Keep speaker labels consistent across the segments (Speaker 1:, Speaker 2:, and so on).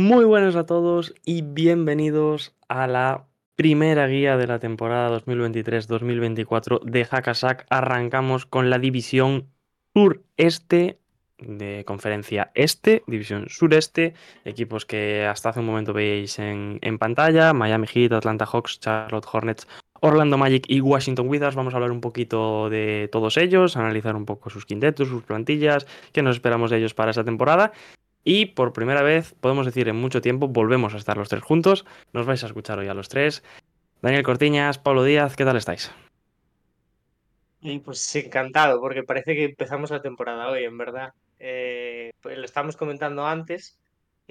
Speaker 1: Muy buenas a todos y bienvenidos a la primera guía de la temporada 2023-2024 de Hackasack. Arrancamos con la división sureste de conferencia este, división sureste, equipos que hasta hace un momento veis en, en pantalla, Miami Heat, Atlanta Hawks, Charlotte Hornets, Orlando Magic y Washington Wizards. Vamos a hablar un poquito de todos ellos, analizar un poco sus quintetos, sus plantillas, qué nos esperamos de ellos para esa temporada. Y por primera vez, podemos decir en mucho tiempo, volvemos a estar los tres juntos. Nos vais a escuchar hoy a los tres. Daniel Cortiñas, Pablo Díaz, ¿qué tal estáis?
Speaker 2: Y pues encantado, porque parece que empezamos la temporada hoy, en verdad. Eh, pues lo estábamos comentando antes.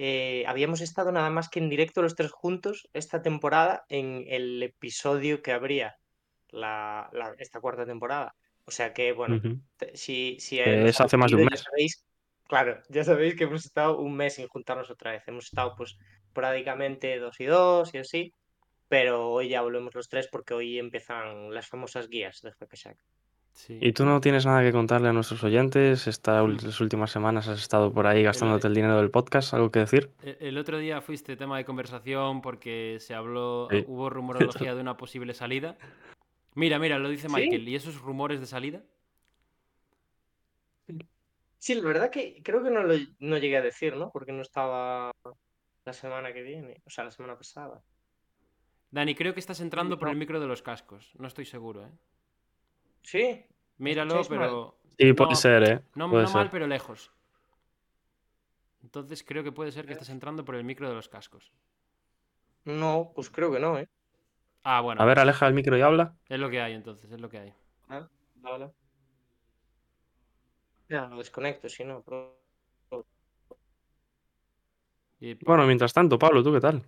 Speaker 2: eh, habíamos estado nada más que en directo los tres juntos esta temporada en el episodio que habría la, la- esta cuarta temporada. O sea que, bueno, si, si
Speaker 1: es hace más de un mes.
Speaker 2: Sabéis, claro, ya sabéis que hemos estado un mes sin juntarnos otra vez. Hemos estado pues prácticamente dos y dos y así, pero hoy ya volvemos los tres porque hoy empiezan las famosas guías de Hackashack.
Speaker 3: Sí.
Speaker 1: ¿Y tú no tienes nada que contarle a nuestros oyentes? Estas últimas semanas has estado por ahí gastándote el dinero del podcast, ¿algo que decir?
Speaker 3: E- El otro día fuiste tema de conversación porque se habló,
Speaker 1: Sí.
Speaker 3: hubo rumorología de una posible salida. Mira, mira, lo dice
Speaker 2: ¿Sí?
Speaker 3: Michael. ¿Y esos rumores de salida?
Speaker 2: Sí, la verdad que creo que no lo no llegué a decir, ¿no? Porque no estaba la semana que viene, o sea, la semana pasada.
Speaker 3: Dani, creo que estás entrando por el micro de los cascos. No estoy seguro, ¿eh?
Speaker 2: Sí,
Speaker 3: Míralo,
Speaker 2: mal?
Speaker 3: pero.
Speaker 1: Sí, puede
Speaker 3: No,
Speaker 1: ser, ¿eh?
Speaker 3: No,
Speaker 1: Puede
Speaker 3: no mal, pero lejos. Entonces creo que puede ser que estés entrando por el micro de los cascos.
Speaker 2: no, pues creo que no, ¿eh?
Speaker 3: Ah, bueno.
Speaker 1: A ver, aleja el micro y habla.
Speaker 3: Es lo que hay entonces, es lo que hay.
Speaker 2: Ah, vale. Ya lo desconecto, si no. pero-
Speaker 3: Y-
Speaker 1: Bueno, mientras tanto, Pablo, ¿tú qué tal?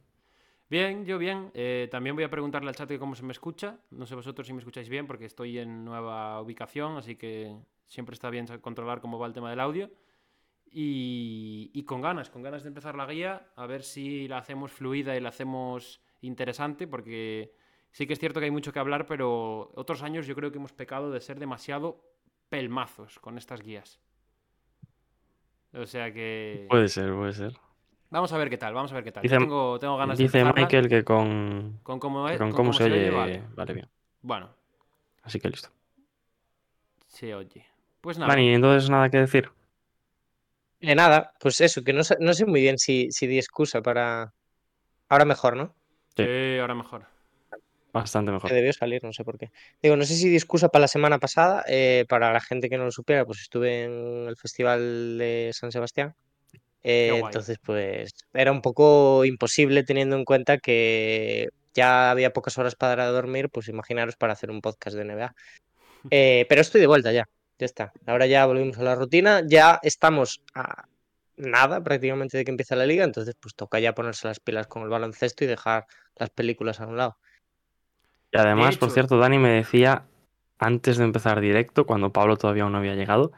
Speaker 3: Bien, yo bien. Eh, también voy a preguntarle al chat que cómo se me escucha. No sé vosotros si me escucháis bien porque estoy en nueva ubicación, así que siempre está bien controlar cómo va el tema del audio. Y, y con ganas, con ganas de empezar la guía, a ver si la hacemos fluida y la hacemos interesante, porque sí que es cierto que hay mucho que hablar, pero otros años yo creo que hemos pecado de ser demasiado pelmazos con estas guías. O sea que...
Speaker 1: Puede ser, puede ser.
Speaker 3: Vamos a ver qué tal, vamos a ver qué tal.
Speaker 1: Dice-
Speaker 3: tengo, tengo ganas de
Speaker 1: Dice
Speaker 3: empezarla
Speaker 1: Michael que con,
Speaker 3: con cómo,
Speaker 1: que
Speaker 3: es-
Speaker 1: con
Speaker 3: con
Speaker 1: cómo se oye,
Speaker 3: vale.
Speaker 1: vale bien.
Speaker 3: Bueno,
Speaker 1: Así que listo.
Speaker 3: se oye. Pues nada.
Speaker 1: Dani, entonces nada que decir.
Speaker 2: Eh, nada, pues eso, que no sé, no sé muy bien si, si di excusa para. Ahora mejor, ¿no?
Speaker 1: Sí.
Speaker 3: Sí, ahora mejor.
Speaker 1: Bastante mejor.
Speaker 2: Que debió salir, no sé por qué. Digo, no sé si di excusa para la semana pasada. eh, para la gente que no lo supiera, pues estuve en el Festival de San Sebastián. eh, entonces, pues era un poco imposible teniendo en cuenta que ya había pocas horas para dormir, pues imaginaros para hacer un podcast de NBA. Eh, pero estoy de vuelta ya, ya está. Ahora ya volvimos a la rutina, ya estamos a nada prácticamente de que empiece la liga, entonces pues toca ya ponerse las pilas con el baloncesto y dejar las películas a un lado.
Speaker 1: Y además, por cierto, Dani me decía antes de empezar directo, cuando Pablo todavía no había llegado,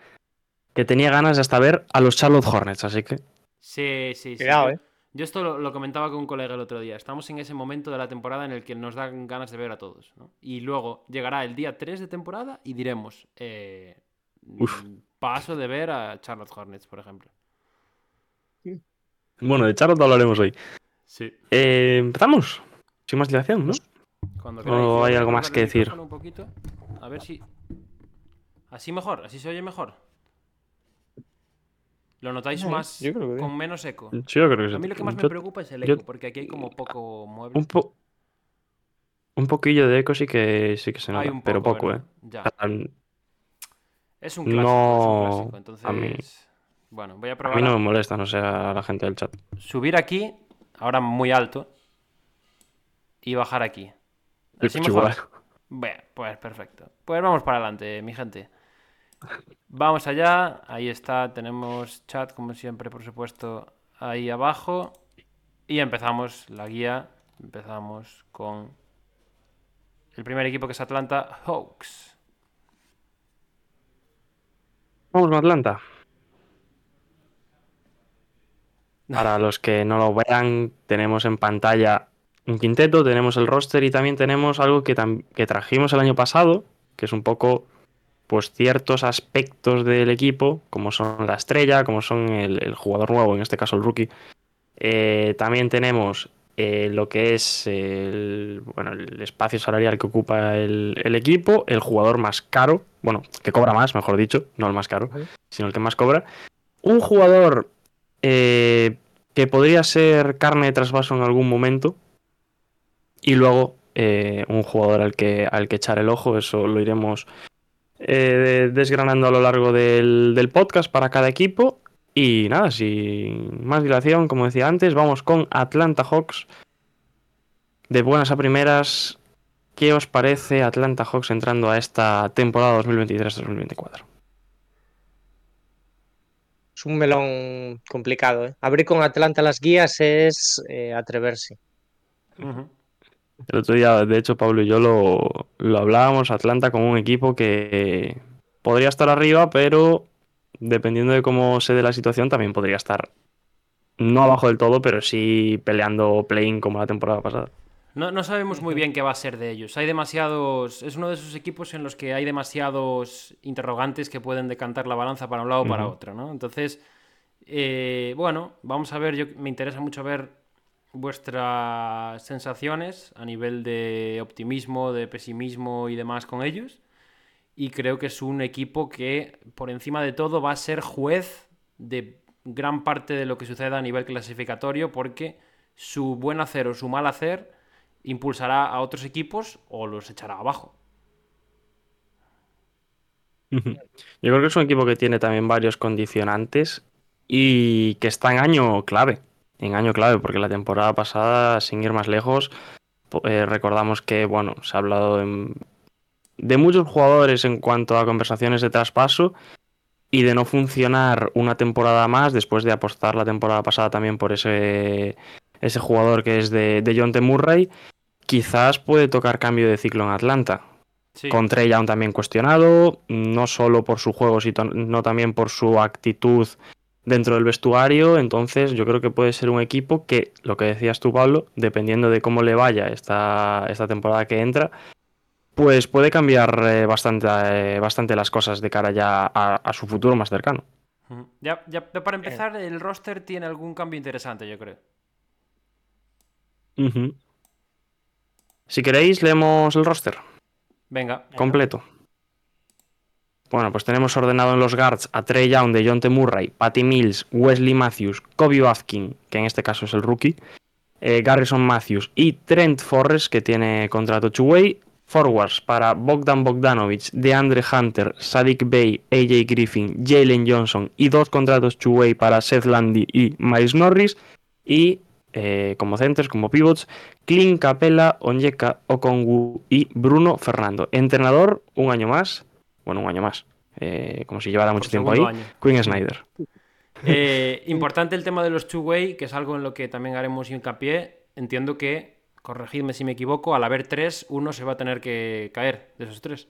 Speaker 1: que tenía ganas de hasta ver a los Charlotte Hornets, así que
Speaker 3: Sí, sí, sí.
Speaker 2: Cuidado,
Speaker 3: yo,
Speaker 2: eh.
Speaker 3: yo esto lo, lo comentaba con un colega el otro día. Estamos en ese momento de la temporada en el que nos dan ganas de ver a todos. ¿no? Y luego llegará el día 3 de temporada y diremos, eh,
Speaker 1: Uf.
Speaker 3: paso de ver a Charlotte Hornets, por ejemplo.
Speaker 1: bueno, de Charlotte hablaremos hoy.
Speaker 3: Sí.
Speaker 1: Eh, Empezamos, sin más dilación, ¿no?
Speaker 3: Cuando
Speaker 1: ¿O
Speaker 3: queráis,
Speaker 1: hay
Speaker 3: a
Speaker 1: algo más que decir?
Speaker 3: Un poquito, a ver si... Así mejor, así se oye mejor. ¿Lo notáis más
Speaker 2: yo creo que
Speaker 3: con menos eco?
Speaker 1: Sí, yo creo que sí.
Speaker 3: A mí lo que más me preocupa es el
Speaker 1: yo-
Speaker 3: eco, porque aquí hay como poco mueble.
Speaker 1: un, po- un poquillo de eco sí que sí que se nota,
Speaker 3: Hay un
Speaker 1: pero poco,
Speaker 3: ¿verdad?
Speaker 1: ¿eh?
Speaker 3: Ya.
Speaker 1: A,
Speaker 3: Es un clásico, es
Speaker 1: No,
Speaker 3: un clásico. Entonces,
Speaker 1: a mí-
Speaker 3: bueno, voy a
Speaker 1: a
Speaker 3: probar
Speaker 1: mí no
Speaker 3: a
Speaker 1: me molesta, no sé a la gente del chat.
Speaker 3: subir aquí, ahora muy alto, y bajar aquí. Bueno, pues perfecto. Pues vamos para adelante, mi gente. Vamos allá, ahí está, tenemos chat como siempre, por supuesto, ahí abajo. Y empezamos la guía Empezamos con el primer equipo que es Atlanta Hawks.
Speaker 1: Vamos con Atlanta. Para los que no lo vean, tenemos en pantalla un quinteto, tenemos el roster y también tenemos algo que, que trajimos el año pasado, que es un poco pues ciertos aspectos del equipo, como son la estrella, como son el, el jugador nuevo, en este caso el rookie. Eh, también tenemos eh, lo que es el, bueno, el espacio salarial que ocupa el, el equipo, el jugador más caro, bueno, que cobra más, mejor dicho, no el más caro, sino el que más cobra. Un jugador eh, que podría ser carne de trasvaso en algún momento. Y luego eh, un jugador al que, al que echar el ojo, eso lo iremos eh, desgranando a lo largo del, del podcast para cada equipo. Y nada, sin más dilación, como decía antes, vamos con Atlanta Hawks. De buenas a primeras, ¿qué os parece Atlanta Hawks entrando a esta temporada 2023-2024?
Speaker 2: Es un melón complicado, ¿eh? Abrir con Atlanta las guías es eh, atreverse.
Speaker 1: El otro día, de hecho, Pablo y yo lo, lo hablábamos, Atlanta como un equipo que podría estar arriba, pero dependiendo de cómo se dé la situación, también podría estar no abajo del todo, pero sí peleando play-in como la temporada pasada.
Speaker 3: No, no sabemos muy bien qué va a ser de ellos. Hay demasiados. Es uno de esos equipos en los que hay demasiados interrogantes que pueden decantar la balanza para un lado o para otro, ¿no? Entonces, eh, bueno, vamos a ver. Yo me interesa mucho ver vuestras sensaciones a nivel de optimismo, de pesimismo y demás con ellos. Y creo que es un equipo que, por encima de todo, va a ser juez de gran parte de lo que suceda a nivel clasificatorio, porque su buen hacer o su mal hacer impulsará a otros equipos o los echará abajo.
Speaker 1: Yo creo que es un equipo que tiene también varios condicionantes y que está en año clave. En año clave, porque la temporada pasada, sin ir más lejos, eh, recordamos que, bueno, se ha hablado en- de muchos jugadores en cuanto a conversaciones de traspaso y de no funcionar una temporada más después de apostar la temporada pasada también por ese, ese jugador que es de, de John T. Murray. Quizás puede tocar cambio de ciclo en Atlanta
Speaker 3: Sí,
Speaker 1: con Trey Young también cuestionado, no solo por su juego, sino también por su actitud dentro del vestuario. Entonces, yo creo que puede ser un equipo que, lo que decías tú, Pablo, dependiendo de cómo le vaya esta, esta temporada que entra, pues puede cambiar eh, bastante, eh, bastante las cosas de cara ya a, a su futuro más cercano.
Speaker 3: Ya, ya- para empezar, el roster tiene algún cambio interesante, yo creo.
Speaker 1: Si queréis, leemos el roster.
Speaker 3: Venga,
Speaker 1: completo. Bueno, pues tenemos ordenado en los guards a Trey Young de John T. Murray, Patty Mills, Wesley Matthews, Kobe Atkin, que en este caso es el rookie, eh, Garrison Matthews y Trent Forrest, que tiene contrato two-way. Forwards para Bogdan Bogdanovic, DeAndre Hunter, Sadik Bey, AJ Griffin, Jalen Johnson y dos contratos two-way para Seth Landy y Miles Norris. Y eh, como centers, como pivots, Clint Capella, Onyeka Okongwu y Bruno Fernando. Entrenador, un año más. Bueno, un año más. Eh, como si llevara mucho tiempo ahí.
Speaker 3: año.
Speaker 1: Queen Snyder.
Speaker 3: Eh, importante el tema de los two-way, que es algo en lo que también haremos hincapié. Entiendo que, corregidme si me equivoco, al haber tres, uno se va a tener que caer de esos tres.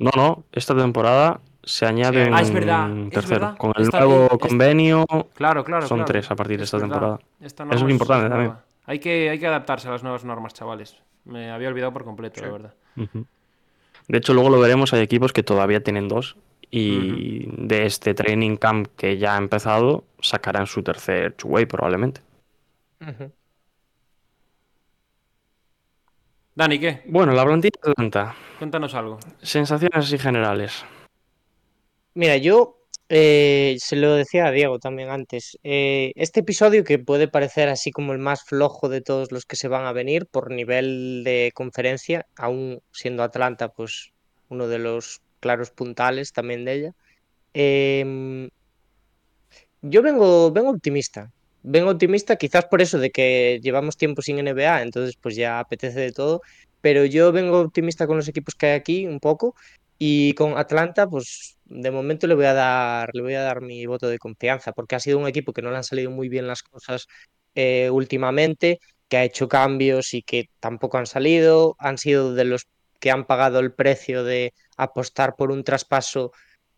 Speaker 1: No, no, esta temporada se añade
Speaker 2: Sí.
Speaker 1: un
Speaker 3: Ah, es verdad, es
Speaker 1: tercero. Con el
Speaker 3: Está-
Speaker 1: nuevo convenio.
Speaker 3: Claro, claro.
Speaker 1: Son
Speaker 3: claro.
Speaker 1: tres a partir de
Speaker 3: Es
Speaker 1: esta
Speaker 3: verdad.
Speaker 1: temporada.
Speaker 3: Esta
Speaker 1: Eso es
Speaker 3: norma
Speaker 1: importante también.
Speaker 3: Hay que, hay que adaptarse a las nuevas normas, chavales. Me había olvidado por completo, la verdad.
Speaker 1: De hecho, luego lo veremos. Hay equipos que todavía tienen dos. Y de este training camp que ya ha empezado, sacarán su tercer two-way probablemente.
Speaker 3: Dani, ¿qué?
Speaker 1: Bueno, la plantilla de Atlanta.
Speaker 3: Cuéntanos algo.
Speaker 1: Sensaciones así generales.
Speaker 2: Mira, yo eh, se lo decía a Diego también antes. eh, este episodio que puede parecer así como el más flojo de todos los que se van a venir por nivel de conferencia, aún siendo Atlanta, pues uno de los claros puntales también de ella. em, yo vengo, vengo optimista. Vengo optimista, quizás por eso de que llevamos tiempo sin NBA, entonces pues ya apetece de todo. Pero yo vengo optimista con los equipos que hay aquí un poco. Y con Atlanta, pues de momento le voy a dar, le voy a dar mi voto de confianza, porque ha sido un equipo que no le han salido muy bien las cosas eh, últimamente. que ha hecho cambios y que tampoco han salido, han sido de los que han pagado el precio de apostar por un traspaso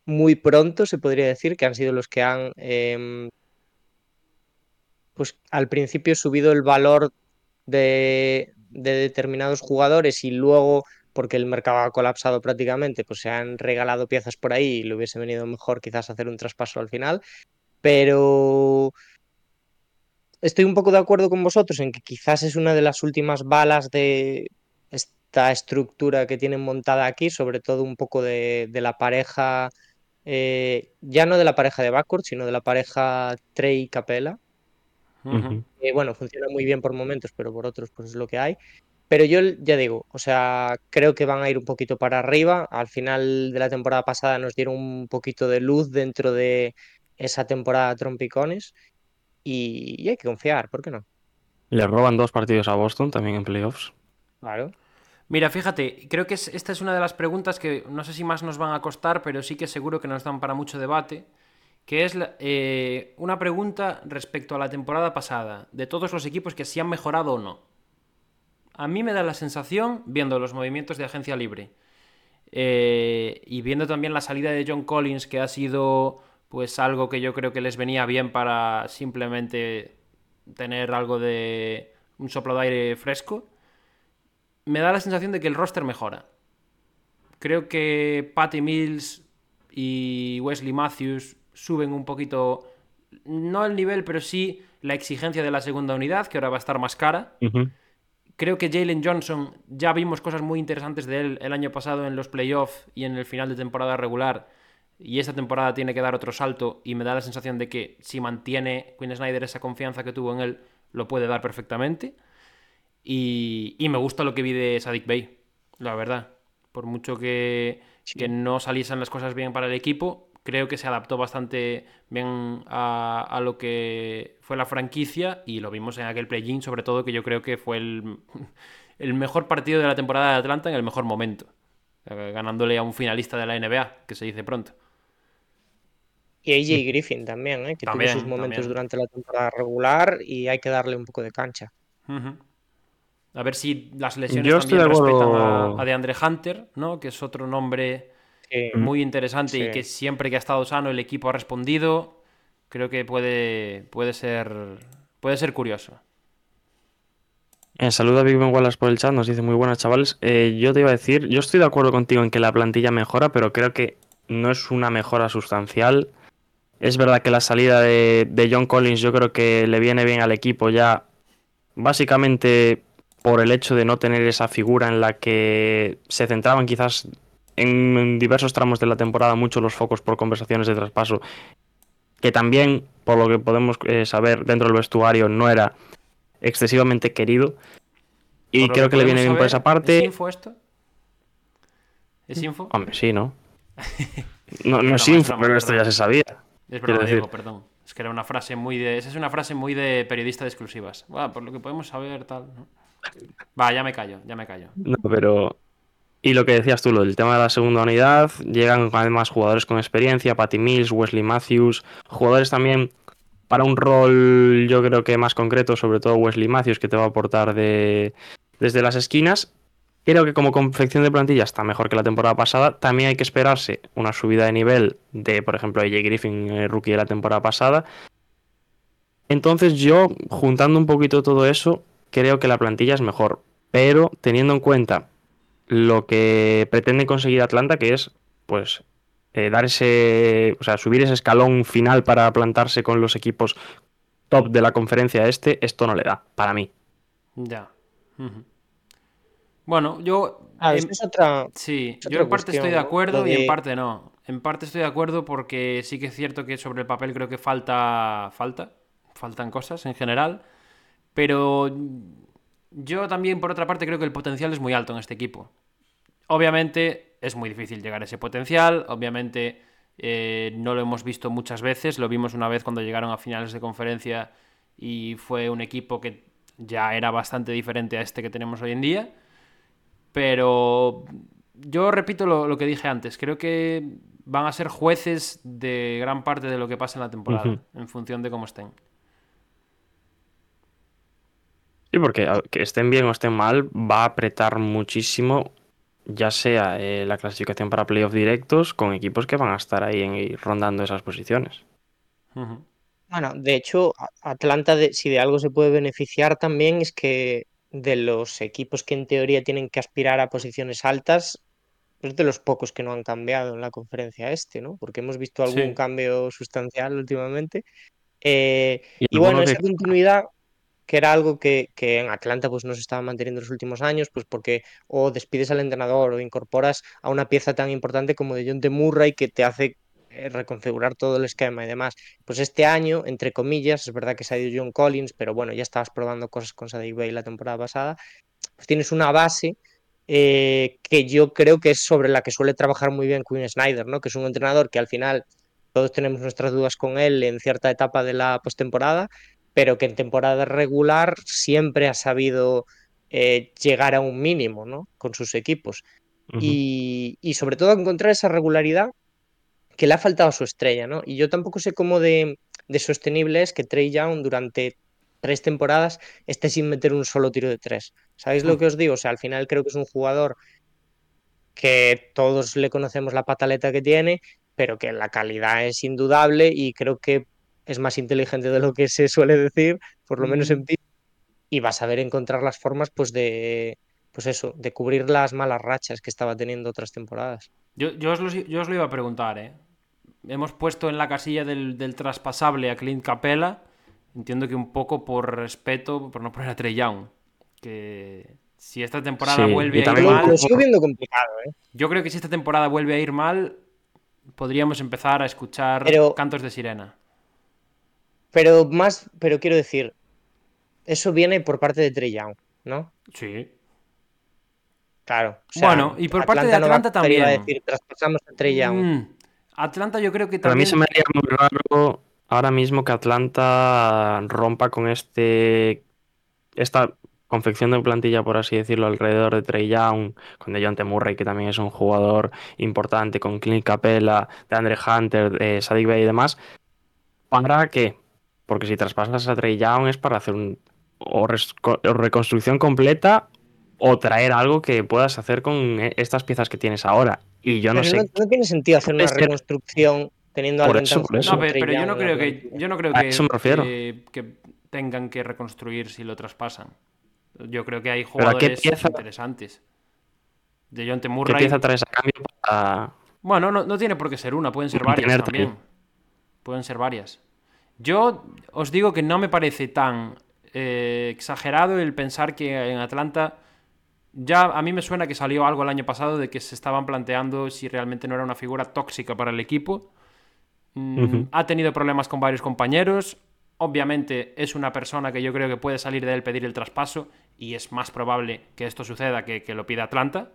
Speaker 2: muy pronto, se podría decir, que han sido los que han, em, pues al principio subido el valor de, de determinados jugadores y luego, porque el mercado ha colapsado prácticamente, pues se han regalado piezas por ahí y le hubiese venido mejor quizás hacer un traspaso al final. Pero estoy un poco de acuerdo con vosotros en que quizás es una de las últimas balas de esta estructura que tienen montada aquí, sobre todo un poco de, de la pareja, eh, ya no de la pareja de backcourt, sino de la pareja Trey Capella. Bueno, funciona muy bien por momentos, pero por otros pues es lo que hay. Pero yo ya digo, o sea, creo que van a ir un poquito para arriba. Al final de la temporada pasada nos dieron un poquito de luz dentro de esa temporada trompicones y, y hay que confiar, ¿por qué no?
Speaker 1: Le roban dos partidos a Boston también en playoffs.
Speaker 2: Claro.
Speaker 3: Mira, fíjate, creo que es- esta es una de las preguntas que no sé si más nos van a costar, pero sí que seguro que nos dan para mucho debate, que es eh, una pregunta respecto a la temporada pasada, de todos los equipos que si han mejorado o no. A mí me da la sensación, viendo los movimientos de agencia libre eh, y viendo también la salida de John Collins, que ha sido pues algo que yo creo que les venía bien para simplemente tener algo de un soplo de aire fresco, me da la sensación de que el roster mejora. Creo que Patty Mills y Wesley Matthews suben un poquito, no el nivel, pero sí la exigencia de la segunda unidad, que ahora va a estar más cara. Creo que Jalen Johnson, ya vimos cosas muy interesantes de él el año pasado en los playoffs y en el final de temporada regular. Y esta temporada tiene que dar otro salto. Y me da la sensación de que si mantiene Quinn Snyder esa confianza que tuvo en él, lo puede dar perfectamente. Y, y me gusta lo que vi de Sadik Bey, la verdad. Por mucho que, que no saliesen las cosas bien para el equipo, creo que se adaptó bastante bien a, a lo que fue la franquicia y lo vimos en aquel play-in, sobre todo que yo creo que fue el, el mejor partido de la temporada de Atlanta en el mejor momento, ganándole a un finalista de la NBA, que se dice pronto.
Speaker 2: Y AJ Griffin también, ¿eh? que
Speaker 3: También,
Speaker 2: tuvo sus momentos
Speaker 3: también.
Speaker 2: durante la temporada regular y hay que darle un poco de cancha.
Speaker 3: Ujú. A ver si las lesiones
Speaker 1: Yo
Speaker 3: también
Speaker 1: de
Speaker 3: respetan a, a DeAndre Hunter, ¿no? Que es otro nombre
Speaker 2: Sí.
Speaker 3: muy interesante y que siempre que ha estado sano el equipo ha respondido. Creo que puede, puede ser puede ser curioso.
Speaker 1: Eh, saluda a Big Ben Wallace por el chat, nos dice muy buenas chavales. Eh, yo te iba a decir, yo estoy de acuerdo contigo en que la plantilla mejora, pero creo que no es una mejora sustancial. Es verdad que la salida de, de John Collins yo creo que le viene bien al equipo ya, básicamente por el hecho de no tener esa figura en la que se centraban quizás en, en diversos tramos de la temporada mucho los focos por conversaciones de traspaso, que también, por lo que podemos eh, saber dentro del vestuario, no era excesivamente querido. Y creo que, le viene bien por esa
Speaker 3: ¿Es
Speaker 1: parte.
Speaker 3: info esto? ¿Es info?
Speaker 1: Hombre, sí, ¿no? No, es
Speaker 3: es
Speaker 1: info, pero
Speaker 3: es
Speaker 1: esto ya se sabía.
Speaker 3: Es
Speaker 1: decir.
Speaker 3: Diego, perdón. Es que era una frase muy de. Esa es una frase muy de periodista de exclusivas. Va, por lo que podemos saber, tal. ¿no? Va, ya me callo, ya me callo.
Speaker 1: No, pero. Y lo que decías tú, lo del tema de la segunda unidad, llegan además jugadores con experiencia, Patty Mills, Wesley Matthews, jugadores también para un rol yo creo que más concreto, sobre todo Wesley Matthews, que te va a aportar de, desde las esquinas. Creo que como confección de plantilla está mejor que la temporada pasada. También hay que esperarse una subida de nivel de, por ejemplo, AJ Griffin, el rookie de la temporada pasada. Entonces yo, juntando un poquito todo eso, creo que la plantilla es mejor. Pero teniendo en cuenta lo que pretende conseguir Atlanta, que es, pues, eh, dar ese, o sea, subir ese escalón final para plantarse con los equipos top de la conferencia este, esto no le da, para mí.
Speaker 3: Ya. Bueno, yo.
Speaker 2: Ah, eso es otra.
Speaker 3: Sí,
Speaker 2: Es
Speaker 3: yo en parte
Speaker 2: cuestión,
Speaker 3: estoy de
Speaker 2: ¿no?
Speaker 3: acuerdo y en parte no. En parte estoy de acuerdo porque sí que es cierto que sobre el papel creo que falta. Falta. Faltan cosas en general. Pero yo también, por otra parte, creo que el potencial es muy alto en este equipo. Obviamente es muy difícil llegar a ese potencial. Obviamente eh, no lo hemos visto muchas veces. Lo vimos una vez cuando llegaron a finales de conferencia y fue un equipo que ya era bastante diferente a este que tenemos hoy en día. Pero yo repito lo, lo que dije antes. Creo que van a ser jueces de gran parte de lo que pasa en la temporada, en función de cómo estén.
Speaker 1: Sí, porque que estén bien o estén mal, va a apretar muchísimo, ya sea eh, la clasificación para playoff directos con equipos que van a estar ahí en- rondando esas posiciones.
Speaker 2: Bueno, de hecho, Atlanta, de- si de algo se puede beneficiar también, es que de los equipos que en teoría tienen que aspirar a posiciones altas, es de los pocos que no han cambiado en la conferencia este, ¿no? Porque hemos visto algún
Speaker 3: Sí.
Speaker 2: cambio sustancial últimamente. Eh,
Speaker 1: Y
Speaker 2: bueno,
Speaker 1: que-
Speaker 2: esa continuidad, que era algo que, en Atlanta pues no se estaba manteniendo en los últimos años, pues porque o despides al entrenador o incorporas a una pieza tan importante como de John T. Murray que te hace eh, reconfigurar todo el esquema y demás. Pues este año, entre comillas, es verdad que se ha ido John Collins, pero bueno, ya estabas probando cosas con Sadik Bay la temporada pasada, pues tienes una base eh, que yo creo que es sobre la que suele trabajar muy bien Quinn Snyder, ¿no? Que es un entrenador que al final todos tenemos nuestras dudas con él en cierta etapa de la postemporada, pero que en temporada regular siempre ha sabido eh, llegar a un mínimo, ¿no? Con sus equipos. Y, y sobre todo encontrar esa regularidad que le ha faltado a su estrella, ¿no? Y yo tampoco sé cómo de, de sostenible es que Trey Young durante tres temporadas esté sin meter un solo tiro de tres. ¿Sabéis lo
Speaker 3: Mm.
Speaker 2: que os digo? O sea, al final creo que es un jugador que todos le conocemos la pataleta que tiene, pero que la calidad es indudable y creo que es más inteligente de lo que se suele decir, por lo menos en pista, y va a saber encontrar las formas pues de pues eso, de cubrir las malas rachas que estaba teniendo otras temporadas.
Speaker 3: Yo, yo, os lo, yo os lo iba a preguntar, ¿eh? Hemos puesto en la casilla del, del traspasable a Clint Capella. Entiendo que un poco por respeto, por no poner a Trey Young. Que si esta temporada
Speaker 1: Sí,
Speaker 3: vuelve
Speaker 1: y
Speaker 3: a ir
Speaker 1: mal,
Speaker 2: lo
Speaker 3: mal,
Speaker 2: sigo viendo complicado, ¿eh?
Speaker 3: yo creo que si esta temporada vuelve a ir mal, podríamos empezar a escuchar
Speaker 2: Pero-
Speaker 3: cantos de sirena.
Speaker 2: Pero más, pero quiero decir, eso viene por parte de Trey Young, ¿no?
Speaker 3: Sí.
Speaker 2: Claro. o sea,
Speaker 3: Bueno, y por parte de Atlanta
Speaker 2: a
Speaker 3: también.
Speaker 2: decir, traspasamos a Trey Young.
Speaker 3: Mm, Atlanta yo creo que
Speaker 1: Pero a mí
Speaker 3: también...
Speaker 1: se me haría muy raro ahora mismo que Atlanta rompa con este esta confección de plantilla, por así decirlo, alrededor de Trey Young, con DeJounte Murray, que también es un jugador importante, con Clint Capella, de Andre Hunter, de Sadik Bey y demás. ¿Para qué? Porque si traspasas a Trey Young es para hacer un o, res- o reconstrucción completa o traer algo que puedas hacer con eh, estas piezas que tienes ahora. Y yo no
Speaker 2: Pero
Speaker 1: sé
Speaker 2: no, no tiene sentido hacer una reconstrucción teniendo a
Speaker 1: Por eso,
Speaker 2: tan
Speaker 1: por eso.
Speaker 3: No, pero yo no creo que, yo no creo que,
Speaker 1: eso me refiero.
Speaker 3: que- que tengan que reconstruir si lo traspasan. Yo creo que hay
Speaker 1: ¿a qué
Speaker 3: jugadores
Speaker 1: pieza-
Speaker 3: interesantes. De John T.
Speaker 1: qué pieza traes a cambio para...
Speaker 3: Bueno, no, no tiene por qué ser una, pueden ser varias también. Pueden ser varias. Yo os digo que no me parece tan eh, exagerado el pensar que en Atlanta. Ya a mí me suena que salió algo el año pasado de que se estaban planteando si realmente no era una figura tóxica para el equipo. Mm. Ha tenido problemas con varios compañeros. Obviamente es una persona que yo creo que puede salir de él pedir el traspaso y es más probable que esto suceda que, que lo pida Atlanta.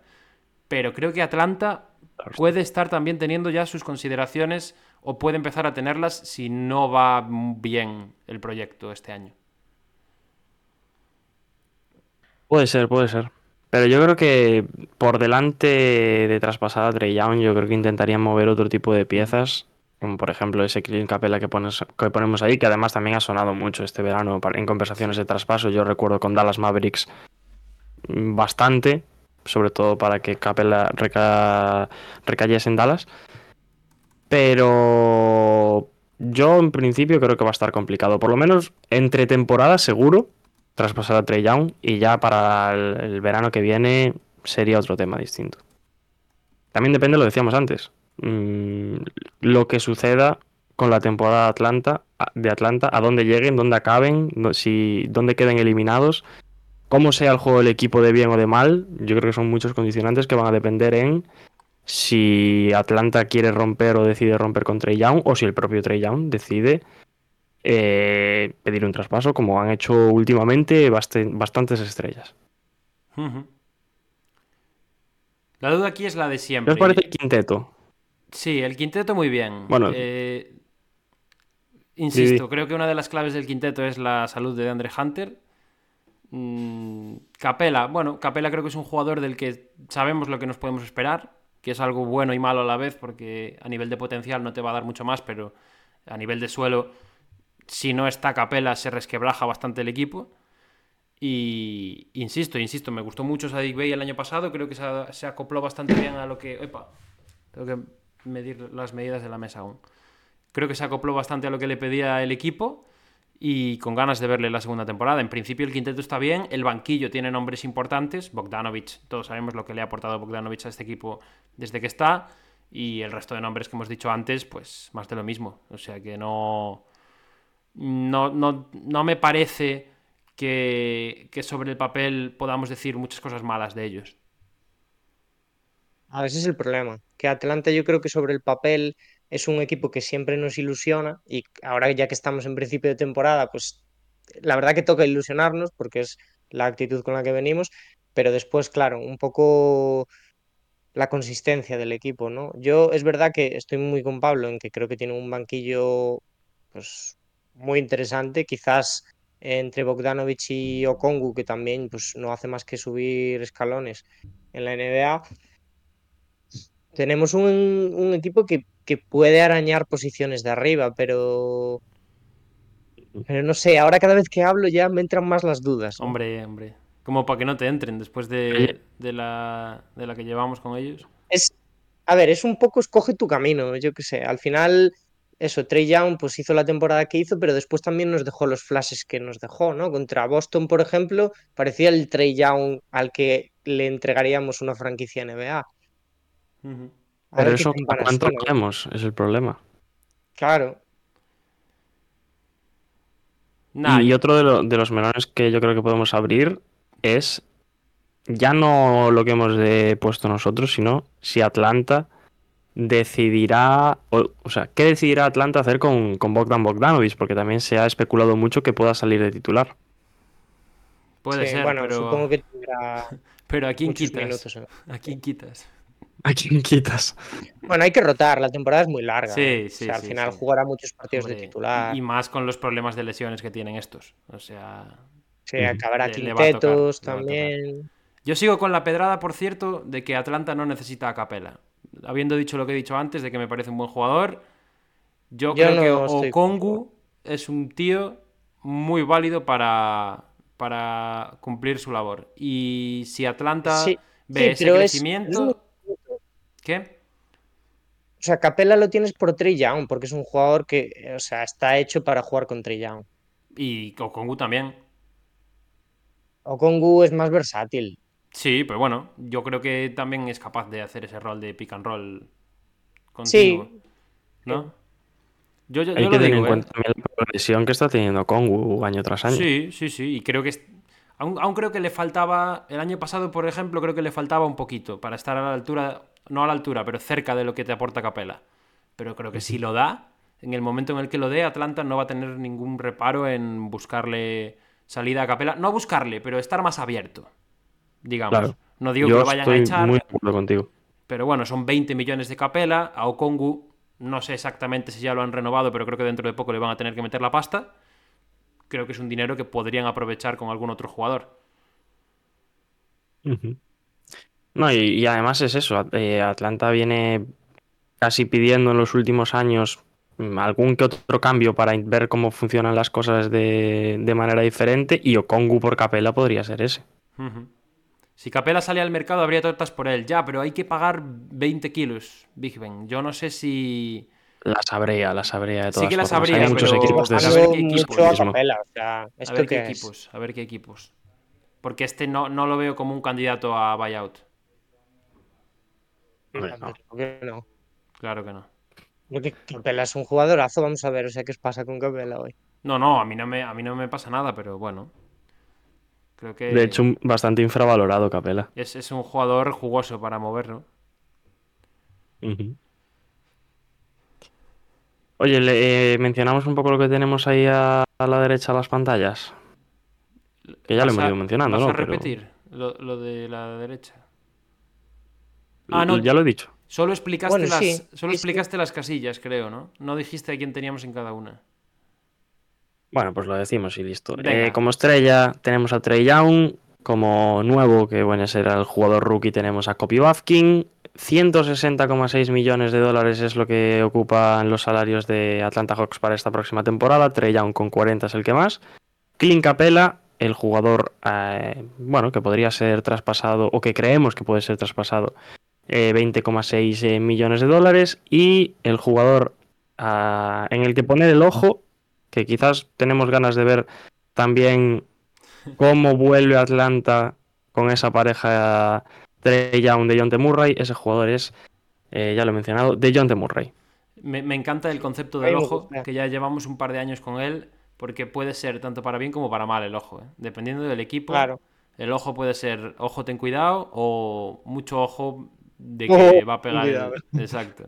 Speaker 3: Pero creo que Atlanta puede estar también teniendo ya sus consideraciones o puede empezar a tenerlas si no va bien el proyecto este año.
Speaker 1: Puede ser, puede ser. Pero yo creo que por delante de traspasar a Trey Young, yo creo que intentarían mover otro tipo de piezas, como por ejemplo ese Clint Capella que, ponemos ahí, que además también ha sonado mucho este verano en conversaciones de traspaso. Yo recuerdo con Dallas Mavericks bastante, sobre todo para que Capella reca- recayese en Dallas. Pero yo en principio creo que va a estar complicado. Por lo menos entre temporadas seguro traspasar a Trey Young y ya para el, verano que viene sería otro tema distinto. También depende, lo decíamos antes, mm, lo que suceda con la temporada de Atlanta, de Atlanta, a dónde lleguen, dónde acaben, si, dónde queden eliminados, cómo sea el juego del equipo de bien o de mal. Yo creo que son muchos condicionantes que van a depender en si Atlanta quiere romper o decide romper con Trey Young o si el propio Trey Young decide eh, pedir un traspaso, como han hecho últimamente baste- bastantes estrellas.
Speaker 3: La duda aquí es la de
Speaker 1: ¿Qué
Speaker 3: siempre.
Speaker 1: os parece el quinteto?
Speaker 3: Sí, el quinteto muy bien.
Speaker 1: Bueno.
Speaker 3: Eh, insisto,
Speaker 1: Sí.
Speaker 3: creo que una de las claves del quinteto es la salud de Andre Hunter. Mm, Capela, bueno, Capela creo que es un jugador del que sabemos lo que nos podemos esperar, que es algo bueno y malo a la vez, porque a nivel de potencial no te va a dar mucho más, pero a nivel de suelo, si no está Capela, se resquebraja bastante el equipo. Y insisto, insisto, me gustó mucho Sadik Bey el año pasado, creo que se, se acopló bastante bien a lo que... Epa, tengo que medir las medidas de la mesa aún. Creo que se acopló bastante a lo que le pedía el equipo y con ganas de verle la segunda temporada. En principio el quinteto está bien, el banquillo tiene nombres importantes, Bogdanovic, todos sabemos lo que le ha aportado Bogdanovic a este equipo desde que está, y el resto de nombres que hemos dicho antes, pues más de lo mismo. O sea que no... No, no, no me parece que, que sobre el papel podamos decir muchas cosas malas de ellos.
Speaker 2: A ver, ese es el problema. Que Atlanta yo creo que sobre el papel es un equipo que siempre nos ilusiona y ahora ya que estamos en principio de temporada, pues la verdad que toca ilusionarnos porque es la actitud con la que venimos, pero después, claro, un poco la consistencia del equipo, ¿no? Yo es verdad que estoy muy con Pablo en que creo que tiene un banquillo pues muy interesante, quizás entre Bogdanovic y Okongu, que también pues no hace más que subir escalones en la NBA. Tenemos un, un equipo que, que puede arañar posiciones de arriba, pero pero no sé, ahora cada vez que hablo ya me entran más las dudas. ¿no?
Speaker 3: Hombre, hombre. Como para que no te entren después de, de la, de la que llevamos con ellos.
Speaker 2: Es, a ver, es un poco escoge tu camino, yo qué sé. Al final, eso, Trey Young pues hizo la temporada que hizo, pero después también nos dejó los flashes que nos dejó, ¿no? Contra Boston, por ejemplo, parecía el Trey Young al que le entregaríamos una franquicia NBA.
Speaker 1: Pero eso, ¿a
Speaker 2: campanas
Speaker 1: cuánto podemos? Es el problema.
Speaker 2: Claro,
Speaker 3: Nah,
Speaker 1: y otro de, lo- de los melones que yo creo que podemos abrir es ya no lo que hemos de- puesto nosotros, sino si Atlanta decidirá, o, o sea, ¿qué decidirá Atlanta hacer con, con Bogdan Bogdanovic? Porque también se ha especulado mucho que pueda salir de titular.
Speaker 3: puede
Speaker 2: sí,
Speaker 3: ser,
Speaker 2: bueno,
Speaker 3: pero,
Speaker 2: supongo que tendrá
Speaker 3: pero ¿a quién quitas?
Speaker 2: minutos.
Speaker 3: ¿A quién quitas?
Speaker 1: ¿A quién quitas?
Speaker 2: Bueno, hay que rotar, la temporada es muy larga.
Speaker 3: Sí,
Speaker 2: ¿eh? O
Speaker 3: sí,
Speaker 2: sea, al
Speaker 3: sí,
Speaker 2: final
Speaker 3: sí.
Speaker 2: jugará muchos partidos de titular.
Speaker 3: Y más con los problemas de lesiones que tienen estos. O sea,
Speaker 2: Sí, acabará quintetos
Speaker 3: tocar.
Speaker 2: también.
Speaker 3: Yo sigo con la pedrada, por cierto, de que Atlanta no necesita a Capela. Habiendo dicho lo que he dicho antes, de que me parece un buen jugador, yo,
Speaker 2: Yo
Speaker 3: creo
Speaker 2: no
Speaker 3: que
Speaker 2: estoy
Speaker 3: Okongu es un tío muy válido para, para cumplir su labor. Y si Atlanta
Speaker 2: Sí,
Speaker 3: ve
Speaker 2: sí,
Speaker 3: ese crecimiento...
Speaker 2: es
Speaker 3: ¿Qué?
Speaker 2: O sea, Capela lo tienes por Trey Young, porque es un jugador que, eh, o sea, está hecho para jugar con Trey Young.
Speaker 3: Y Okongu también.
Speaker 2: Okongu es más versátil.
Speaker 3: Sí, pero bueno, yo creo que también es capaz de hacer ese rol de pick and roll
Speaker 2: Sí.
Speaker 3: continuo. ¿No? Yo, yo,
Speaker 1: Hay
Speaker 3: yo
Speaker 1: que
Speaker 3: lo
Speaker 1: tener
Speaker 3: digo,
Speaker 1: en
Speaker 3: ¿eh?
Speaker 1: cuenta también la progresión que está teniendo Kongu año tras año.
Speaker 3: Sí, sí, sí. Y creo que. Aún, aún creo que le faltaba. El año pasado, por ejemplo, creo que le faltaba un poquito para estar a la altura. No a la altura, pero cerca de lo que te aporta Capela. Pero creo que si lo da, en el momento en el que lo dé, Atlanta no va a tener ningún reparo en buscarle salida a Capela. No buscarle, pero estar más abierto. Digamos.
Speaker 1: Claro.
Speaker 3: No digo
Speaker 1: Yo
Speaker 3: que lo vayan a echar.
Speaker 1: muy de acuerdo contigo.
Speaker 3: Pero bueno, son 20 millones de Capela. A Okongu, no sé exactamente si ya lo han renovado, pero creo que dentro de poco le van a tener que meter la pasta. Creo que es un dinero que podrían aprovechar con algún otro jugador.
Speaker 1: No, y, y además es eso. Eh, Atlanta viene casi pidiendo en los últimos años mm, algún que otro cambio para ver cómo funcionan las cosas de, de manera diferente. Y Okongu por Capela podría ser ese.
Speaker 3: Si Capela sale al mercado, habría tortas por él. Ya, pero hay que pagar 20 kilos, Big Ben. Yo no sé si.
Speaker 1: La sabría, la sabría de
Speaker 3: Sí
Speaker 1: todas
Speaker 3: que la
Speaker 1: formas.
Speaker 3: sabría,
Speaker 1: Hay muchos
Speaker 3: pero-
Speaker 1: equipos de
Speaker 3: a
Speaker 1: ese
Speaker 3: ver
Speaker 2: Bajando
Speaker 3: qué equipo
Speaker 2: mucho a
Speaker 1: mismo.
Speaker 2: Capela, o sea,
Speaker 3: A
Speaker 2: ¿esto
Speaker 3: ver
Speaker 2: qué
Speaker 3: qué
Speaker 2: es?
Speaker 3: equipos. A ver qué equipos. Porque este no, no lo veo como un candidato a buyout.
Speaker 1: Hombre, no.
Speaker 2: ¿Por qué no?
Speaker 3: Claro que no.
Speaker 2: Porque Capela es un jugadorazo, vamos a ver, o sea, ¿qué os pasa con Capela hoy?
Speaker 3: No, no, a mí no me, a mí no me pasa nada, pero bueno. Creo que.
Speaker 1: De hecho, un- bastante infravalorado Capela.
Speaker 3: Es, es un jugador jugoso para moverlo.
Speaker 1: Oye, le, eh, mencionamos un poco lo que tenemos ahí a, a la derecha de las pantallas. Que ya lo
Speaker 3: ¿Vas
Speaker 1: hemos ido mencionando,
Speaker 3: vas
Speaker 1: ¿no?
Speaker 3: a
Speaker 1: Pero-
Speaker 3: repetir lo, lo de la derecha? Ah, no.
Speaker 1: Ya lo he dicho.
Speaker 3: Solo explicaste,
Speaker 2: Bueno,
Speaker 3: las,
Speaker 2: sí,
Speaker 3: solo explicaste las casillas, creo, ¿no? No dijiste a quién teníamos en cada una.
Speaker 1: Bueno, pues lo decimos y listo. Eh, como estrella tenemos a Trey Young. Como nuevo, que bueno, será el jugador rookie, tenemos a Kopi Bafkin. 160,6 millones de dólares es lo que ocupan los salarios de Atlanta Hawks para esta próxima temporada. Trey Young con 40 es el que más. Clint Capela, el jugador, eh, bueno, que podría ser traspasado o que creemos que puede ser traspasado, eh, 20,6 eh, millones de dólares y el jugador ah, en el que poner el ojo, que quizás tenemos ganas de ver también cómo vuelve Atlanta con esa pareja Trey Young de John T. Murray, ese jugador es, eh, ya lo he mencionado, de John T. Murray.
Speaker 3: Me, me encanta el concepto del ojo, que ya llevamos un par de años con él, porque puede ser tanto para bien como para mal el ojo. ¿eh? Dependiendo del equipo,
Speaker 2: Claro.
Speaker 3: el ojo puede ser ojo ten cuidado o mucho ojo de que va a pegar. el-. Exacto.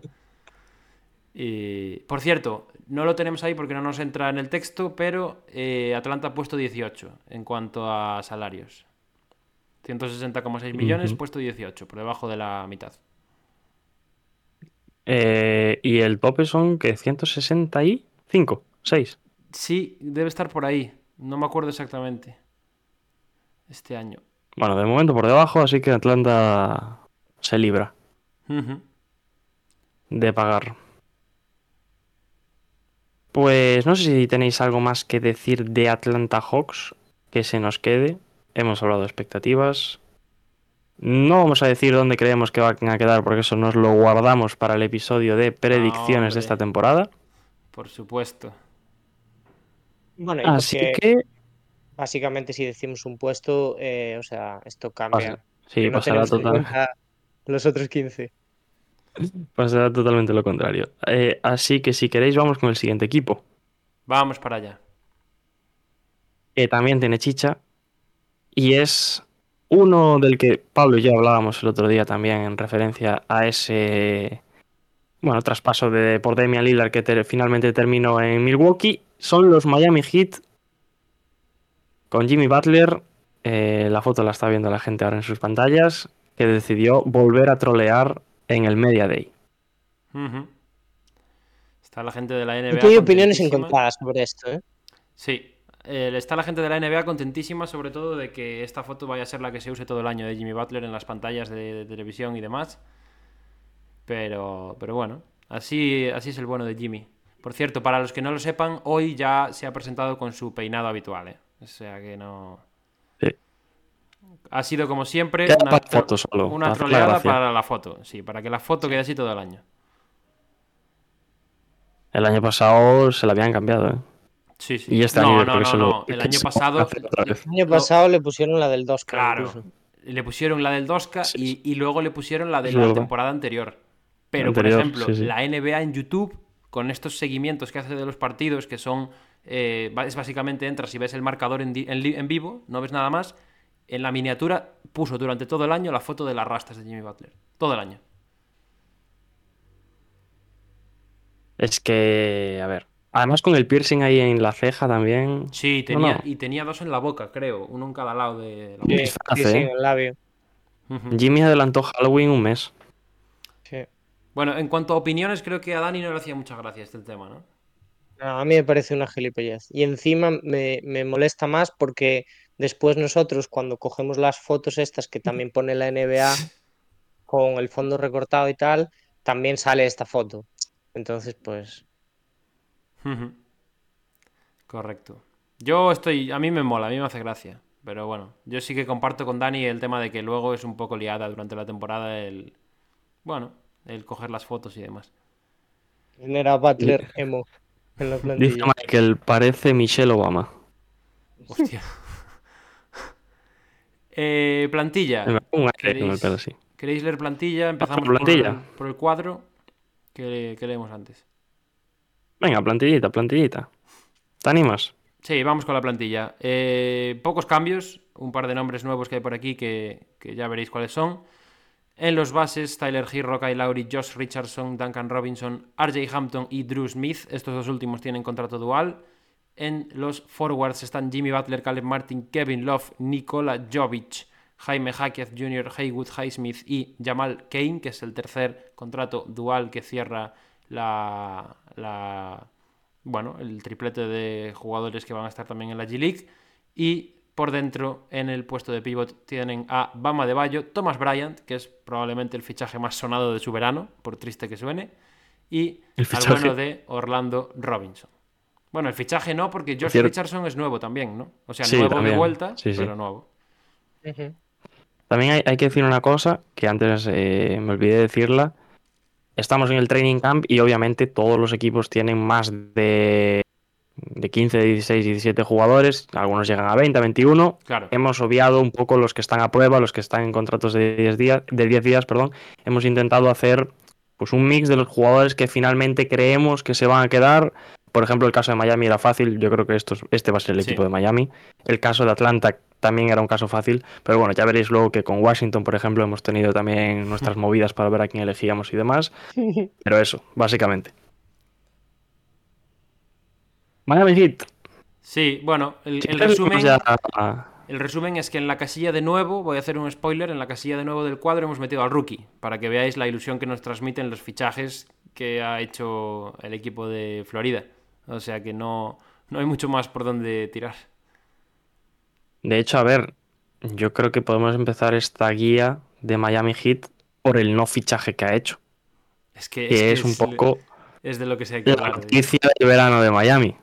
Speaker 3: Y, por cierto, no lo tenemos ahí porque no nos entra en el texto, pero eh, Atlanta ha puesto 18 en cuanto a salarios. 160,6 millones, puesto 18, por debajo de la mitad.
Speaker 1: Eh, y el tope son que 165, 6.
Speaker 3: Sí, debe estar por ahí. No me acuerdo exactamente. Este año.
Speaker 1: Bueno, de momento por debajo, así que Atlanta se libra de pagar. Pues no sé si tenéis algo más que decir de Atlanta Hawks que se nos quede. Hemos hablado de expectativas. No vamos a decir dónde creemos que van a quedar porque eso nos lo guardamos para el episodio de predicciones de esta temporada.
Speaker 3: Por supuesto.
Speaker 2: Bueno, y
Speaker 1: Así que
Speaker 2: básicamente si decimos un puesto, eh, o sea, esto cambia.
Speaker 1: pasa- sí,
Speaker 2: no
Speaker 1: pasará, total-
Speaker 2: cuenta los otros 15.
Speaker 1: pasará totalmente lo contrario. Eh, así que si queréis vamos con el siguiente equipo.
Speaker 3: Vamos para allá.
Speaker 1: que también tiene chicha y es uno del que Pablo y yo hablábamos el otro día también en referencia a ese bueno traspaso de por Damian Lillard que te- finalmente terminó en Milwaukee son los Miami Heat con Jimmy Butler eh, la foto la está viendo la gente ahora en sus pantallas que decidió volver a trolear en el Media Day.
Speaker 3: Está la gente de la NBA.
Speaker 2: Hay opiniones encontradas sobre esto, ¿eh?
Speaker 3: Sí. Eh, está la gente de la NBA contentísima, sobre todo, de que esta foto vaya a ser la que se use todo el año de Jimmy Butler en las pantallas de, de televisión y demás. Pero, pero bueno, así, así es el bueno de Jimmy. Por cierto, para los que no lo sepan, hoy ya se ha presentado con su peinado habitual, ¿eh? O sea que no. Ha sido como siempre
Speaker 1: Queda
Speaker 3: una,
Speaker 1: para foto solo,
Speaker 3: una
Speaker 1: para
Speaker 3: troleada para la foto. Sí, para que la foto quede así todo el año.
Speaker 1: el año pasado se la habían cambiado ¿eh?
Speaker 3: Sí, sí.
Speaker 1: y este
Speaker 3: no,
Speaker 1: año
Speaker 3: no, no, no. El año pasado.
Speaker 2: El año pasado le pusieron la del 2,
Speaker 3: Claro.
Speaker 2: incluso.
Speaker 3: Le pusieron la del 2K
Speaker 1: Sí,
Speaker 3: y, y luego le pusieron la de la temporada anterior. Pero,
Speaker 1: Anterior,
Speaker 3: por ejemplo,
Speaker 1: sí, sí.
Speaker 3: la NBA en YouTube, con estos seguimientos que hace de los partidos, que son. eh, es básicamente entras y ves el marcador en, en vivo, no ves nada más. En la miniatura puso durante todo el año la foto de las rastas de Jimmy Butler. Todo el año.
Speaker 1: Es que, a ver. Además con el piercing ahí en la ceja también.
Speaker 3: Sí, tenía,
Speaker 1: no.
Speaker 3: y tenía dos en la boca, creo. Uno en cada lado de la
Speaker 2: Sí,
Speaker 3: boca.
Speaker 1: disfraz,
Speaker 2: sí, sí,
Speaker 1: ¿eh?
Speaker 2: en el labio.
Speaker 1: Jimmy adelantó Halloween un mes.
Speaker 2: Sí.
Speaker 3: Bueno, en cuanto a opiniones, creo que a Dani no le hacía mucha gracia este tema, ¿no?
Speaker 2: No, a mí me parece una gilipollez. Y encima me, me molesta más porque después nosotros, cuando cogemos las fotos estas que también pone la NBA con el fondo recortado y tal, también sale esta foto. Entonces, pues.
Speaker 3: Correcto. Yo estoy, a mí me mola, a mí me hace gracia. Pero bueno, yo sí que comparto con Dani el tema de que luego es un poco liada durante la temporada el, bueno, el coger las fotos y demás.
Speaker 2: genera Butler emo en la
Speaker 1: Dice. Michael, parece Michelle Obama.
Speaker 3: Hostia. Eh, plantilla.
Speaker 1: Me pongo un aire con el
Speaker 3: ¿Queréis?
Speaker 1: pelo así.
Speaker 3: ¿Queréis leer plantilla? Empezamos
Speaker 1: por plantilla.
Speaker 3: Por, el, por el cuadro que, que leemos antes.
Speaker 1: Venga, plantillita, plantillita. ¿Te animas?
Speaker 3: Sí, vamos con la plantilla. Eh, pocos cambios, un par de nombres nuevos que hay por aquí que, que ya veréis cuáles son. En los bases, Tyler Hero, Kyle Lowry, Josh Richardson, Duncan Robinson, RJ Hampton y Drew Smith. Estos dos últimos tienen contrato dual. En los forwards están Jimmy Butler, Caleb Martin, Kevin Love, Nikola Jovic, Jaime Hackett Jr., Haywood Highsmith y Jamal Kane, que es el tercer contrato dual que cierra la, la bueno, el triplete de jugadores que van a estar también en la G-League. Y por dentro, en el puesto de pivot, tienen a Bama de Bayo, Thomas Bryant, que es probablemente el fichaje más sonado de su verano, por triste que suene, y
Speaker 1: El
Speaker 3: al
Speaker 1: fichaje.
Speaker 3: bueno de Orlando Robinson. Bueno, el fichaje no, porque Josh
Speaker 1: Cierto.
Speaker 3: Richardson es nuevo también, ¿no? O sea,
Speaker 1: Sí,
Speaker 3: nuevo de vuelta,
Speaker 1: Sí, sí.
Speaker 3: pero nuevo.
Speaker 1: También hay, hay que decir una cosa que antes eh, me olvidé de decirla. Estamos en el training camp y obviamente todos los equipos tienen más de, de 15, 16, 17 jugadores. Algunos llegan a 20, a 21.
Speaker 3: Claro.
Speaker 1: Hemos obviado un poco los que están a prueba, los que están en contratos de 10 días, de 10 días, perdón. Hemos intentado hacer pues un mix de los jugadores que finalmente creemos que se van a quedar. Por ejemplo, el caso de Miami era fácil, yo creo que esto, es- este va a ser el
Speaker 3: Sí.
Speaker 1: equipo de Miami. El caso de Atlanta también era un caso fácil, pero bueno, ya veréis luego que con Washington, por ejemplo, hemos tenido también nuestras movidas para ver a quién elegíamos y demás. Pero eso, básicamente. Miami Heat.
Speaker 3: Sí, bueno, resumen, el resumen es que en la casilla de nuevo, voy a hacer un spoiler, en la casilla de nuevo del cuadro hemos metido al rookie, para que veáis la ilusión que nos transmiten los fichajes que ha hecho el equipo de Florida. O sea que no, no hay mucho más por donde tirar.
Speaker 1: De hecho, a ver, yo creo que podemos empezar esta guía de Miami Heat por el no fichaje que ha hecho,
Speaker 3: Es que,
Speaker 1: que es,
Speaker 3: que
Speaker 1: un poco
Speaker 3: es de lo que se que
Speaker 1: la
Speaker 3: de-
Speaker 1: noticia del verano de Miami.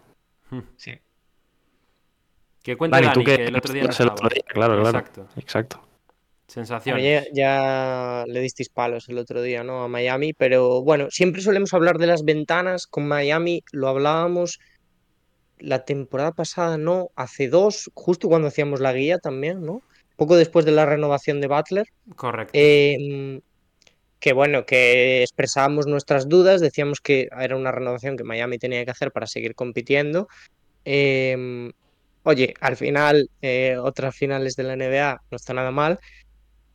Speaker 3: Que cuente
Speaker 1: Dani,
Speaker 3: Dani,
Speaker 1: tú que
Speaker 3: que el otro día no
Speaker 1: el otro
Speaker 3: estaba.
Speaker 1: día, claro, claro.
Speaker 3: Exacto. Sensaciones.
Speaker 2: Ya le disteis palos el otro día, ¿no? A Miami, pero bueno, siempre solemos hablar de las ventanas. Con Miami lo hablábamos la temporada pasada, no, hace dos, justo cuando hacíamos la guía también, ¿no? Poco después de la renovación de Butler.
Speaker 3: Correcto.
Speaker 2: Eh, que bueno, que expresábamos nuestras dudas, decíamos que era una renovación que Miami tenía que hacer para seguir compitiendo. Eh, oye, al final, eh, otras finales de la NBA no está nada mal,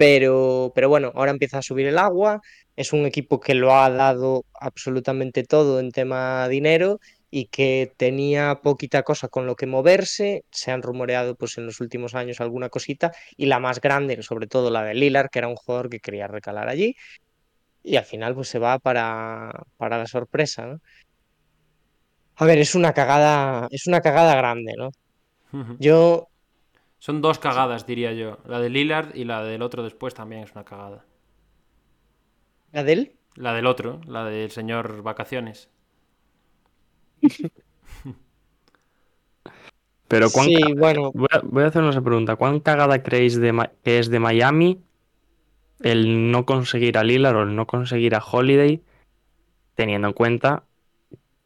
Speaker 2: pero, pero bueno, ahora empieza a subir el agua, es un equipo que lo ha dado absolutamente todo en tema dinero y que tenía poquita cosa con lo que moverse, se han rumoreado pues en los últimos años alguna cosita y la más grande, sobre todo la de Lillard, que era un jugador que quería recalar allí y al final pues se va para, para la sorpresa, ¿no? A ver, es una cagada, es una cagada grande, ¿no? Yo,
Speaker 3: Son dos cagadas, diría yo. La de Lillard y la del otro después también es una cagada.
Speaker 2: ¿la de él?
Speaker 3: La del otro, la del señor Vacaciones.
Speaker 1: Pero ¿cuán
Speaker 2: Sí, bueno,
Speaker 1: voy, a, voy a hacer una pregunta. ¿Cuán cagada creéis de, Ma- que es de Miami el no conseguir a Lillard o el no conseguir a Holiday, teniendo en cuenta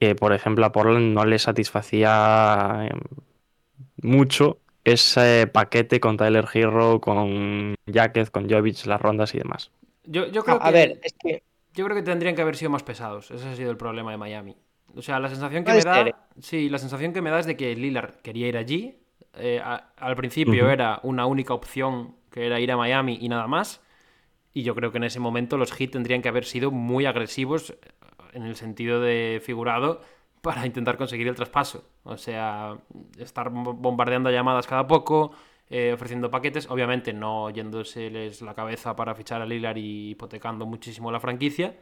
Speaker 1: que, por ejemplo, a Portland no le satisfacía eh, mucho ese paquete con Tyler Hero, con Jacket, con Jovic, las rondas y demás?
Speaker 3: Yo, yo creo
Speaker 2: a
Speaker 3: que,
Speaker 2: ver, es que
Speaker 3: yo creo que tendrían que haber sido más pesados. Ese ha sido el problema de Miami. O sea, la sensación que me da.
Speaker 2: ser, ¿eh?
Speaker 3: Sí, la sensación que me da es de que Lillard quería ir allí. Eh, a- al principio era una única opción que era ir a Miami y nada más. Y yo creo que en ese momento los Heat tendrían que haber sido muy agresivos en el sentido de figurado para intentar conseguir el traspaso. O sea, estar bo- bombardeando llamadas cada poco, eh, ofreciendo paquetes, obviamente no yéndoseles la cabeza para fichar a Lillard y hipotecando muchísimo la franquicia.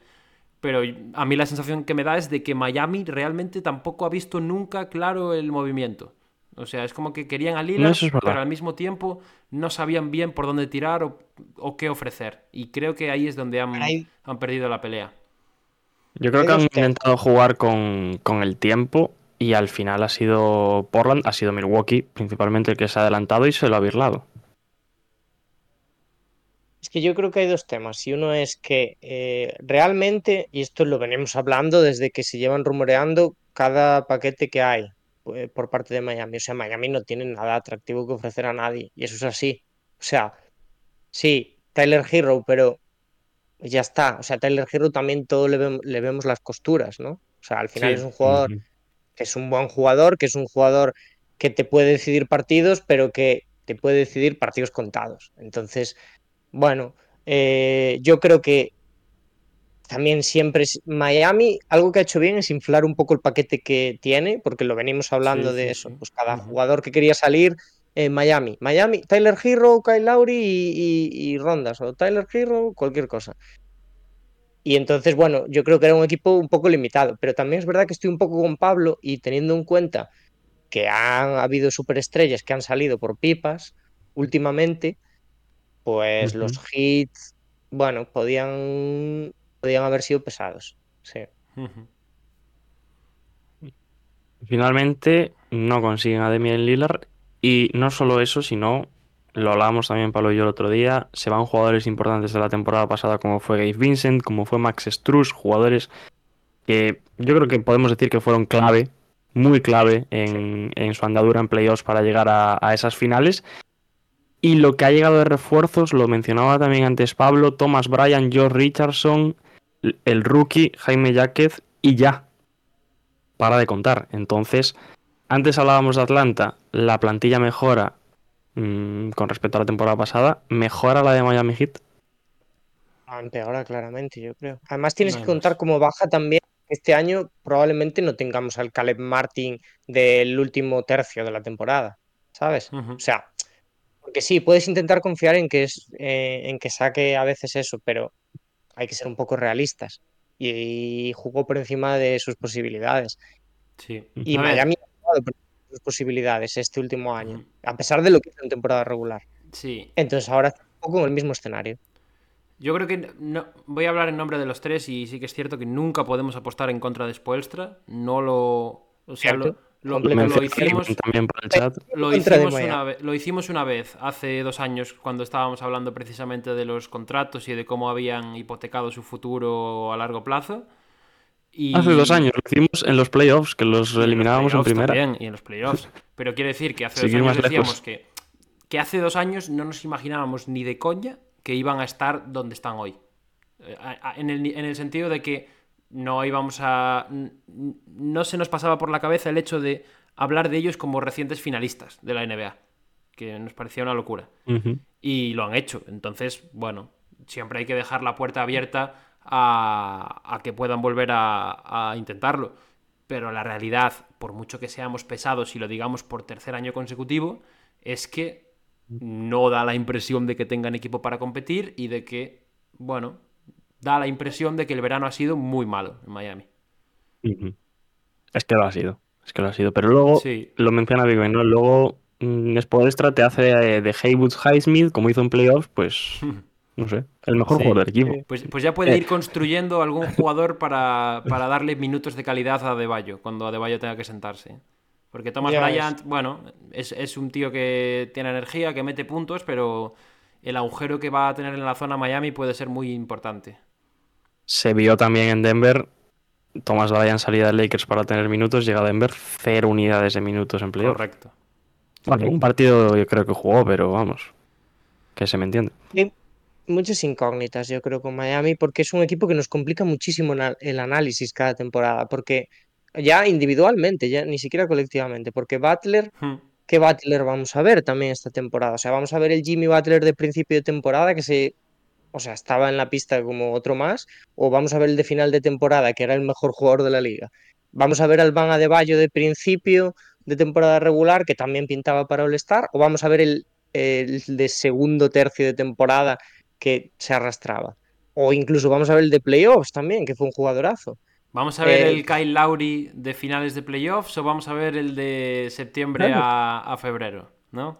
Speaker 3: Pero a mí la sensación que me da es de que Miami realmente tampoco ha visto nunca claro el movimiento. O sea, es como que querían a Lillard,
Speaker 1: es
Speaker 3: pero al mismo tiempo no sabían bien por dónde tirar o, o qué ofrecer. Y creo que ahí es donde han perdido la pelea.
Speaker 1: Yo creo que han intentado jugar con, con el tiempo y al final ha sido Portland, ha sido Milwaukee principalmente el que se ha adelantado y se lo ha birlado.
Speaker 2: Es que yo creo que hay dos temas. Y uno es que eh, realmente, y esto lo venimos hablando desde que se llevan rumoreando cada paquete que hay eh, por parte de Miami. O sea, Miami no tiene nada atractivo que ofrecer a nadie. Y eso es así. O sea, sí, Tyler Hero, pero ya está. O sea, Tyler Hero también todo le, le vemos las costuras, ¿no? O sea, al final
Speaker 3: Sí.
Speaker 2: es un jugador que es un buen jugador, que es un jugador que te puede decidir partidos, pero que te puede decidir partidos contados. Entonces, bueno, eh, yo creo que también siempre es- Miami, algo que ha hecho bien es inflar un poco el paquete que tiene, porque lo venimos hablando
Speaker 3: Sí,
Speaker 2: de
Speaker 3: sí,
Speaker 2: eso. Pues cada jugador que quería salir en Miami, Miami, Tyler Hero, Kyle Lowry y, y- y rondas, o Tyler Hero, cualquier cosa. Y entonces, bueno, yo creo que era un equipo un poco limitado, pero también es verdad que estoy un poco con Pablo y teniendo en cuenta que han habido superestrellas que han salido por pipas últimamente, pues los hits, bueno, podían, podían haber sido pesados. Sí.
Speaker 1: Finalmente no consiguen a Demian Lillard y no solo eso, sino lo hablábamos también Pablo y yo el otro día, se van jugadores importantes de la temporada pasada como fue Gabe Vincent, como fue Max Struz, jugadores que yo creo que podemos decir que fueron clave, muy clave en, en su andadura en playoffs para llegar a, a esas finales. Y lo que ha llegado de refuerzos, lo mencionaba también antes Pablo, Thomas Bryan, George Richardson, el rookie Jaime Jáquez y ya. Para de contar. Entonces, antes hablábamos de Atlanta, la plantilla mejora mm, con respecto a la temporada pasada. ¿Mejora la de Miami Heat?
Speaker 2: Ah, Empeora claramente, yo creo. Además, tienes
Speaker 3: No
Speaker 2: que contar como baja también. Este año probablemente no tengamos al Caleb Martin del último tercio de la temporada, ¿sabes? O sea, porque sí, puedes intentar confiar en que, es, eh, en que saque a veces eso, pero hay que ser un poco realistas. Y, jugó por encima de sus posibilidades.
Speaker 3: Sí.
Speaker 2: Y
Speaker 3: A
Speaker 2: Miami jugado por encima de sus posibilidades este último año, a pesar de lo que hizo en temporada regular.
Speaker 3: sí.
Speaker 2: Entonces ahora está un poco en el mismo escenario.
Speaker 3: Yo creo que no, voy a hablar en nombre de los tres y sí que es cierto que nunca podemos apostar en contra de Spoelstra. No lo. O sea, lo, lo- hicimos.
Speaker 1: también por el chat.
Speaker 3: Lo hicimos, una vez, lo hicimos una vez, hace dos años, cuando estábamos hablando precisamente de los contratos y de cómo habían hipotecado su futuro a largo plazo. Y...
Speaker 1: Hace dos años, lo hicimos en los playoffs, que los
Speaker 3: y en los
Speaker 1: eliminábamos en primera.
Speaker 3: también, y en los playoffs. Pero quiere decir que hace dos años decíamos que, que hace dos años no nos imaginábamos ni de coña que iban a estar donde están hoy. Eh, En el, en el sentido de que no íbamos a. No se nos pasaba por la cabeza el hecho de hablar de ellos como recientes finalistas de la NBA. Que nos parecía una locura. Y lo han hecho. Entonces, bueno, siempre hay que dejar la puerta abierta a, a que puedan volver a, a intentarlo. Pero la realidad, por mucho que seamos pesados y lo digamos por tercer año consecutivo, es que no da la impresión de que tengan equipo para competir y de que, bueno, da la impresión de que el verano ha sido muy malo en Miami.
Speaker 1: Es que lo ha sido. Es que lo ha sido. Pero luego,
Speaker 3: Sí.
Speaker 1: lo menciona Big Ben, ¿no? Luego, mm, Spoelstra te hace eh, de Haywood Highsmith, como hizo en playoffs, pues, no sé, el mejor
Speaker 3: Sí.
Speaker 1: jugador del equipo.
Speaker 3: Pues, pues ya puede
Speaker 1: Eh.
Speaker 3: ir construyendo algún jugador para, para darle minutos de calidad a Adebayo, cuando Adebayo tenga que sentarse. Porque Thomas. Bryant, bueno, es, es un tío que tiene energía, que mete puntos, pero el agujero que va a tener en la zona Miami puede ser muy importante.
Speaker 1: Se vio también en Denver. Thomas Bryan salida de Lakers para tener minutos, llega a Denver, cero unidades de minutos en playoffs.
Speaker 3: Correcto.
Speaker 1: Bueno, un partido yo creo que jugó, pero vamos, que se me entiende.
Speaker 2: Muchas incógnitas, yo creo, con Miami, porque es un equipo que nos complica muchísimo el análisis cada temporada, porque ya individualmente, ya ni siquiera colectivamente, porque Butler,
Speaker 3: Hmm.
Speaker 2: ¿qué Butler vamos a ver también esta temporada? O sea, vamos a ver el Jimmy Butler de principio de temporada que se, o sea, estaba en la pista como otro más, o vamos a ver el de final de temporada, que era el mejor jugador de la liga. Vamos a ver al Van Adebayo de principio de temporada regular, que también pintaba para All-Star, o vamos a ver el, el de segundo tercio de temporada que se arrastraba. O incluso vamos a ver el de playoffs también, que fue un jugadorazo.
Speaker 3: ¿Vamos a ver
Speaker 2: Eh,
Speaker 3: el Kyle Lowry de finales de playoffs o vamos a ver el de septiembre
Speaker 2: Claro.
Speaker 3: a, a febrero? ¿No?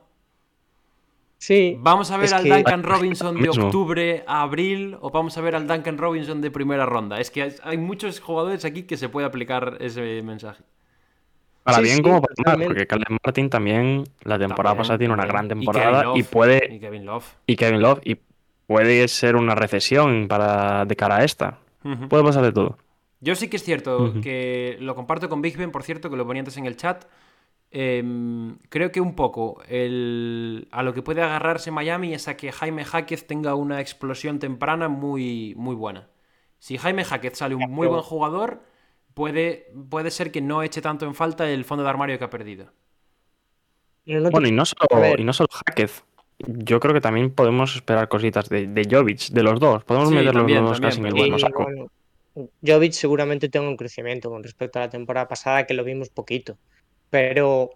Speaker 2: Sí,
Speaker 3: ¿Vamos a ver
Speaker 2: es
Speaker 3: al
Speaker 2: que-
Speaker 3: Duncan Robinson de octubre a abril o vamos a ver al Duncan Robinson de primera ronda? Es que hay- muchos jugadores aquí que se puede aplicar ese mensaje.
Speaker 1: Para
Speaker 2: Sí,
Speaker 1: bien
Speaker 2: sí,
Speaker 1: como para mal, porque Caleb Martin también la temporada
Speaker 3: También,
Speaker 1: pasada tiene una
Speaker 3: también.
Speaker 1: gran temporada y,
Speaker 3: Love,
Speaker 1: puede
Speaker 3: Y Kevin Love.
Speaker 1: y Kevin Love y puede ser una recesión para de cara a esta. Puede pasar de todo.
Speaker 3: Yo sí que es cierto que lo comparto con Big Ben, por cierto, que lo ponía antes en el chat. Em, creo que un poco el- a lo que puede agarrarse Miami es a que Jaime Jaquez tenga una explosión temprana muy, muy buena. Si Jaime Jaquez sale un muy buen jugador, puede, puede ser que no eche tanto en falta el fondo de armario que ha perdido.
Speaker 1: Bueno, y no solo, y no solo Jaquez. Yo creo que también podemos esperar cositas de, de Jovic, de los dos. Podemos
Speaker 3: Sí,
Speaker 1: meter los dos casi en el mismo saco.
Speaker 2: bueno, Jovic seguramente tenga un crecimiento con respecto a la temporada pasada, que lo vimos poquito. Pero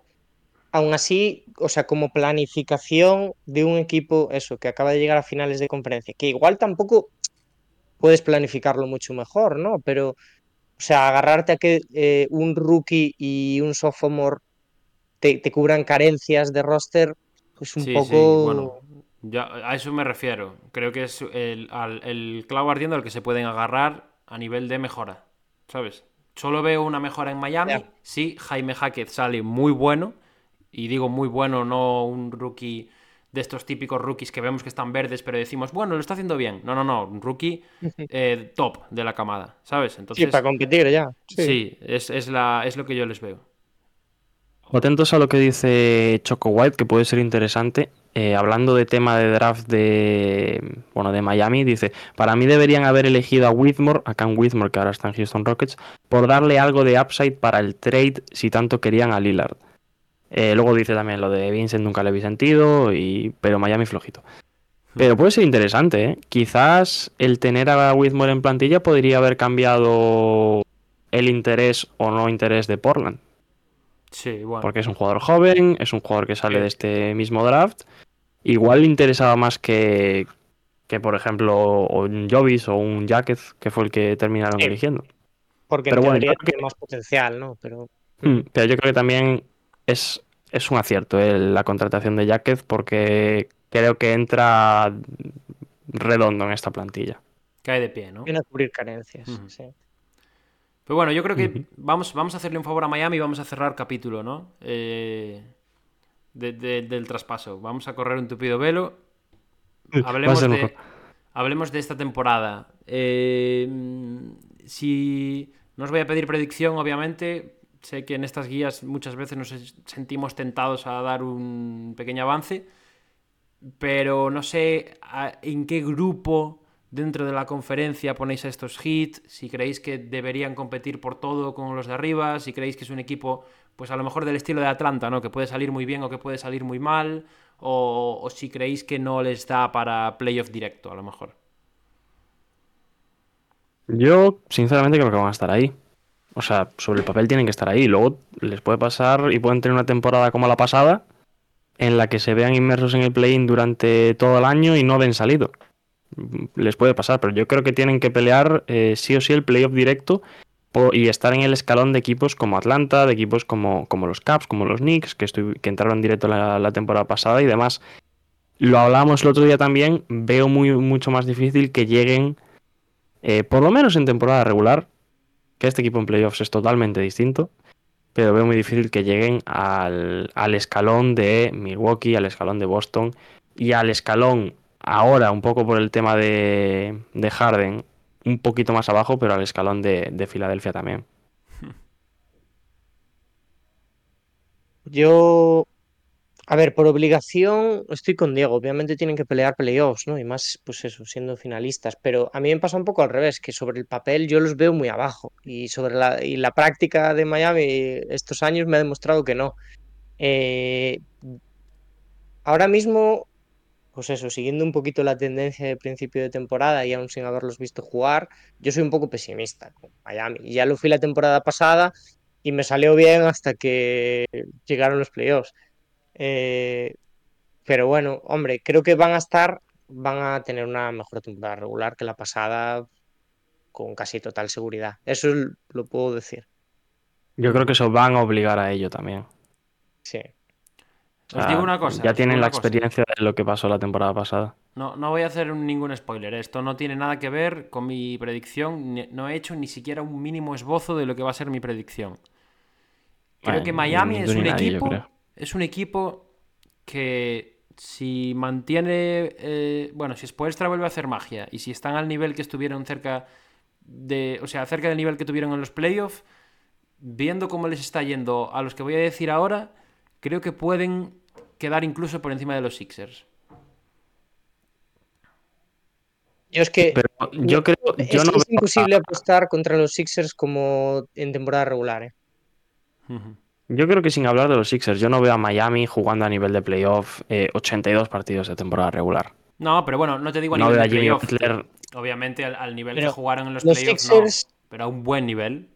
Speaker 2: aún así, o sea, como planificación de un equipo, eso, que acaba de llegar a finales de conferencia, que igual tampoco puedes planificarlo mucho mejor, ¿no? Pero, o sea, agarrarte a que eh, un rookie y un sophomore te, te cubran carencias de roster, pues un
Speaker 3: Sí,
Speaker 2: poco.
Speaker 3: sí, bueno, ya, a eso me refiero. Creo que es el, al- el clavo ardiendo al que se pueden agarrar a nivel de mejora, ¿sabes? Solo veo una mejora en Miami.
Speaker 2: Ya.
Speaker 3: Sí, Jaime Hackett sale muy bueno. Y digo muy bueno, no un rookie de estos típicos rookies que vemos que están verdes, pero decimos, bueno, lo está haciendo bien. No, no, no, un rookie eh, top de la camada, ¿sabes? Entonces,
Speaker 2: Sí, para competir ya.
Speaker 3: sí, es, es la, es lo que yo les veo.
Speaker 1: Atentos a lo que dice Choco White, que puede ser interesante. Eh, hablando de tema de draft de bueno de Miami, dice, para mí deberían haber elegido a Whitmore, a Cam Whitmore, que ahora está en Houston Rockets, por darle algo de upside para el trade si tanto querían a Lillard. Eh, luego dice también lo de Vincent nunca le vi sentido, y, pero Miami flojito. Pero puede ser interesante, ¿eh? Quizás el tener a Whitmore en plantilla podría haber cambiado el interés o no interés de Portland.
Speaker 3: Sí, bueno.
Speaker 1: Porque es un jugador joven, es un jugador que sale de este mismo draft. Igual le interesaba más que, que por ejemplo, un Jovis o un Jacket, que fue el que terminaron
Speaker 2: Sí.
Speaker 1: eligiendo.
Speaker 2: Porque
Speaker 1: Pero
Speaker 2: en
Speaker 1: bueno,
Speaker 2: teoría
Speaker 1: yo creo que-
Speaker 2: tiene más potencial, ¿no? Pero
Speaker 1: Mm, Pero yo creo que también es, es un acierto eh, la contratación de Jacket porque creo que entra redondo en esta plantilla.
Speaker 3: Cae de pie, ¿no?
Speaker 2: viene a cubrir carencias. Sí.
Speaker 3: Pero bueno, yo creo que vamos, vamos a hacerle un favor a Miami y vamos a cerrar capítulo, ¿no? Eh, de- de- del traspaso. Vamos a correr un tupido velo. Hablemos de,
Speaker 1: mejor.
Speaker 3: hablemos de esta temporada. Eh, si no os voy a pedir predicción, obviamente. Sé que en estas guías muchas veces nos sentimos tentados a dar un pequeño avance. Pero no sé en qué grupo dentro de la conferencia ponéis a estos hits, si creéis que deberían competir por todo con los de arriba, si creéis que es un equipo, pues a lo mejor del estilo de Atlanta, ¿no? Que puede salir muy bien o que puede salir muy mal, o, o si creéis que no les da para playoff directo, a lo mejor.
Speaker 1: Yo, sinceramente, creo que van a estar ahí. O sea, sobre el papel tienen que estar ahí. Luego les puede pasar y pueden tener una temporada como la pasada, en la que se vean inmersos en el play-in durante todo el año y no den salido. Les puede pasar, pero yo creo que tienen que pelear eh, sí o sí el playoff directo y estar en el escalón de equipos como Atlanta, de equipos como, como los Caps, como los Knicks, que, que entraron directo la, la temporada pasada y demás. Lo hablábamos el otro día también, veo muy, mucho más difícil que lleguen, eh, por lo menos en temporada regular, que este equipo en playoffs es totalmente distinto, pero veo muy difícil que lleguen al, al escalón de Milwaukee, al escalón de Boston y al escalón ahora un poco por el tema de, de Harden, un poquito más abajo, pero al escalón de, de Filadelfia también.
Speaker 2: Yo, a ver, por obligación estoy con Diego. Obviamente tienen que pelear playoffs, ¿no? Y más, pues eso, siendo finalistas. Pero a mí me pasa un poco al revés, que sobre el papel yo los veo muy abajo. Y sobre la, y la práctica de Miami estos años me ha demostrado que no. Eh, ahora mismo, pues eso, siguiendo un poquito la tendencia de principio de temporada y aún sin haberlos visto jugar, yo soy un poco pesimista con Miami. Ya lo fui la temporada pasada y me salió bien hasta que llegaron los playoffs. Eh, pero bueno, hombre, creo que van a estar, van a tener una mejor temporada regular que la pasada con casi total seguridad. Eso es- lo puedo decir.
Speaker 1: Yo creo que eso van a obligar a ello también.
Speaker 2: Sí.
Speaker 3: Os digo una cosa.
Speaker 1: Ya tienen la
Speaker 3: cosa.
Speaker 1: experiencia de lo que pasó la temporada pasada.
Speaker 3: No, no voy a hacer ningún spoiler. Esto no tiene nada que ver con mi predicción. No he hecho ni siquiera un mínimo esbozo de lo que va a ser mi predicción. Creo
Speaker 1: Bueno,
Speaker 3: que Miami es un
Speaker 1: nadie,
Speaker 3: equipo. Es un equipo que si mantiene. eh, bueno, si Spoelstra vuelve a hacer magia y si están al nivel que estuvieron cerca de. O sea, cerca del nivel que tuvieron en los playoffs, viendo cómo les está yendo a los que voy a decir ahora, creo que pueden quedar incluso por encima de los Sixers.
Speaker 2: Yo es que
Speaker 1: Pero yo creo,
Speaker 2: es,
Speaker 1: yo no
Speaker 2: es
Speaker 1: veo
Speaker 2: imposible
Speaker 1: a-
Speaker 2: apostar contra los Sixers como en temporada regular. ¿eh?
Speaker 1: Yo creo que sin hablar de los Sixers, yo no veo a Miami jugando a nivel de playoff eh, 82 partidos de temporada regular.
Speaker 3: No, pero bueno, no te digo a
Speaker 1: No
Speaker 3: nivel
Speaker 1: veo a
Speaker 3: de
Speaker 1: Jimmy
Speaker 3: playoff.
Speaker 1: Butler.
Speaker 3: Obviamente al, al nivel
Speaker 2: Pero
Speaker 3: que jugaron en los,
Speaker 2: los
Speaker 3: playoffs,
Speaker 2: Sixers-
Speaker 3: no. Pero a un buen nivel.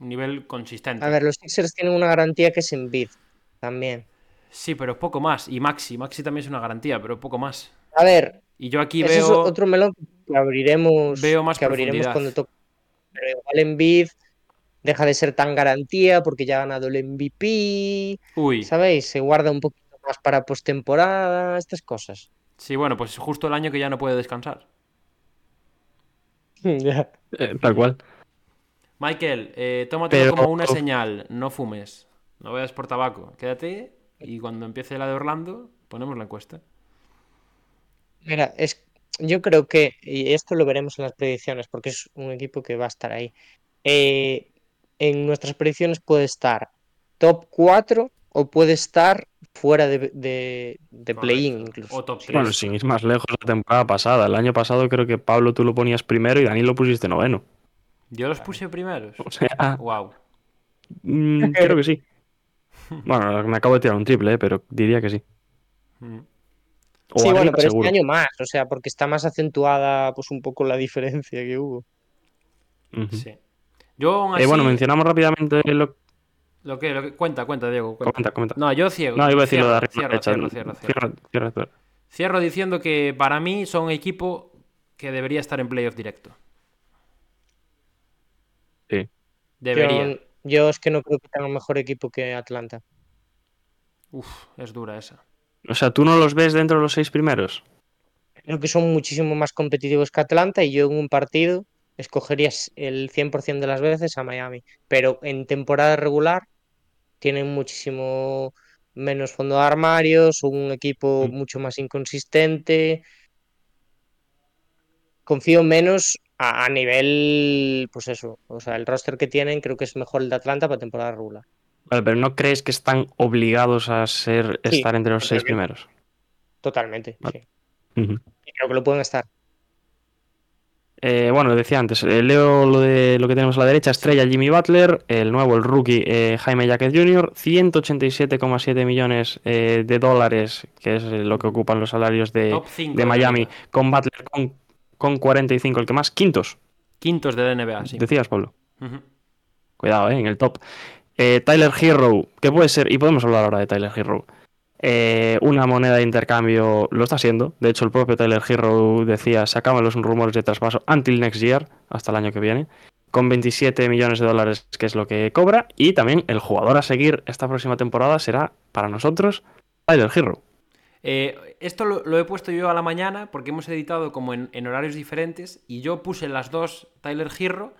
Speaker 3: Un nivel consistente.
Speaker 2: A ver, los Sixers tienen una garantía que es en bid también.
Speaker 3: Sí, pero poco más. Y Maxi. Maxi también es una garantía, pero poco más.
Speaker 2: A ver,
Speaker 3: Y yo aquí veo.
Speaker 2: es otro melón que abriremos,
Speaker 3: veo más
Speaker 2: que abriremos cuando toque. Pero igual Embiid deja de ser tan garantía porque ya ha ganado el MVP,
Speaker 3: Uy.
Speaker 2: ¿sabéis? Se guarda un poquito más para postemporada, estas cosas.
Speaker 3: Sí, bueno, pues justo el año que ya no puede descansar.
Speaker 2: Ya.
Speaker 1: eh, tal cual.
Speaker 3: Michael, eh, tómatelo
Speaker 1: Pero-
Speaker 3: como una señal. No fumes. No vayas por tabaco. Quédate y cuando empiece la de Orlando, ponemos la encuesta.
Speaker 2: Mira, es, yo creo que, y esto lo veremos en las predicciones, porque es un equipo que va a estar ahí. eh, en nuestras predicciones puede estar top 4 o puede estar fuera de, de, de play-in incluso.
Speaker 3: O top 3.
Speaker 1: Bueno, sin ir más lejos la temporada pasada. El año pasado creo que Pablo tú lo ponías primero y Dani lo pusiste noveno.
Speaker 3: Yo los puse primeros.
Speaker 1: O sea,
Speaker 3: Wow.
Speaker 1: mm, creo que sí. Bueno, me acabo de tirar un triple, eh, pero diría que sí.
Speaker 3: Mm.
Speaker 1: O
Speaker 2: Sí, bueno, pero
Speaker 1: seguro.
Speaker 2: este año más, o sea, porque está más acentuada pues un poco la diferencia que hubo.
Speaker 1: Ujú.
Speaker 3: Sí. Yo aún
Speaker 1: Eh, bueno, mencionamos rápidamente lo
Speaker 3: Lo que, lo que- Cuenta, cuenta, Diego. cuenta.
Speaker 1: Comenta, comenta.
Speaker 3: No, yo ciego.
Speaker 1: No, iba a decir lo de arriba.
Speaker 3: cierra, cierra, cierra. Cierra,
Speaker 1: cierra, cierra.
Speaker 3: Cierro diciendo que para mí son un equipo que debería estar en playoff directo.
Speaker 1: Sí.
Speaker 3: Debería.
Speaker 2: Yo, yo es que no creo que tenga un mejor equipo que Atlanta.
Speaker 3: Uf, es dura esa.
Speaker 1: O sea, ¿tú no los ves dentro de los seis primeros?
Speaker 2: Creo que son muchísimo más competitivos que Atlanta y yo en un partido escogería s- el 100% de las veces a Miami. Pero en temporada regular tienen muchísimo menos fondo de armario, son un equipo
Speaker 1: Mm.
Speaker 2: mucho más inconsistente. Confío menos a, a nivel, pues eso, o sea, el roster que tienen creo que es mejor el de Atlanta para temporada regular.
Speaker 1: Vale, pero ¿no crees que están obligados a ser
Speaker 2: Sí,
Speaker 1: estar entre los seis primeros?
Speaker 2: Totalmente,
Speaker 1: Vale.
Speaker 2: sí. Y creo que lo pueden estar.
Speaker 1: Eh, bueno, decía antes, eh, leo lo de lo que tenemos a la derecha, estrella Jimmy Butler, el nuevo, el rookie eh, Jaime Jacket Jr., 187,7 millones eh, de dólares, que es lo que ocupan los salarios de,
Speaker 3: Top 5
Speaker 1: de Miami, con Butler con, con 45, el que más, quintos,
Speaker 3: Quintos de la NBA, sí.
Speaker 1: decías, Pablo. Cuidado, eh, en el top. Eh, Tyler Hero, que puede ser, y podemos hablar ahora de Tyler Hero. eh, una moneda de intercambio lo está siendo. De hecho, el propio Tyler Hero decía: se acaban los rumores de traspaso until next year, hasta el año que viene, con 27 millones de dólares, que es lo que cobra. Y también el jugador a seguir esta próxima temporada será para nosotros Tyler Hero.
Speaker 3: Eh, esto lo, lo he puesto yo a la mañana porque hemos editado como en, en horarios diferentes y yo puse las dos Tyler Girro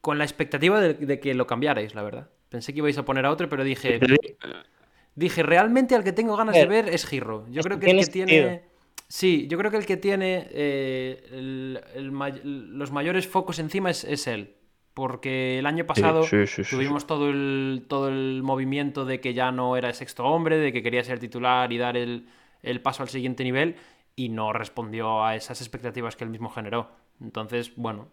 Speaker 3: con la expectativa de, de que lo cambiarais, la verdad. Pensé que ibais a poner a otro, pero dije, dije, realmente al que tengo ganas de
Speaker 2: Ver,
Speaker 3: es Girro. Yo creo
Speaker 2: que
Speaker 3: el que
Speaker 2: tiene.
Speaker 3: Sí, yo creo que el que tiene eh, el- el los mayores focos encima es, es él. Porque el año pasado
Speaker 1: sí, sí, sí,
Speaker 3: tuvimos todo el, todo el movimiento de que ya no era sexto hombre, de que quería ser titular y dar el, el paso al siguiente nivel, y no respondió a esas expectativas que él mismo generó. Entonces, bueno,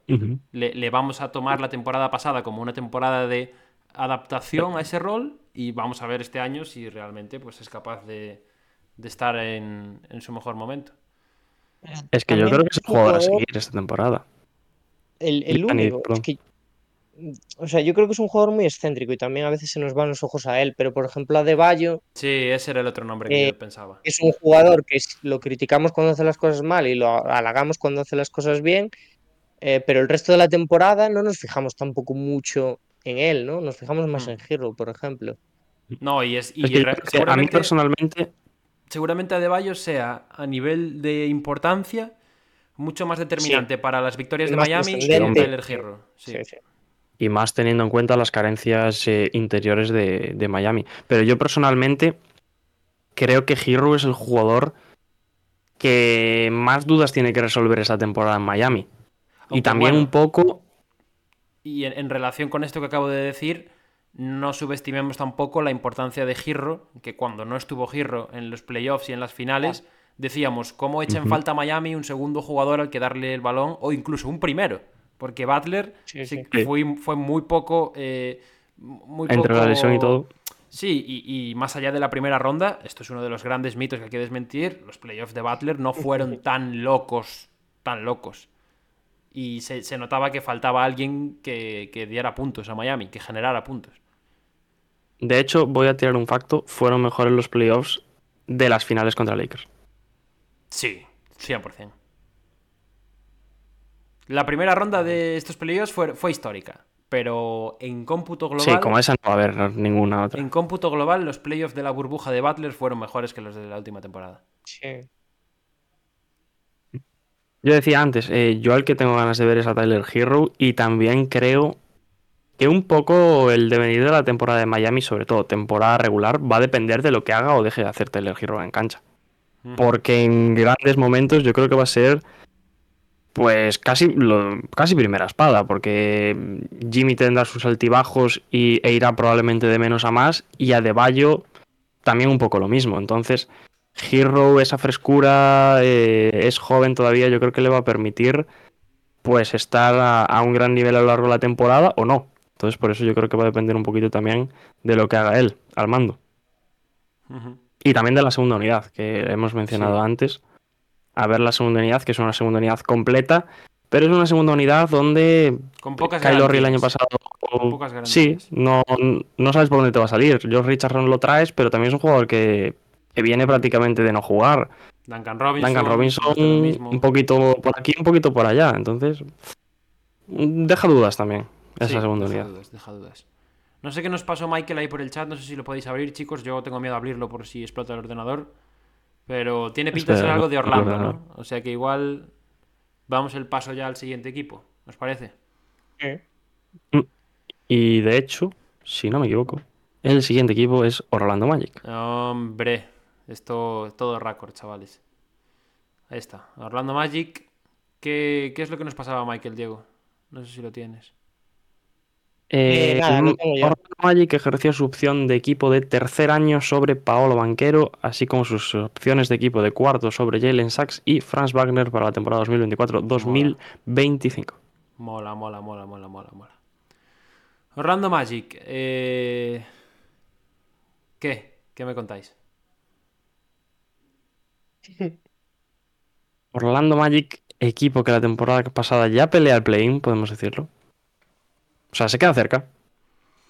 Speaker 3: le, le vamos a tomar la temporada pasada como una temporada de adaptación a ese rol y vamos a ver este año si realmente pues, es capaz de, de estar en, en su mejor momento.
Speaker 1: Es que yo creo que es el jugador a seguir esta temporada.
Speaker 2: El, el único, es que, o sea, yo creo que es un jugador muy excéntrico y también a veces se nos van los ojos a él, pero por ejemplo a De Bayo
Speaker 3: Sí, ese era el otro nombre que
Speaker 2: Eh,
Speaker 3: yo pensaba.
Speaker 2: es un jugador que lo criticamos cuando hace las cosas mal y lo halagamos cuando hace las cosas bien, eh, pero el resto de la temporada no nos fijamos tampoco mucho en él, ¿no? Nos fijamos más
Speaker 3: Hmm.
Speaker 2: en Hero, por ejemplo.
Speaker 3: No, y es. Y
Speaker 1: Es que a mí
Speaker 3: seguramente,
Speaker 1: personalmente
Speaker 3: seguramente Adebayo sea a nivel de importancia mucho más determinante para las victorias de Miami que Hero. Sí.
Speaker 2: Sí, sí.
Speaker 1: Y más teniendo en cuenta las carencias eh, interiores de, de Miami. Pero yo personalmente creo que Hero es el jugador que más dudas tiene que resolver esa temporada en Miami. y también
Speaker 3: bueno,
Speaker 1: un poco,
Speaker 3: Y en, en relación con esto que acabo de decir, no subestimemos tampoco la importancia de Girro, que cuando no estuvo Girro en los playoffs y en las finales, decíamos, ¿cómo echa en
Speaker 1: Ujú.
Speaker 3: falta Miami un segundo jugador al que darle el balón o incluso un primero? Porque Butler
Speaker 2: Sí,
Speaker 3: sí
Speaker 2: sí.
Speaker 3: fue, fue muy poco... eh, muy
Speaker 1: entre la lesión y todo.
Speaker 3: Sí, y, y más allá de la primera ronda, esto es uno de los grandes mitos que hay que desmentir, los playoffs de Butler no fueron tan locos, tan locos. Y se, se notaba que faltaba alguien que, que diera puntos a Miami, que generara puntos.
Speaker 1: De hecho, voy a tirar un facto, fueron mejores los playoffs de las finales contra Lakers.
Speaker 3: Sí, 100%. La primera ronda de estos playoffs fue, fue histórica, pero en cómputo global...
Speaker 1: Sí, como esa no va a haber ninguna otra.
Speaker 3: En cómputo global, los playoffs de la burbuja de Butler fueron mejores que los de la última temporada.
Speaker 2: Sí.
Speaker 1: Yo decía antes, eh, yo al que tengo ganas de ver es a Tyler Hero y también creo que un poco el devenir de la temporada de Miami, sobre todo temporada regular, va a depender de lo que haga o deje de hacer Tyler Hero en cancha. Porque en grandes momentos yo creo que va a ser pues casi, lo- casi primera espada, porque Jimmy tendrá sus altibajos y, e irá probablemente de menos a más, y Adebayo también un poco lo mismo. Entonces, Hero, esa frescura, eh, es joven todavía, yo creo que le va a permitir pues estar a, a un gran nivel a lo largo de la temporada o no. Entonces, por eso yo creo que va a depender un poquito también de lo que haga él al mando. Y también de la segunda unidad, que hemos mencionado
Speaker 3: Sí.
Speaker 1: antes. A ver la segunda unidad, que es una segunda unidad completa, pero es una segunda unidad donde
Speaker 3: Con pocas
Speaker 1: Lowry el año pasado.
Speaker 3: Con pocas
Speaker 1: Sí, no, no sabes por dónde te va a salir. George Richardson lo traes, pero también es un jugador que, que viene prácticamente de no jugar.
Speaker 3: Duncan Robinson.
Speaker 1: Duncan Robinson, un poquito por aquí, un poquito por allá. Entonces, deja dudas también esa
Speaker 3: Sí,
Speaker 1: segunda
Speaker 3: deja
Speaker 1: unidad.
Speaker 3: dudas, deja dudas. No sé qué nos pasó Michael ahí por el chat, no sé si lo podéis abrir, chicos. Yo tengo miedo a abrirlo por si explota el ordenador. Pero tiene pinta de ser algo de Orlando,
Speaker 1: no.
Speaker 3: O sea que igual vamos el paso ya al siguiente equipo. ¿Os parece?
Speaker 1: Y de hecho, si no me equivoco, el siguiente equipo es Orlando Magic.
Speaker 3: Hombre, esto todo récord, chavales. Ahí está. Orlando Magic. ¿Qué, qué es lo que nos pasaba a Michael, Diego? No sé si lo tienes.
Speaker 1: Eh,
Speaker 2: Eh, nada, tengo
Speaker 1: Magic ejerció su opción de equipo de tercer año sobre Paolo Banquero, así como sus opciones de equipo de cuarto sobre Jalen Sachs y Franz Wagner para la temporada 2024-2025.
Speaker 3: Mola, mola, mola, mola, mola, mola. Orlando Magic. eh, ¿Qué? ¿Qué me contáis?
Speaker 1: Orlando Magic, equipo que la temporada pasada ya pelea el play-in, podemos decirlo. O sea, se queda cerca.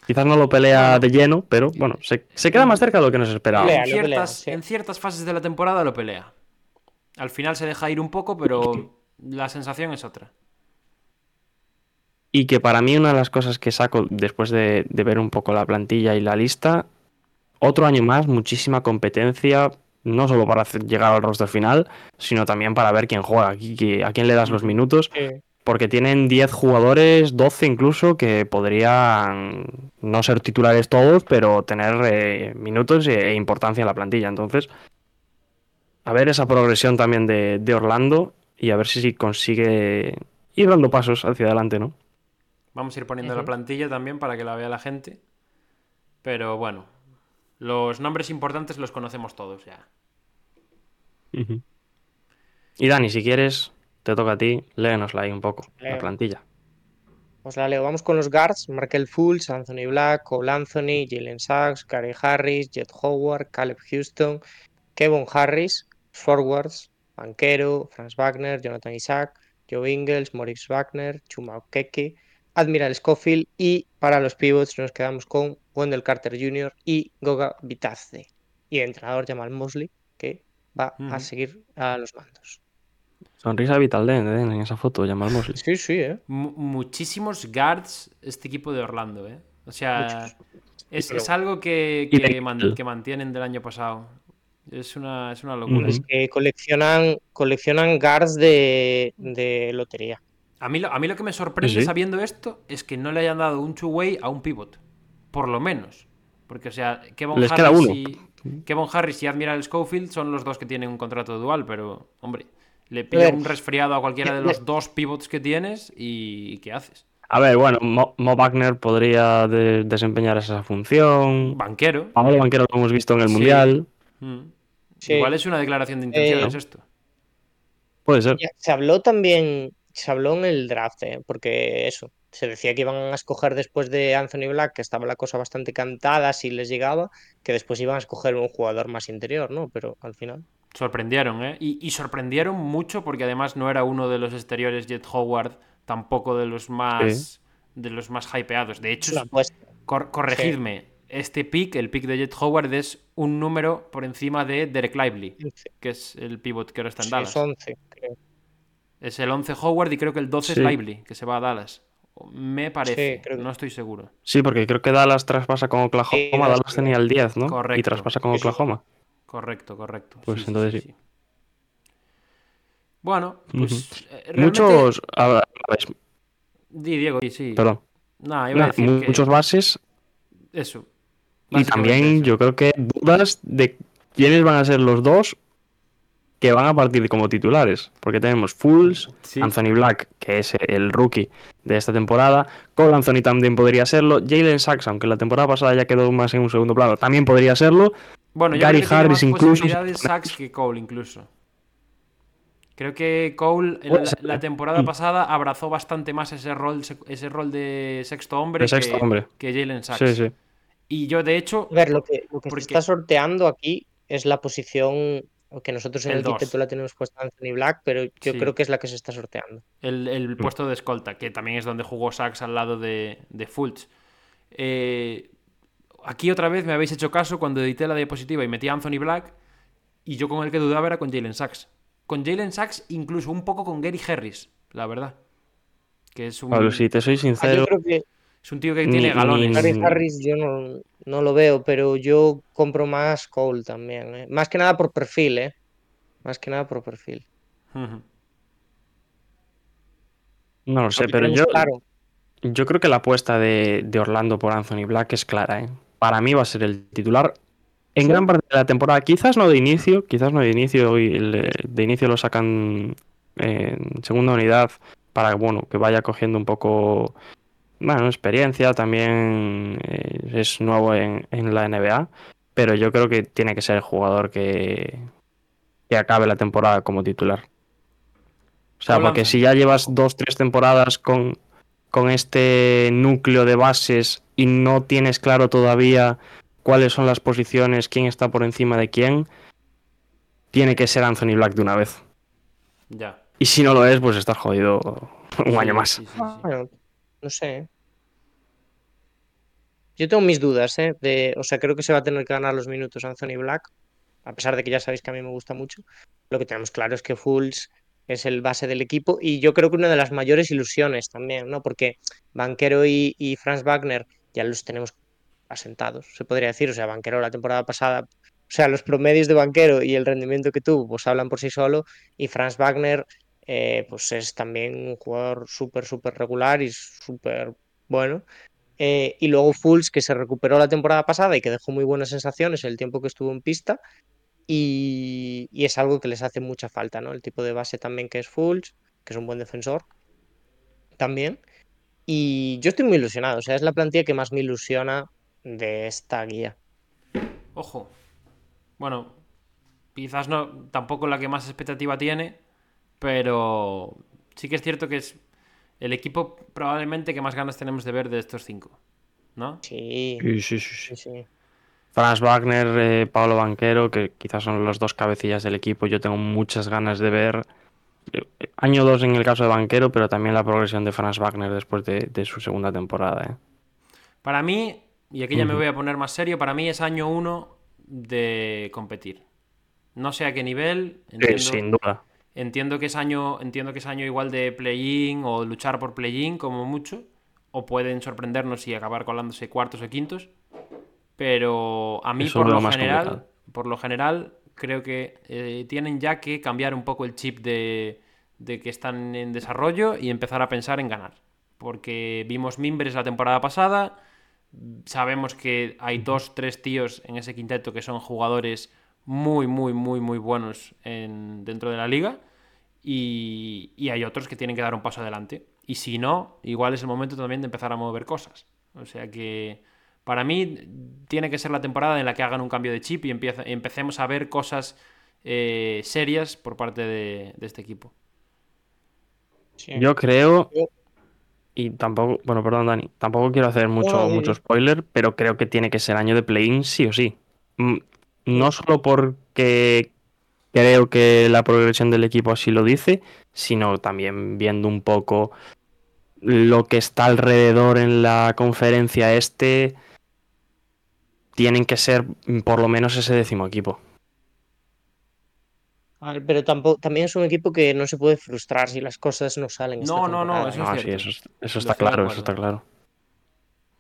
Speaker 1: Quizás no lo pelea de lleno, pero bueno, se, se queda más cerca de lo que nos esperaba.
Speaker 2: Pelea.
Speaker 3: en, ciertas,
Speaker 2: sí.
Speaker 3: en ciertas fases de la temporada lo pelea. Al final se deja ir un poco, pero la sensación es otra.
Speaker 1: Y que para mí una de las cosas que saco después de, de ver un poco la plantilla y la lista, otro año más, muchísima competencia, no solo para hacer- llegar al roster final, sino también para ver quién juega, a quién le das los minutos,
Speaker 2: Sí.
Speaker 1: Porque tienen 10 jugadores, 12 incluso, que podrían no ser titulares todos, pero tener eh, minutos e, e importancia en la plantilla. Entonces, a ver esa progresión también de, de Orlando y a ver si, si consigue ir dando pasos hacia adelante, ¿no?
Speaker 3: Vamos a ir poniendo la plantilla también para que la vea la gente. Pero bueno, los nombres importantes los conocemos todos ya.
Speaker 1: Y Dani, si quieres, te toca a ti, léenosla ahí un poco, la plantilla.
Speaker 2: Pues la leo. Vamos con los guards. Markel Fultz, Anthony Black, Cole Anthony, Jalen Sachs, Gary Harris, Jet Howard, Caleb Houston, Kevin Harris. Forwards, Banquero, Franz Wagner, Jonathan Isaac, Joe Ingles, Moritz Wagner, Chuma Okeke, Admiral Schofield. Y para los pivots nos quedamos con Wendell Carter Jr. y Goga Bitadze. Y el entrenador Jamal Mosley, que va a seguir a los mandos.
Speaker 1: Sonrisa vital de en esa foto, Jamal Mosley.
Speaker 2: Sí, sí, ¿eh?
Speaker 3: Mu- muchísimos guards este equipo de Orlando, ¿eh? O sea, es, es algo que, que, man- que mantienen del año pasado. Es una, es una locura.
Speaker 1: Ujú.
Speaker 2: que coleccionan, coleccionan guards de, de lotería.
Speaker 3: A mí, lo, a mí lo que me sorprende
Speaker 1: sí.
Speaker 3: sabiendo esto es que no le hayan dado un two-way a un pivot. Por lo menos. Porque, o sea, Kevin
Speaker 1: Les queda
Speaker 3: Harris,
Speaker 1: uno.
Speaker 3: y, Kevin Harris y Admiral Schofield son los dos que tienen un contrato dual, pero, hombre, le pilla
Speaker 2: ver,
Speaker 3: un resfriado a cualquiera de los dos pivots que tienes y ¿qué haces?
Speaker 1: A ver, bueno, Mo, Mo Wagner podría de- desempeñar esa función.
Speaker 3: Banquero.
Speaker 1: Pablo Banquero lo hemos visto en el
Speaker 3: Sí.
Speaker 1: Mundial.
Speaker 3: Mm.
Speaker 2: Sí.
Speaker 3: Igual es una declaración de intenciones
Speaker 2: Eh,
Speaker 3: esto.
Speaker 1: Puede ser.
Speaker 2: Se habló también, se habló en el draft, ¿eh? porque eso, se decía que iban a escoger después de Anthony Black, que estaba la cosa bastante cantada si les llegaba, que después iban a escoger un jugador más interior, ¿no? Pero al final.
Speaker 3: Sorprendieron, ¿eh? Y, y sorprendieron mucho porque además no era uno de los exteriores Jet Howard, tampoco de los más de los más hypeados. De hecho, cor- corregidme, este pick, el pick de Jet Howard, es un número por encima de Derek Lively, que es el pivot que ahora está en
Speaker 2: Sí,
Speaker 3: Dallas.
Speaker 2: es 11, creo.
Speaker 3: Es el 11 Howard y creo que el 12
Speaker 1: Sí.
Speaker 3: es Lively, que se va a Dallas. Me parece,
Speaker 2: Sí, creo que-
Speaker 3: no estoy seguro.
Speaker 1: Sí, porque creo que Dallas traspasa con Oklahoma.
Speaker 2: Sí, Dallas
Speaker 1: tenía el 10, ¿no? Y
Speaker 3: Correcto.
Speaker 1: traspasa con. Oklahoma.
Speaker 3: Correcto, correcto.
Speaker 1: Pues entonces sí.
Speaker 3: Bueno, pues eh, realmente-
Speaker 1: Muchos. A ver,
Speaker 3: Di, Diego, di, sí.
Speaker 1: perdón.
Speaker 3: Iba a decir que
Speaker 1: muchos bases
Speaker 3: eso.
Speaker 1: y también
Speaker 3: eso.
Speaker 1: yo creo que dudas de quiénes van a ser los dos que van a partir como titulares. Porque tenemos Fools,
Speaker 3: Sí.
Speaker 1: Anthony Black, que es el rookie de esta temporada. Cole Anthony también podría serlo. Jalen Sachs, aunque la temporada pasada ya quedó más en un segundo plano, también podría serlo.
Speaker 3: Bueno, yo
Speaker 1: Gary
Speaker 3: creo que tiene
Speaker 1: Harris
Speaker 3: más
Speaker 1: incluso.
Speaker 3: posibilidades Sachs que Cole incluso. Creo que Cole la, la temporada
Speaker 1: Mm.
Speaker 3: pasada abrazó bastante más ese rol, ese rol de sexto hombre
Speaker 1: De sexto
Speaker 3: que,
Speaker 1: hombre.
Speaker 3: que Jalen Sachs.
Speaker 1: Sí, sí.
Speaker 3: Y yo, de hecho,
Speaker 2: A ver, lo que, lo que se está sorteando aquí es la posición que nosotros en
Speaker 3: El
Speaker 2: el, quinteto la tenemos puesta Anthony Black, pero yo
Speaker 3: Sí.
Speaker 2: creo que es la que se está sorteando.
Speaker 3: el, el
Speaker 1: Mm.
Speaker 3: puesto de escolta, que también es donde jugó Sachs al lado de, de Fultz. Eh, aquí otra vez me habéis hecho caso cuando edité la diapositiva y metí a Anthony Black, y yo con el que dudaba era con Jalen Sachs. Con Jalen Sachs, incluso un poco con Gary Harris, la verdad. Que es un,
Speaker 1: Pablo, si te soy
Speaker 2: Ah,
Speaker 1: sincero,
Speaker 2: yo creo que
Speaker 3: es un tío que
Speaker 1: Ni-
Speaker 3: tiene galones.
Speaker 2: Gary. Harris yo no, no lo veo, pero yo compro más Cole también. ¿eh? Más que nada por perfil, ¿eh? Más que nada por perfil.
Speaker 1: No lo sé, pero yo,
Speaker 2: claro,
Speaker 1: yo creo que la apuesta de, de Orlando por Anthony Black es clara. ¿eh? Para mí va a ser el titular en
Speaker 2: ¿Sí?
Speaker 1: gran parte de la temporada. Quizás no de inicio, quizás no de inicio. y el- de inicio lo sacan en segunda unidad para bueno, que vaya cogiendo un poco bueno, experiencia. También eh, es nuevo en, en la NBA. Pero yo creo que tiene que ser el jugador que, que acabe la temporada como titular. O sea, porque si ya llevas dos, tres temporadas con, con este núcleo de bases y no tienes claro todavía cuáles son las posiciones, quién está por encima de quién, tiene que ser Anthony Black de una vez.
Speaker 3: Ya.
Speaker 1: Y si no lo es, pues estás jodido un
Speaker 3: Sí,
Speaker 1: año más.
Speaker 3: sí, sí, sí.
Speaker 2: bueno, no sé. Yo tengo mis dudas, ¿eh? De, o sea, creo que se va a tener que ganar los minutos Anthony Black, a pesar de que ya sabéis que a mí me gusta mucho. Lo que tenemos claro es que Fools es el base del equipo y yo creo que una de las mayores ilusiones también, ¿no? Porque Banquero y, y Franz Wagner ya los tenemos asentados, se podría decir. O sea, Banquero la temporada pasada, o sea, los promedios de Banquero y el rendimiento que tuvo, pues hablan por sí solo. Y Franz Wagner, eh, pues es también un jugador súper, súper regular y súper bueno. Eh, y luego Fools, que se recuperó la temporada pasada y que dejó muy buenas sensaciones el tiempo que estuvo en pista. Y, y es algo que les hace mucha falta, ¿no? El tipo de base también que es Fools, que es un buen defensor también. Y yo estoy muy ilusionado, o sea, es la plantilla que más me ilusiona de esta guía.
Speaker 3: Ojo. Bueno, quizás no, tampoco la que más expectativa tiene, pero sí que es cierto que es el equipo probablemente que más ganas tenemos de ver de estos cinco, ¿no?
Speaker 2: Sí,
Speaker 1: Sí, sí, sí, sí.
Speaker 2: sí, sí.
Speaker 1: Franz Wagner, eh, Pablo Banquero, que quizás son los dos cabecillas del equipo. Yo tengo muchas ganas de ver. Año 2 en el caso de Banquero, pero también la progresión de Franz Wagner después de, de su segunda temporada. ¿eh?
Speaker 3: Para mí, y aquí ya me voy a poner más serio, para mí es año uno de competir. No sé a qué nivel,
Speaker 1: Sí, sin duda.
Speaker 3: entiendo que es año, entiendo que es año igual de play-in o luchar por play-in como mucho, o pueden sorprendernos y acabar colándose cuartos o quintos, pero a mí
Speaker 1: Eso
Speaker 3: por
Speaker 1: lo
Speaker 3: general,
Speaker 1: complicado.
Speaker 3: por lo general creo que eh, tienen ya que cambiar un poco el chip de, de que están en desarrollo y empezar a pensar en ganar. Porque vimos Mimbres la temporada pasada, sabemos que hay dos, tres tíos en ese quinteto que son jugadores muy, muy, muy, muy buenos en- dentro de la liga. Y, y hay otros que tienen que dar un paso adelante. Y si no, igual es el momento también de empezar a mover cosas. O sea que para mí tiene que ser la temporada en la que hagan un cambio de chip y empieza- empecemos a ver cosas eh, serias por parte de, de este equipo.
Speaker 2: sí.
Speaker 1: Yo creo, y tampoco, bueno, perdón, Dani, tampoco quiero hacer mucho, mucho spoiler, pero creo que tiene que ser año de play-in sí o sí. Mm, No solo porque creo que la progresión del equipo así lo dice, sino también viendo un poco lo que está alrededor en la conferencia este, tienen que ser por lo menos ese décimo equipo.
Speaker 2: Pero tampoco, también es un equipo que no se puede frustrar si las cosas no salen. esta
Speaker 3: No, no, no, eso
Speaker 1: No,
Speaker 3: es
Speaker 1: sí,
Speaker 3: cierto.
Speaker 1: eso, está claro, eso está claro.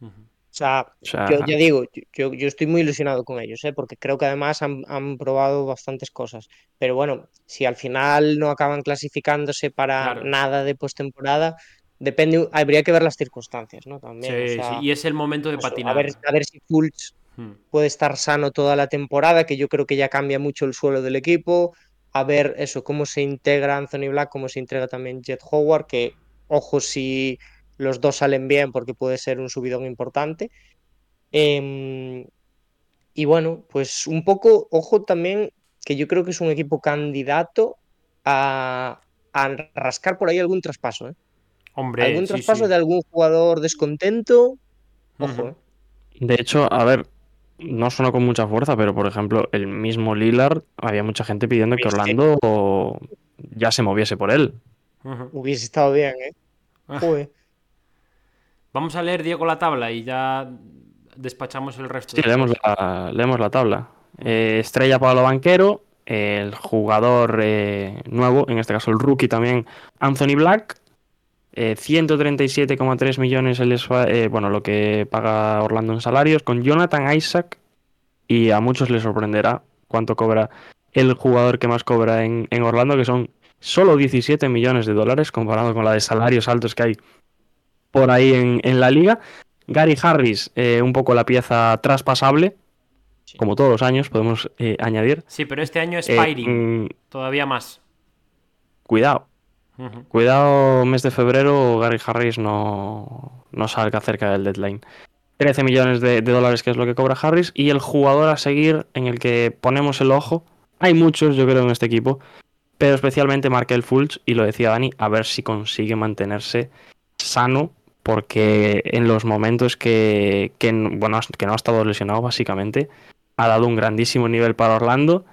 Speaker 2: O sea,
Speaker 1: O sea,
Speaker 2: yo ya digo, yo, yo estoy muy ilusionado con ellos, ¿eh? porque creo que además han, han probado bastantes cosas. Pero bueno, si al final no acaban clasificándose para
Speaker 3: Claro.
Speaker 2: nada de postemporada, depende, habría que ver las circunstancias, ¿no? También. o
Speaker 3: Sí,
Speaker 2: sea,
Speaker 3: sí, y es el momento de
Speaker 2: eso,
Speaker 3: patinar.
Speaker 2: a, ver, a ver si Fultz. Puede estar sano toda la temporada, que yo creo que ya cambia mucho el suelo del equipo. A ver eso, cómo se integra Anthony Black, cómo se integra también Jet Howard, que ojo si los dos salen bien, porque puede ser un subidón importante. Em, y bueno, pues un poco, ojo también, que yo creo que es un equipo candidato a, a rascar por ahí algún traspaso, ¿eh?
Speaker 3: Hombre,
Speaker 2: Algún
Speaker 3: sí,
Speaker 2: traspaso
Speaker 3: sí.
Speaker 2: de algún jugador descontento. Ojo. ¿eh?
Speaker 1: De hecho, a ver, no suena con mucha fuerza, pero por ejemplo, el mismo Lillard, había mucha gente pidiendo que. Orlando ya se moviese por él.
Speaker 2: Hubiese estado bien, ¿eh?
Speaker 3: Ah.
Speaker 2: Joder.
Speaker 3: Vamos a leer, Diego, la tabla y ya despachamos el resto.
Speaker 1: Sí, leemos la, leemos la tabla. Eh, estrella Pablo Banquero, el jugador eh, nuevo, en este caso el rookie también, Anthony Black. Eh, 137,3 millones el eh, bueno, lo que paga Orlando en salarios, con Jonathan Isaac. Y a muchos les sorprenderá cuánto cobra el jugador que más cobra en, en Orlando, que son solo 17 millones de dólares, comparado con la de salarios altos que hay por ahí en, en la liga. Gary Harris, eh, un poco la pieza traspasable,
Speaker 3: Sí.
Speaker 1: como todos los años, podemos eh, añadir.
Speaker 3: Sí, pero este año es
Speaker 1: Eh,
Speaker 3: Firing,
Speaker 1: mm,
Speaker 3: todavía más.
Speaker 1: cuidado, Cuidado, mes de febrero, Gary Harris no, no salga cerca del deadline. 13 millones de, dólares, que es lo que cobra Harris, y el jugador a seguir en el que ponemos el ojo. Hay muchos, yo creo, en este equipo, pero especialmente Markel Fulch, y lo decía Dani, a ver si consigue mantenerse sano, porque en los momentos que, que, bueno, que no ha estado lesionado, básicamente, ha dado un grandísimo nivel para Orlando.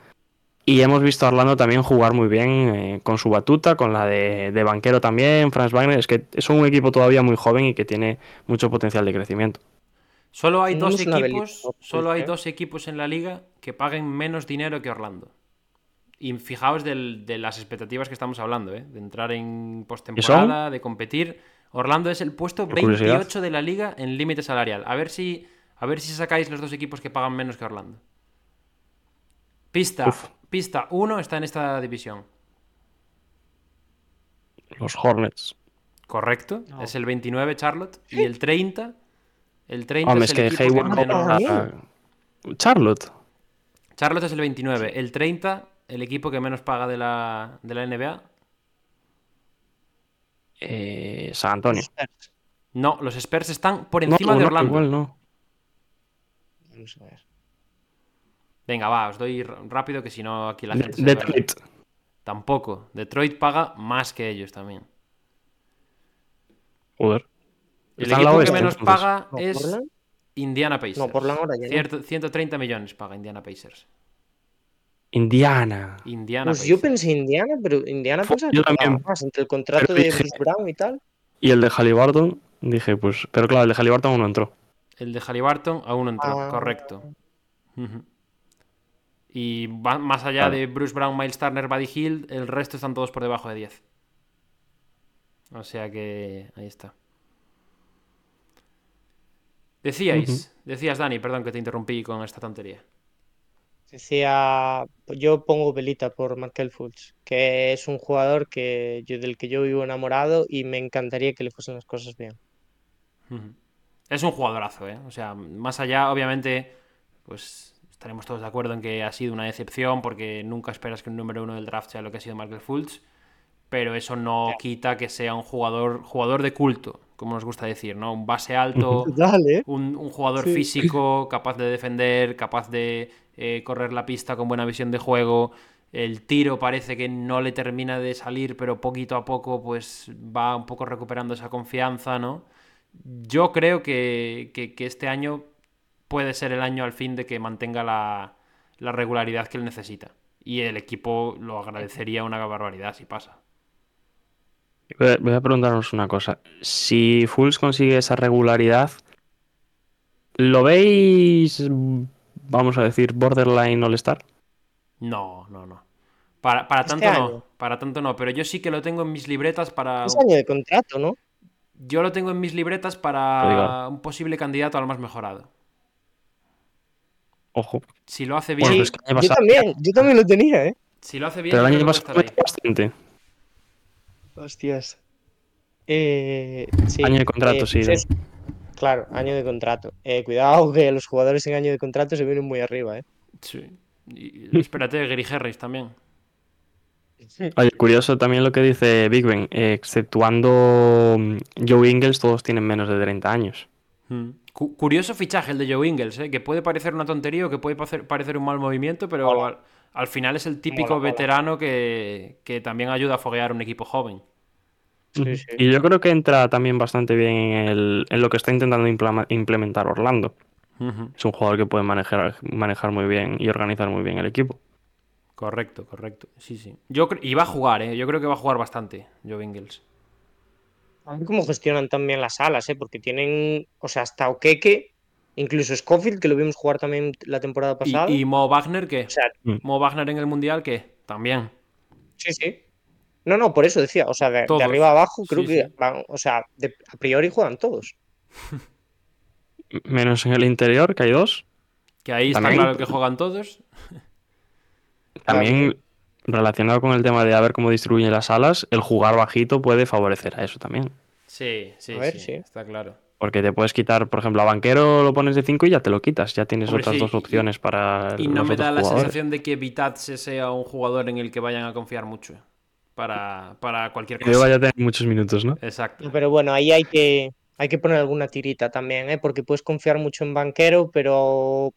Speaker 1: Y hemos visto a Orlando también jugar muy bien eh, con su batuta, con la de, de banquero también, Franz Wagner. Es que es un equipo todavía muy joven y que tiene mucho potencial de crecimiento.
Speaker 3: Solo hay dos
Speaker 2: velita,
Speaker 3: equipos, solo hay
Speaker 2: ¿Eh?
Speaker 3: dos equipos en la liga que paguen menos dinero que Orlando. Y fijaos del- de las expectativas que estamos hablando, ¿eh? de entrar en postemporada, de competir. Orlando es el puesto
Speaker 1: Por curiosidad.
Speaker 3: 28 de la liga en límite salarial. A ver si a ver si sacáis los dos equipos que pagan menos que Orlando. Pista,
Speaker 1: Uf.
Speaker 3: Pista 1 está en esta división.
Speaker 1: Los Hornets.
Speaker 3: Correcto,
Speaker 2: No.
Speaker 3: es el 29 Charlotte y el 30 el 30
Speaker 1: Hombre,
Speaker 3: es
Speaker 1: es
Speaker 3: el
Speaker 1: que
Speaker 3: equipo que
Speaker 1: Hayward
Speaker 3: menos-
Speaker 2: paga
Speaker 1: Ah, Charlotte.
Speaker 3: Charlotte es el 29. El 30, el equipo que menos paga de la, de la NBA.
Speaker 1: eh, San Antonio.
Speaker 3: No, los Spurs están por
Speaker 1: No,
Speaker 3: encima de
Speaker 1: no,
Speaker 3: Orlando.
Speaker 1: igual no.
Speaker 2: Vamos a ver.
Speaker 3: Venga, va, os doy rápido que si no aquí la
Speaker 1: De-
Speaker 3: gente se pierde.
Speaker 1: Detroit.
Speaker 3: Tampoco. Detroit paga más que ellos también.
Speaker 1: Joder.
Speaker 3: El
Speaker 1: Está la
Speaker 3: equipo que
Speaker 1: oeste,
Speaker 3: menos
Speaker 1: entonces.
Speaker 3: paga
Speaker 2: No,
Speaker 3: es
Speaker 2: Portland.
Speaker 3: Indiana Pacers.
Speaker 2: No, Portland ahora ya no.
Speaker 3: Cierto- 130 millones paga Indiana Pacers.
Speaker 1: Indiana.
Speaker 3: Indiana
Speaker 2: Pues yo pensé Indiana, pero Indiana
Speaker 1: Fu-
Speaker 2: pensaba
Speaker 1: yo
Speaker 2: que
Speaker 1: también.
Speaker 2: más entre el contrato
Speaker 1: Pero
Speaker 2: de
Speaker 1: dije-
Speaker 2: Bruce Brown y tal.
Speaker 1: Y el de Halliburton, dije, pues. Pero claro, el de Halliburton aún no entró.
Speaker 3: El de Halliburton aún no entró,
Speaker 2: Ah.
Speaker 3: correcto. Y va- más allá de Bruce Brown, Miles Turner, Buddy Hill, el resto están todos por debajo de 10. O sea que ahí está. Decíais, decías Dani, perdón que te interrumpí con esta tontería.
Speaker 2: Decía, yo pongo velita por Markel Fultz, que es un jugador que yo, del que yo vivo enamorado y me encantaría que le fuesen las cosas bien.
Speaker 3: Es un jugadorazo, ¿eh? O sea, más allá, obviamente, pues estaremos todos de acuerdo en que ha sido una decepción porque nunca esperas que un número uno del draft sea lo que ha sido Michael Fultz, pero eso no quita que sea un jugador, jugador de culto, como nos gusta decir, ¿no? Un base alto,
Speaker 2: Dale.
Speaker 3: un, un jugador
Speaker 2: Sí.
Speaker 3: físico, capaz de defender, capaz de eh, correr la pista con buena visión de juego. El tiro parece que no le termina de salir, pero poquito a poco pues va un poco recuperando esa confianza, ¿no? Yo creo que, que- que este año puede ser el año al fin de que mantenga la, la regularidad que él necesita. Y el equipo lo agradecería una barbaridad si pasa.
Speaker 1: Voy a- preguntaros una cosa. Si Fulls consigue esa regularidad, ¿lo veis, vamos a decir, borderline all-star?
Speaker 3: No, no, no. Para, para
Speaker 2: Este
Speaker 3: tanto no, para tanto no, pero yo sí que lo tengo en mis libretas para...
Speaker 2: Es año de contrato, ¿no?
Speaker 3: Yo lo tengo en mis libretas para un posible candidato al más mejorado.
Speaker 1: Ojo.
Speaker 3: Si lo hace bien,
Speaker 2: Yo
Speaker 1: pasado-
Speaker 2: también, yo también lo tenía, ¿eh?
Speaker 3: si lo hace bien,
Speaker 1: pero el año pasado bastante.
Speaker 2: Hostias. Eh, sí,
Speaker 1: Año de contrato,
Speaker 2: eh,
Speaker 1: sí,
Speaker 2: pues. Claro, año de contrato. Eh, cuidado que los jugadores en año de contrato se vienen muy arriba, ¿eh?
Speaker 3: Sí. Y, espérate, Gary Harris también.
Speaker 1: Oye, curioso también lo que dice Big Ben, eh, exceptuando mm, Joe Ingles, todos tienen menos de 30 años.
Speaker 3: Mm. Cu- curioso fichaje el de Joe Ingles, ¿eh? que puede parecer una tontería o que puede parecer, un mal movimiento, pero al, al final es el típico
Speaker 2: Mola, mola.
Speaker 3: veterano que, que también ayuda a foguear un equipo joven.
Speaker 2: Sí, sí.
Speaker 1: Y yo creo que entra también bastante bien en, el- en lo que está intentando implementar Orlando. Es un jugador que puede manejar, manejar muy bien y organizar muy bien el equipo.
Speaker 3: Correcto, correcto. Sí, sí. Yo y va a jugar, ¿eh? Yo creo que va a jugar bastante, Joe Ingles.
Speaker 2: A ver cómo gestionan también las alas, ¿eh? Porque tienen, o sea, hasta Okeke, incluso Scofield, que lo vimos jugar también la temporada
Speaker 3: ¿Y,
Speaker 2: pasada.
Speaker 3: y Mo Wagner qué?
Speaker 2: O sea,
Speaker 3: Mo Wagner en el Mundial qué? También.
Speaker 2: sí, sí. No, no, por eso decía, o sea, de, arriba a abajo, creo
Speaker 3: Sí,
Speaker 2: que
Speaker 3: sí.
Speaker 2: van, o sea, de- a priori juegan todos.
Speaker 1: Menos en el interior, que hay dos.
Speaker 3: Que ahí está claro que juegan todos.
Speaker 1: También relacionado con el tema de a ver cómo distribuyen las alas, el jugar bajito puede favorecer a eso también.
Speaker 3: Sí, sí,
Speaker 2: A ver,
Speaker 3: sí,
Speaker 2: sí.
Speaker 3: Está claro.
Speaker 1: Porque te puedes quitar, por ejemplo, a banquero lo pones de 5 y ya te lo quitas. Ya tienes
Speaker 3: Hombre,
Speaker 1: otras
Speaker 3: sí,
Speaker 1: dos
Speaker 3: y-
Speaker 1: opciones para
Speaker 3: Y no me
Speaker 1: otros
Speaker 3: da la
Speaker 1: jugadores.
Speaker 3: sensación de que Vitatse sea un jugador en el que vayan a confiar mucho. Para, para cualquier
Speaker 1: Que
Speaker 3: cosa.
Speaker 1: vaya a tener muchos minutos, ¿no?
Speaker 3: Exacto.
Speaker 2: Pero bueno, ahí hay que, hay que poner alguna tirita también, ¿eh? Porque puedes confiar mucho en banquero, pero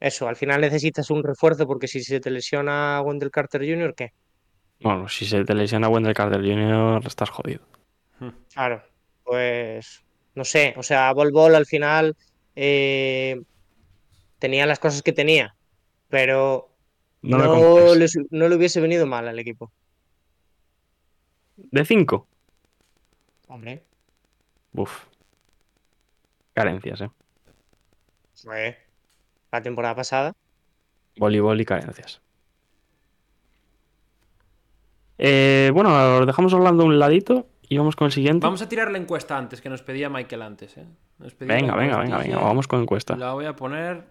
Speaker 2: eso, al final necesitas un refuerzo porque si se te lesiona Wendell Carter Jr., ¿qué?
Speaker 1: Bueno, si se te lesiona Wendell Carter Jr., estás jodido.
Speaker 2: Claro, pues no sé, o sea, Bol Bol al final eh, tenía las cosas que tenía, pero
Speaker 1: No, me
Speaker 2: no, le hubiese venido mal al equipo.
Speaker 1: De 5.
Speaker 2: Hombre,
Speaker 1: Uf. Carencias, ¿eh?
Speaker 2: la temporada pasada.
Speaker 1: Voleibol y carencias. Eh, bueno, lo dejamos hablando un ladito y vamos con el siguiente.
Speaker 3: Vamos a tirar la encuesta antes, que nos pedía Michael antes. ¿eh? Nos pedía
Speaker 1: venga, venga, venga, venga, vamos con encuesta.
Speaker 3: La voy a poner.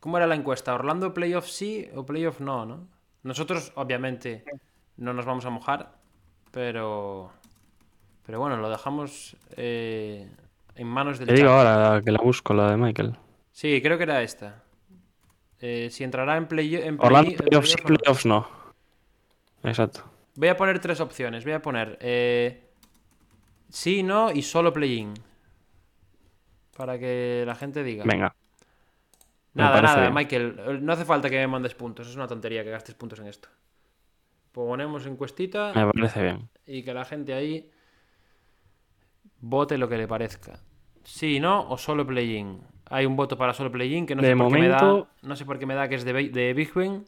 Speaker 3: ¿Cómo era la encuesta? ¿Orlando playoff sí o playoff no, no? Nosotros, obviamente, no nos vamos a mojar, pero. Pero bueno, lo dejamos eh, en manos del
Speaker 1: Te digo ahora que la busco, la de Michael.
Speaker 3: Sí, creo que era esta. Eh, si entrará en play en play-
Speaker 1: Orlando
Speaker 3: en
Speaker 1: playoffs sí, playoffs no. Exacto.
Speaker 3: Voy a poner tres opciones. Voy a poner eh, sí, no y solo play-in. Para que la gente diga.
Speaker 1: Venga.
Speaker 3: Nada, nada,
Speaker 1: bien.
Speaker 3: Michael. No hace falta que me mandes puntos. Es una tontería que gastes puntos en esto. Ponemos encuestita
Speaker 1: Me parece bien.
Speaker 3: y que la gente ahí vote lo que le parezca. Sí, no o solo play-in. Hay un voto para solo play-in que no
Speaker 1: De
Speaker 3: sé por qué me da. No sé por qué me da que es de, de Big Ben.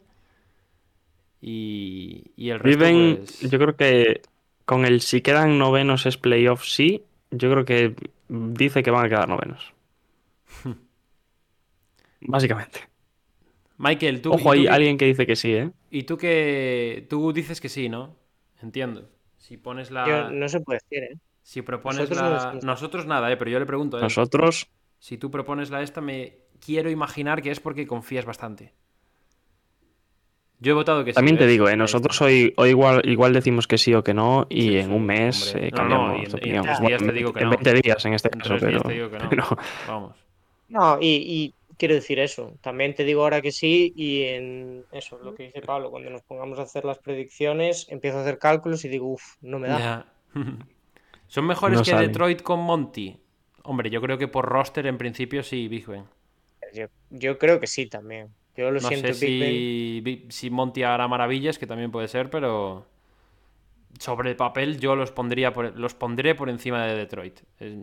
Speaker 3: Y, y el resto
Speaker 1: Viven,
Speaker 3: pues,
Speaker 1: yo creo que con el si quedan novenos es playoffs sí. Yo creo que dice que van a quedar novenos. Básicamente.
Speaker 3: Michael, tú,
Speaker 1: Ojo,
Speaker 3: tú
Speaker 1: hay
Speaker 3: que-
Speaker 1: alguien que dice que sí, ¿eh?
Speaker 3: Y tú que tú dices que sí, ¿no? Entiendo. Si pones la
Speaker 2: Yo- no se puede decir, ¿eh?
Speaker 3: si propones
Speaker 2: nosotros
Speaker 3: la nosotros nada, eh, pero yo le pregunto él.
Speaker 1: Nosotros,
Speaker 3: Si tú propones la esta me quiero imaginar que es porque confías bastante. Yo he votado que sí.
Speaker 1: también te
Speaker 3: ¿ves?
Speaker 1: digo, ¿eh? nosotros hoy, hoy igual, igual decimos que sí o que no y
Speaker 3: Sí,
Speaker 1: en un mes eh,
Speaker 3: No, no,
Speaker 1: cambiamos
Speaker 3: y en- en
Speaker 1: opinión.
Speaker 3: días te digo que
Speaker 1: en
Speaker 3: no.
Speaker 1: 20 días en este
Speaker 3: En
Speaker 1: caso,
Speaker 3: tres días
Speaker 1: pero,
Speaker 3: te digo que no.
Speaker 1: pero
Speaker 3: Vamos.
Speaker 2: No, y, y quiero decir eso. También te digo ahora que sí, y en eso, lo que dice Pablo, cuando nos pongamos a hacer las predicciones, empiezo a hacer cálculos y digo, uff, no me da.
Speaker 3: Ya. Son mejores
Speaker 1: No
Speaker 3: que. Detroit con Monty. Hombre, yo creo que por roster en principio sí, Big Ben.
Speaker 2: Yo, yo creo que sí también. Yo lo
Speaker 3: No
Speaker 2: siento,
Speaker 3: sé si, si Monty hará maravillas, que también puede ser, pero sobre el papel yo los pondría por, los pondré por encima de Detroit. Es-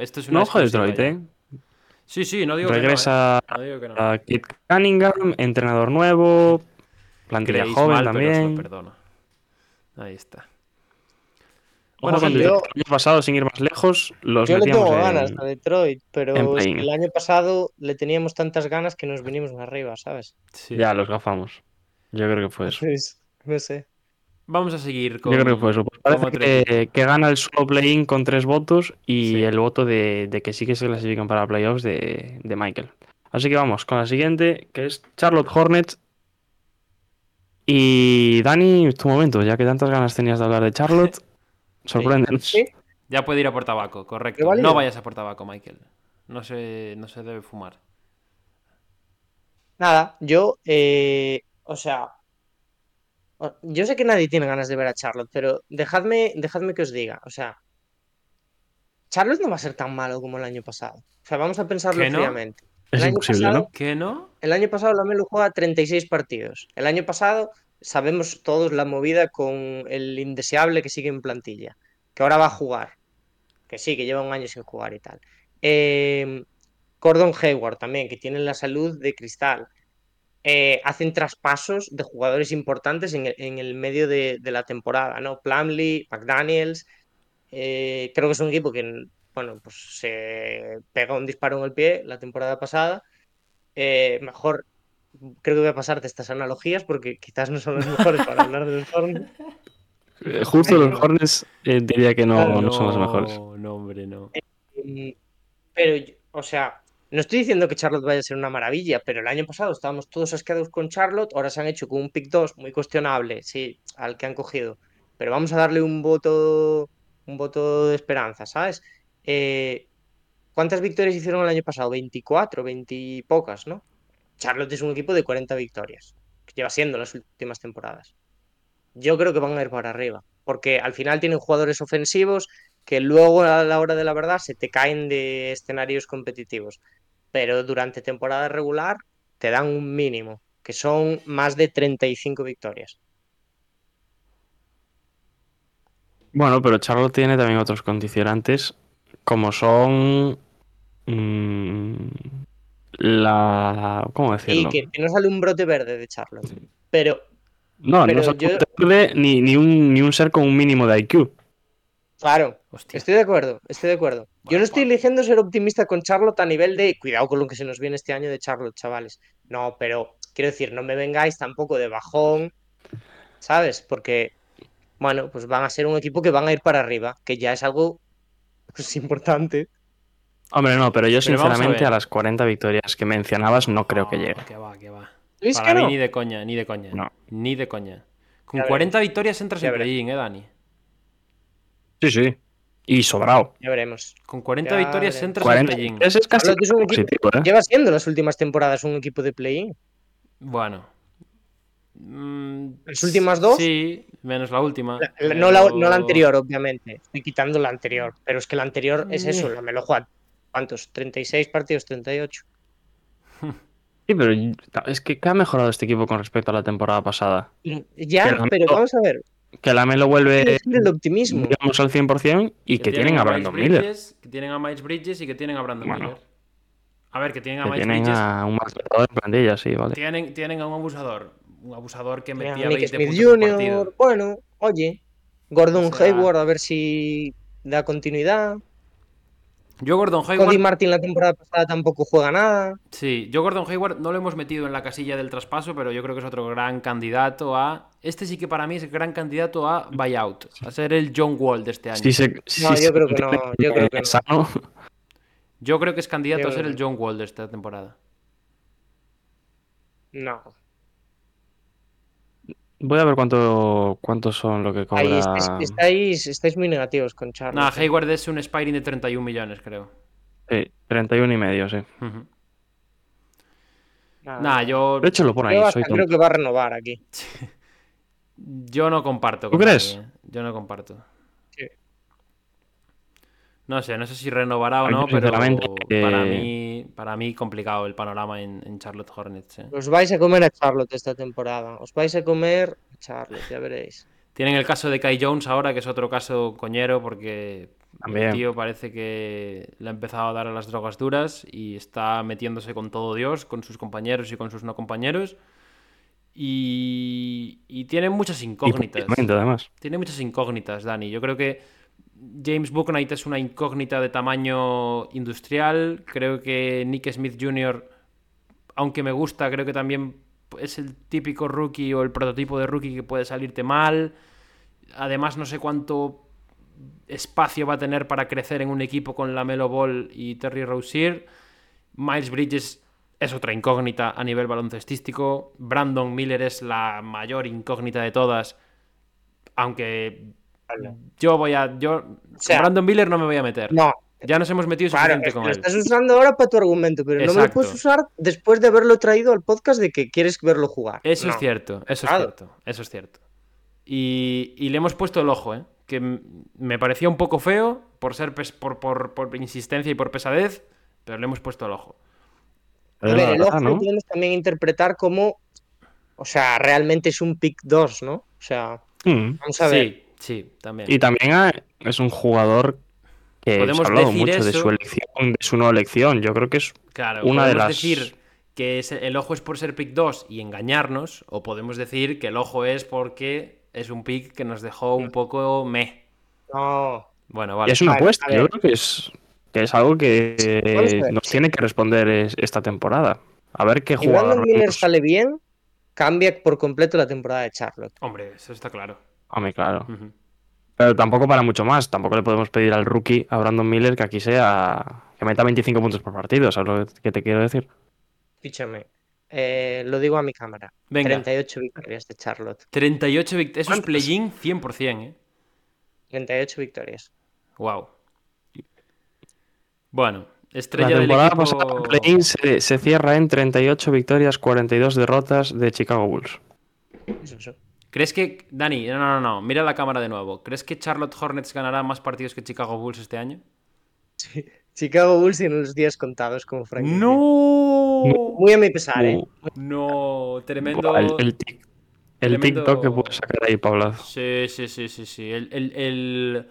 Speaker 3: Esto es una
Speaker 1: no ojo Detroit. ¿eh?
Speaker 3: Sí, sí, no digo
Speaker 1: Regresa
Speaker 3: que no. ¿eh? No digo que no.
Speaker 1: a Kit Cunningham, entrenador nuevo, plantilla
Speaker 3: Creéis
Speaker 1: joven
Speaker 3: mal, pero os lo
Speaker 1: también.
Speaker 3: perdono. Ahí está.
Speaker 1: Bueno, con Detroit. el año pasado, sin ir más lejos, los
Speaker 2: Yo le tengo
Speaker 1: en-
Speaker 2: ganas a Detroit, pero es que el año pasado le teníamos tantas ganas que nos vinimos arriba, ¿sabes?
Speaker 3: sí.
Speaker 1: Ya, los gafamos. Yo creo que fue eso.
Speaker 2: Pues, no sé.
Speaker 3: Vamos a seguir con.
Speaker 1: Yo creo que fue eso. Pues parece que, que gana el solo play-in con tres votos y
Speaker 3: Sí.
Speaker 1: el voto de, de que sí que se clasifican para playoffs de, de Michael. Así que vamos con la siguiente, que es Charlotte Hornets. Y Dani, tu momento, ya que tantas ganas tenías de hablar de Charlotte, Sorpréndenos.
Speaker 2: Sí.
Speaker 3: Ya puede ir a por tabaco, correcto. No vayas a por tabaco, Michael. No se, no se debe fumar.
Speaker 2: Nada, yo, eh, o sea, yo sé que nadie tiene ganas de ver a Charlotte, pero dejadme, dejadme que os diga, o sea, Charlotte no va a ser tan malo como el año pasado. O sea, vamos a pensarlo
Speaker 3: ¿Que no?
Speaker 2: fríamente.
Speaker 1: Es
Speaker 2: El año
Speaker 1: imposible,
Speaker 2: pasado-
Speaker 1: ¿no?
Speaker 3: ¿Qué no?
Speaker 2: El año pasado la Melo juega 36 partidos. El año pasado sabemos todos la movida con el indeseable que sigue en plantilla, que ahora va a jugar, que sí, que lleva un año sin jugar y tal. Eh, Gordon Hayward también, que tiene la salud de cristal. Eh, hacen traspasos de jugadores importantes en el, medio de, de la temporada, ¿no? Plumlee, McDaniels. eh, creo que es un equipo que, bueno, pues se pega un disparo en el pie la temporada pasada. Eh, mejor, creo que voy a pasarte estas analogías porque quizás no son las mejores para hablar de los Hornets.
Speaker 1: Eh, Justo los Hornets eh, diría que no,
Speaker 2: Claro,
Speaker 1: no son los mejores.
Speaker 3: No, no, hombre, no.
Speaker 2: Mm, Pero, o sea, no estoy diciendo que Charlotte vaya a ser una maravilla, pero el año pasado estábamos todos asqueados con Charlotte, ahora se han hecho con un pick 2 muy cuestionable, sí, al que han cogido. Pero vamos a darle un voto, un voto de esperanza, ¿sabes? Eh, ¿cuántas victorias hicieron el año pasado? 24, 20 y pocas, ¿no? Charlotte es un equipo de 40 victorias, que lleva siendo las últimas temporadas. Yo creo que van a ir para arriba, porque al final tienen jugadores ofensivos que luego a la hora de la verdad se te caen de escenarios competitivos, pero durante temporada regular te dan un mínimo, que son más de 35 victorias.
Speaker 1: Bueno, pero Charlotte tiene también otros condicionantes, como son mm, la... ¿Cómo
Speaker 2: Y
Speaker 1: decirlo?
Speaker 2: que, que no sale un brote verde de Charlotte, pero
Speaker 1: No,
Speaker 2: pero
Speaker 1: no son
Speaker 2: yo-
Speaker 1: verde ni, ni, un, ni un ser con un mínimo de IQ.
Speaker 2: claro,
Speaker 3: Hostia.
Speaker 2: estoy de acuerdo, estoy de acuerdo. Yo no estoy
Speaker 3: bueno.
Speaker 2: eligiendo ser optimista con Charlotte a nivel de cuidado con lo que se nos viene este año de Charlotte, chavales. No, pero quiero decir, no me vengáis tampoco de bajón, ¿sabes? Porque, bueno, pues van a ser un equipo que van a ir para arriba, que ya es algo pues, importante.
Speaker 1: Hombre, no, pero yo
Speaker 3: Pero vamos a
Speaker 1: sinceramente a, las 40 victorias que mencionabas no creo que llegue.
Speaker 3: Que va, que va.
Speaker 2: ¿Veis
Speaker 3: Para
Speaker 2: que
Speaker 3: mí
Speaker 2: no?
Speaker 3: ni de coña, ni de coña.
Speaker 1: No.
Speaker 3: Ni de coña. Con
Speaker 2: Ya
Speaker 3: 40 victorias entras
Speaker 2: Ya
Speaker 3: en play-in, ¿eh, Dani?
Speaker 1: Sí, sí. Y sobrado.
Speaker 2: Ya veremos.
Speaker 3: Con 40
Speaker 2: Ya
Speaker 3: victorias
Speaker 2: veremos.
Speaker 3: entras en
Speaker 1: 40
Speaker 3: play-in.
Speaker 1: victorias es casi
Speaker 2: es un equipo-
Speaker 1: positivo, ¿eh?
Speaker 2: Lleva siendo las últimas temporadas un equipo de play-in.
Speaker 3: Bueno. Mm,
Speaker 2: ¿Las últimas dos?
Speaker 3: Sí, menos la última.
Speaker 2: La- la- no, la, no la
Speaker 3: pero-
Speaker 2: anterior, obviamente. Estoy quitando la anterior. Pero es que la anterior es eso, la me lo juega. ¿Cuántos? ¿36 partidos? ¿38?
Speaker 1: Sí, pero es que ¿qué ha mejorado este equipo con respecto a la temporada pasada?
Speaker 2: Ya,
Speaker 1: Que la-
Speaker 2: pero vamos a ver.
Speaker 1: Que la Melo vuelve,
Speaker 2: el optimismo.
Speaker 1: digamos, al 100% y que, tienen a Brandon Miller.
Speaker 3: Bridges, Que tienen a Miles Bridges y que tienen a Brandon
Speaker 1: Bueno.
Speaker 3: Miller. A ver, que tienen a
Speaker 1: Que
Speaker 3: Miles
Speaker 1: tienen
Speaker 3: Bridges.
Speaker 1: a un en plantilla, sí, vale.
Speaker 3: Tienen, tienen a un abusador. Un abusador que metía
Speaker 2: Nick
Speaker 3: 20
Speaker 2: Smith
Speaker 3: puntos por
Speaker 2: Jr.,
Speaker 3: partido.
Speaker 2: bueno, oye. Gordon
Speaker 3: O sea-
Speaker 2: Hayward, a ver si da continuidad.
Speaker 3: Yo Gordon
Speaker 2: Cody
Speaker 3: Hayward,
Speaker 2: Martin la temporada pasada tampoco juega nada.
Speaker 3: sí, yo Gordon Hayward no lo hemos metido en la casilla del traspaso, pero yo creo que es otro gran candidato a. Este sí que para mí es gran candidato a buyout, a ser el John Wall de este año.
Speaker 1: Si se,
Speaker 2: No, yo creo que no, yo creo que no.
Speaker 1: sano,
Speaker 3: Yo creo que es candidato
Speaker 2: Yo
Speaker 3: a ser el John Wall de esta temporada.
Speaker 2: No.
Speaker 1: Voy a ver cuánto cuántos son lo que cobra.
Speaker 2: Ahí estáis, estáis, estáis muy negativos con Charlie.
Speaker 3: Nada, Hayward es un Spiring de 31 millones, creo.
Speaker 1: Sí, 31 y medio, sí.
Speaker 2: Nada,
Speaker 3: Nada, yo,
Speaker 1: De hecho, lo pone ahí.
Speaker 2: Creo,
Speaker 1: Soy
Speaker 2: que va a renovar aquí.
Speaker 3: yo no comparto.
Speaker 1: ¿Tú crees?
Speaker 3: nadie, ¿eh? Yo no comparto. No sé, no sé si renovará o no, pero para, mí, para mí complicado el panorama en, en Charlotte Hornets. eh.
Speaker 2: Os vais a comer a Charlotte esta temporada. Os vais a comer a Charlotte, ya veréis.
Speaker 3: Tienen el caso de Kai Jones ahora, que es otro caso coñero, porque
Speaker 1: También.
Speaker 3: el tío parece que le ha empezado a dar a las drogas duras y está metiéndose con todo Dios, con sus compañeros y con sus no compañeros. Y, y tiene muchas incógnitas.
Speaker 1: además.
Speaker 3: Tiene muchas incógnitas, Dani. Yo creo que James Booknight es una incógnita de tamaño industrial. Creo que Nick Smith Jr., aunque me gusta, creo que también es el típico rookie o el prototipo de rookie que puede salirte mal. Además, no sé cuánto espacio va a tener para crecer en un equipo con la Melo Ball y Terry Rozier. Miles Bridges es otra incógnita a nivel baloncestístico. Brandon Miller es la mayor incógnita de todas, aunque
Speaker 2: Vale.
Speaker 3: Yo voy a. Yo,
Speaker 2: sea,
Speaker 3: con Brandon Miller no me voy a meter.
Speaker 2: No,
Speaker 3: Ya nos hemos metido
Speaker 2: claro,
Speaker 3: suficiente
Speaker 2: que
Speaker 3: con
Speaker 2: lo
Speaker 3: él.
Speaker 2: estás usando ahora para tu argumento, pero no me lo puedes usar después de haberlo traído al podcast de que quieres verlo jugar.
Speaker 3: Eso
Speaker 2: No.
Speaker 3: es cierto, eso es
Speaker 2: Claro.
Speaker 3: cierto, eso es cierto. Y, y le hemos puesto el ojo, ¿eh? Que me parecía un poco feo por ser pes- por, por- por insistencia y por pesadez, pero le hemos puesto el ojo.
Speaker 2: A ver, el
Speaker 1: verdad,
Speaker 2: ojo lo
Speaker 1: ¿no?
Speaker 2: podemos también interpretar como, o sea, realmente es un pick 2, ¿no? O sea,
Speaker 1: Mm.
Speaker 2: vamos a ver.
Speaker 3: Sí, sí, también.
Speaker 1: Y también ah, es un jugador que
Speaker 3: Podemos
Speaker 1: ha hablado
Speaker 3: decir
Speaker 1: mucho de su elección, de su no elección. Yo creo que es
Speaker 3: Claro,
Speaker 1: una de
Speaker 3: podemos
Speaker 1: las-
Speaker 3: decir que es- el ojo es por ser pick 2 y engañarnos, o podemos decir que el ojo es porque es un pick que nos dejó un poco me.
Speaker 2: No,
Speaker 3: Bueno,
Speaker 1: Y
Speaker 3: vale.
Speaker 1: es una
Speaker 2: A ver,
Speaker 1: apuesta. Yo creo que es, que es algo que nos tiene que responder es- esta temporada. A ver qué jugador.
Speaker 2: Miller sale bien, cambia por completo la temporada de Charlotte.
Speaker 3: Hombre, eso está claro.
Speaker 1: Hombre, claro. Pero tampoco para mucho más. Tampoco le podemos pedir al rookie, a Brandon Miller, que aquí sea. que meta 25 puntos por partido. ¿Sabes lo que te quiero decir?
Speaker 2: Escúchame, eh, lo digo a mi cámara.
Speaker 3: Venga.
Speaker 2: 38 victorias de Charlotte.
Speaker 3: 38 victorias. Eso es play-in 100%, ¿eh?
Speaker 2: 38 victorias.
Speaker 3: Wow. Bueno,
Speaker 1: La
Speaker 3: estrella del
Speaker 1: temporada
Speaker 3: equipo.
Speaker 1: pasada, el play-in se, se cierra en 38 victorias, 42 derrotas de Chicago Bulls.
Speaker 2: Eso, eso.
Speaker 3: ¿Crees que. Dani, no, no, no, mira la cámara de nuevo. ¿Crees que Charlotte Hornets ganará más partidos que Chicago Bulls este año?
Speaker 2: Chicago Bulls tiene los días contados como franquicia.
Speaker 3: ¡No!
Speaker 2: Muy a mi pesar, ¿eh?
Speaker 3: No, tremendo.
Speaker 1: el, el tic- el
Speaker 3: tremendo-
Speaker 1: TikTok que puede sacar ahí, Paula.
Speaker 3: Sí, sí, sí, sí, sí. El, el-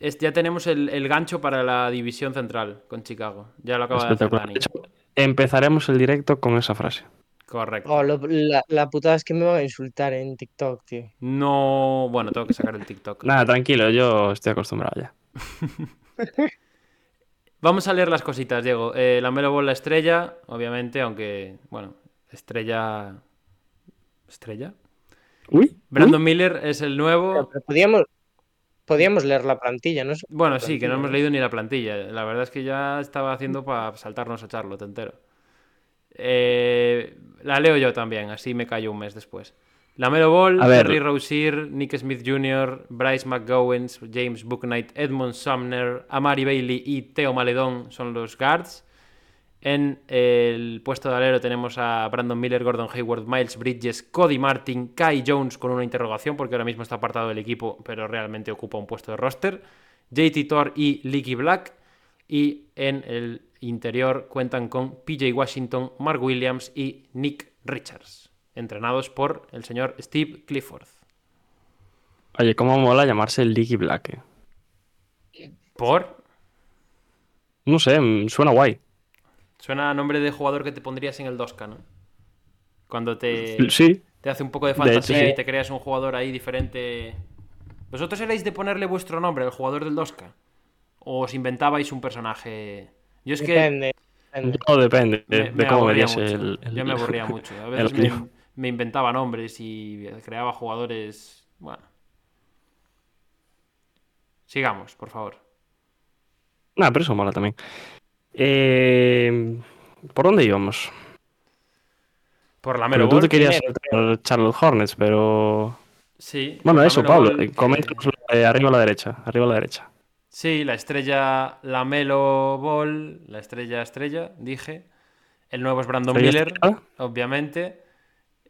Speaker 3: es- ya tenemos el, el gancho para la división central con Chicago. Ya lo acaba de hacer
Speaker 1: Espectacular.
Speaker 3: Dani.
Speaker 1: De hecho, empezaremos el directo con esa frase.
Speaker 3: Correcto.
Speaker 2: Oh, lo- la, la putada es que me van a insultar en TikTok, tío.
Speaker 3: No. Bueno, tengo que sacar el TikTok.
Speaker 1: Nada, tranquilo, yo estoy acostumbrado ya.
Speaker 3: Vamos a leer las cositas, Diego. Eh, la Melo Ball, la estrella, obviamente, aunque, bueno, estrella. ¿Estrella?
Speaker 1: Uy,
Speaker 3: Brandon Miller es el nuevo.
Speaker 2: Pero podíamos, podíamos leer la plantilla, ¿no?
Speaker 3: Bueno, sí, que no hemos leído ni la plantilla. La verdad es que ya estaba haciendo para saltarnos a Charlotte entero. Eh, la leo yo también, así me callo un mes después. La Melo Ball. Terry Rozier, Nick Smith Jr., Bryce McGowens, James Booknight, Edmond Sumner, Amari Bailey y Theo Maledón son los guards. En el puesto de alero tenemos a Brandon Miller, Gordon Hayward, Miles Bridges, Cody Martin, Kai Jones con una interrogación porque ahora mismo está apartado del equipo, pero realmente ocupa un puesto de roster. JT Thor y Leaky Black. Y en el interior cuentan con PJ Washington, Mark Williams y Nick Richards, entrenados por el señor Steve Clifford.
Speaker 1: Oye, cómo mola llamarse Leaky Black. eh.
Speaker 3: ¿Por?
Speaker 1: No sé, mm, suena guay.
Speaker 3: Suena a nombre de jugador que te pondrías en el 2K, ¿no? Cuando te,
Speaker 1: Sí,
Speaker 3: te hace un poco de
Speaker 1: De
Speaker 3: fantasía
Speaker 1: hecho, sí.
Speaker 3: y te creas un jugador ahí diferente. ¿Vosotros erais de ponerle vuestro nombre al jugador del 2K? ¿O os inventabais un personaje? Yo es que
Speaker 2: Depende. depende.
Speaker 1: todo depende
Speaker 3: me,
Speaker 1: de,
Speaker 3: me
Speaker 1: cómo verías el, el-
Speaker 3: Yo me aburría mucho. A veces me, inventaba nombres y creaba jugadores. Bueno. Sigamos, por favor.
Speaker 1: Nah, pero eso mola también. Eh, ¿Por dónde íbamos?
Speaker 3: Por la Melo
Speaker 1: tú te querías saltar Charlotte Hornets, pero.
Speaker 3: Sí.
Speaker 1: Bueno, eso, Pablo. Eh, coméntanos eh, arriba a la derecha. Arriba a la derecha.
Speaker 3: Sí, la estrella Lamelo Ball, la estrella estrella, dije. El nuevo es Brandon
Speaker 1: ¿Estrella
Speaker 3: Miller,
Speaker 1: estrella?
Speaker 3: obviamente.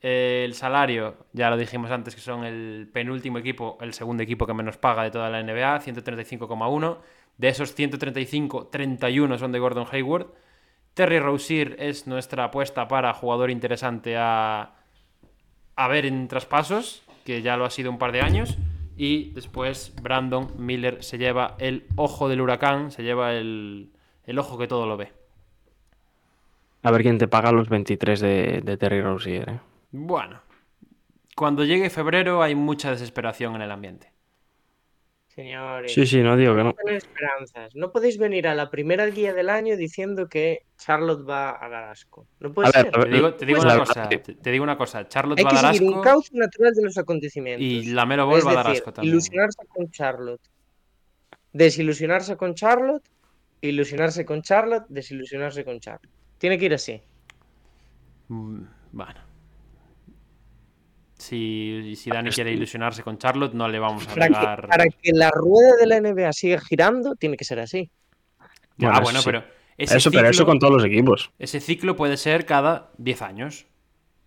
Speaker 3: Eh, el salario, ya lo dijimos antes, que son el penúltimo equipo, el segundo equipo que menos paga de toda la NBA, 135,1. De esos 135, 31 son de Gordon Hayward. Terry Rozier es nuestra apuesta para jugador interesante a, a ver en traspasos, que ya lo ha sido un par de años. Y después Brandon Miller se lleva el ojo del huracán, se lleva el, el ojo que todo lo ve.
Speaker 1: A ver quién te paga los 23 de, de Terry Rozier. eh.
Speaker 3: Bueno, cuando llegue febrero hay mucha desesperación en el ambiente.
Speaker 2: Señores.
Speaker 1: Sí, sí, no digo que no.
Speaker 2: Esperanzas. No podéis venir a la primera guía del año diciendo que Charlotte va a dar asco. No puede
Speaker 1: A ver,
Speaker 2: ser.
Speaker 1: a
Speaker 3: Te digo, te digo
Speaker 1: Pues
Speaker 3: cosa, te, te digo una cosa, Charlotte
Speaker 2: Hay
Speaker 3: va a dar
Speaker 2: un
Speaker 3: asco
Speaker 2: natural de los acontecimientos.
Speaker 3: y la Melo Ball va a dar asco también.
Speaker 2: ilusionarse con Charlotte, desilusionarse con Charlotte, ilusionarse con Charlotte, desilusionarse con Charlotte. Tiene que ir así.
Speaker 3: Mm, Bueno. Si, si Dani quiere ilusionarse con Charlotte, no le vamos a
Speaker 2: Para que,
Speaker 3: negar.
Speaker 2: para que la rueda de la NBA siga girando, tiene que ser así.
Speaker 3: Ya,
Speaker 1: Bueno,
Speaker 3: bueno,
Speaker 1: eso sí.
Speaker 3: pero. Ese
Speaker 1: Eso, pero eso con todos los equipos.
Speaker 3: Ese ciclo puede ser cada 10 años.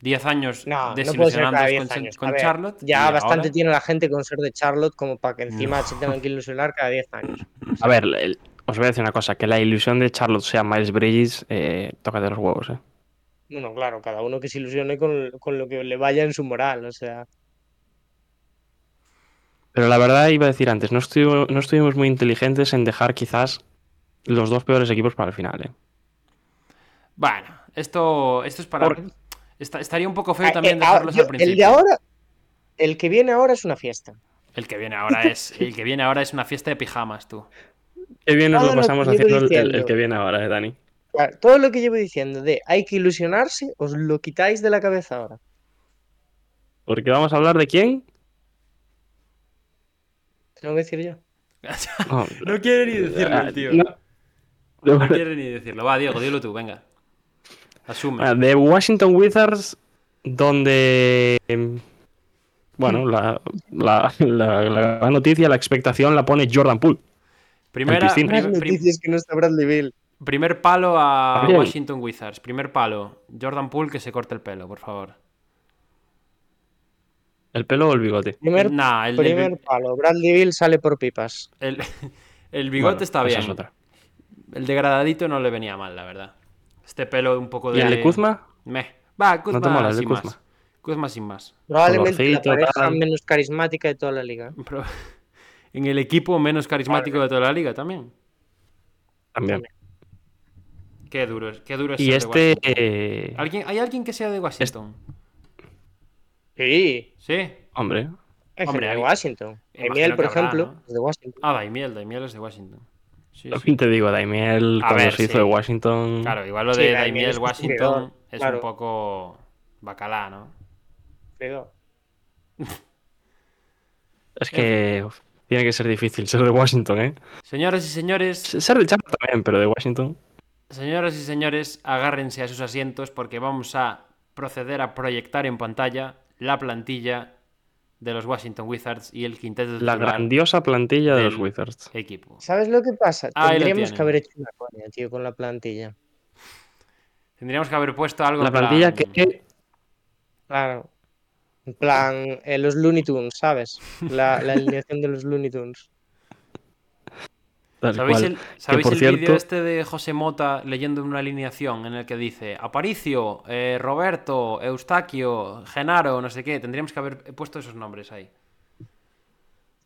Speaker 3: 10 años
Speaker 2: No, no puede ser cada
Speaker 3: desilusionándoos
Speaker 2: 10
Speaker 3: con,
Speaker 2: años.
Speaker 3: con
Speaker 2: ver,
Speaker 3: Charlotte.
Speaker 2: Ya bastante
Speaker 3: ahora-
Speaker 2: tiene la gente con ser de Charlotte como para que encima se tengan que ilusionar cada 10 años.
Speaker 1: A ver, el- os voy a decir una cosa, que la ilusión de Charlotte sea Miles Bridges, eh, tócate los huevos, eh.
Speaker 2: Bueno, claro, cada uno que se ilusione con, con lo que le vaya en su moral, o sea.
Speaker 1: Pero la verdad iba a decir antes, no, estuvimos muy inteligentes en dejar quizás los dos peores equipos para el final, eh.
Speaker 3: Bueno, esto, esto es para.
Speaker 2: Por-
Speaker 3: Esta- estaría un poco feo
Speaker 2: Ah,
Speaker 3: también
Speaker 2: eh,
Speaker 3: dejarlos
Speaker 2: yo-
Speaker 3: al principio.
Speaker 2: el de ahora, el que viene ahora es una fiesta.
Speaker 3: El que viene ahora es, el que viene ahora es una fiesta de pijamas, tú.
Speaker 1: Qué bien nos lo
Speaker 2: lo que
Speaker 1: pasamos haciendo el- el, que viene ahora, eh, Dani.
Speaker 2: Claro, todo lo que llevo diciendo de hay que ilusionarse, os lo quitáis de la cabeza ahora.
Speaker 1: Porque vamos a hablar de quién.
Speaker 2: Tengo que decir yo.
Speaker 1: No,
Speaker 3: quiere ni decirlo, el tío.
Speaker 1: no.
Speaker 3: No quiere ni decirlo. Va, Diego, dilo tú, venga. Asume.
Speaker 1: Ah, De Washington Wizards, donde. em, Bueno, la, la, la- noticia, la expectación la pone Jordan Poole.
Speaker 3: Primera, prim-
Speaker 2: Las
Speaker 3: prim-
Speaker 2: noticias que no está Bradley Bill.
Speaker 3: Primer palo a
Speaker 1: También.
Speaker 3: Washington Wizards. Primer palo. Jordan Poole que se corte el pelo, por favor.
Speaker 1: ¿El pelo o el bigote?
Speaker 2: Primer,
Speaker 3: Nah, el,
Speaker 2: primer palo. Bradley Bill sale por pipas.
Speaker 3: el, el bigote
Speaker 1: Bueno,
Speaker 3: está bien.
Speaker 1: es otra.
Speaker 3: El degradadito no le venía mal, la verdad. Este pelo un poco de.
Speaker 1: ¿Y el de Kuzma?
Speaker 3: Meh. Va, Kuzma,
Speaker 1: ¿No te mola el de
Speaker 3: sin
Speaker 1: Kuzma?
Speaker 3: más. Kuzma sin más.
Speaker 2: Probablemente la pareja
Speaker 1: tal.
Speaker 2: menos carismática de toda la liga.
Speaker 3: Pero- en el equipo menos carismático de toda la liga también.
Speaker 1: También.
Speaker 3: Qué duro es, qué duro es
Speaker 1: Y
Speaker 3: ser de
Speaker 1: este.
Speaker 3: Washington.
Speaker 1: eh,
Speaker 3: ¿Alguien, ¿Hay alguien que sea de Washington?
Speaker 2: Sí.
Speaker 3: Sí.
Speaker 1: Hombre,
Speaker 3: Hombre,
Speaker 2: de Washington.
Speaker 3: imagino
Speaker 2: Emiel, por
Speaker 3: habrá,
Speaker 2: ejemplo,
Speaker 3: ¿no?
Speaker 2: es de Washington.
Speaker 3: Ah, Daimiel, Daimiel es de Washington. Sí, sí.
Speaker 1: te digo, Daimiel, cuando
Speaker 3: ver,
Speaker 1: se hizo
Speaker 3: sí.
Speaker 1: de Washington.
Speaker 3: Claro, igual lo
Speaker 2: Sí,
Speaker 3: de
Speaker 2: Daimiel
Speaker 3: Daimiel Washington es
Speaker 2: claro.
Speaker 3: un poco bacalá, ¿no?
Speaker 2: Creo.
Speaker 1: Es que uf, tiene que ser difícil ser de Washington, ¿eh?
Speaker 3: Señoras y señores,
Speaker 1: Ser de Charlotte también, pero de Washington.
Speaker 3: Señoras y señores, agárrense a sus asientos porque vamos a proceder a proyectar en pantalla la plantilla de los Washington Wizards y el quinteto
Speaker 1: La
Speaker 3: titular
Speaker 1: grandiosa plantilla de los Wizards.
Speaker 3: equipo.
Speaker 2: ¿Sabes lo que pasa?
Speaker 3: Ahí
Speaker 2: Tendríamos que haber hecho una coña, tío, con la plantilla.
Speaker 3: Tendríamos que haber puesto algo
Speaker 1: La
Speaker 3: en plan-
Speaker 1: plantilla que.
Speaker 2: Claro. En plan, eh, los Looney Tunes, ¿sabes? La, la alineación de los Looney Tunes.
Speaker 1: Tal
Speaker 3: ¿Sabéis
Speaker 1: cual.
Speaker 3: el, ¿sabéis
Speaker 1: por
Speaker 3: el
Speaker 1: cierto-
Speaker 3: vídeo este de José Mota leyendo una alineación en el que dice Aparicio, eh, Roberto, Eustaquio, Genaro, no sé qué? Tendríamos que haber puesto esos nombres ahí.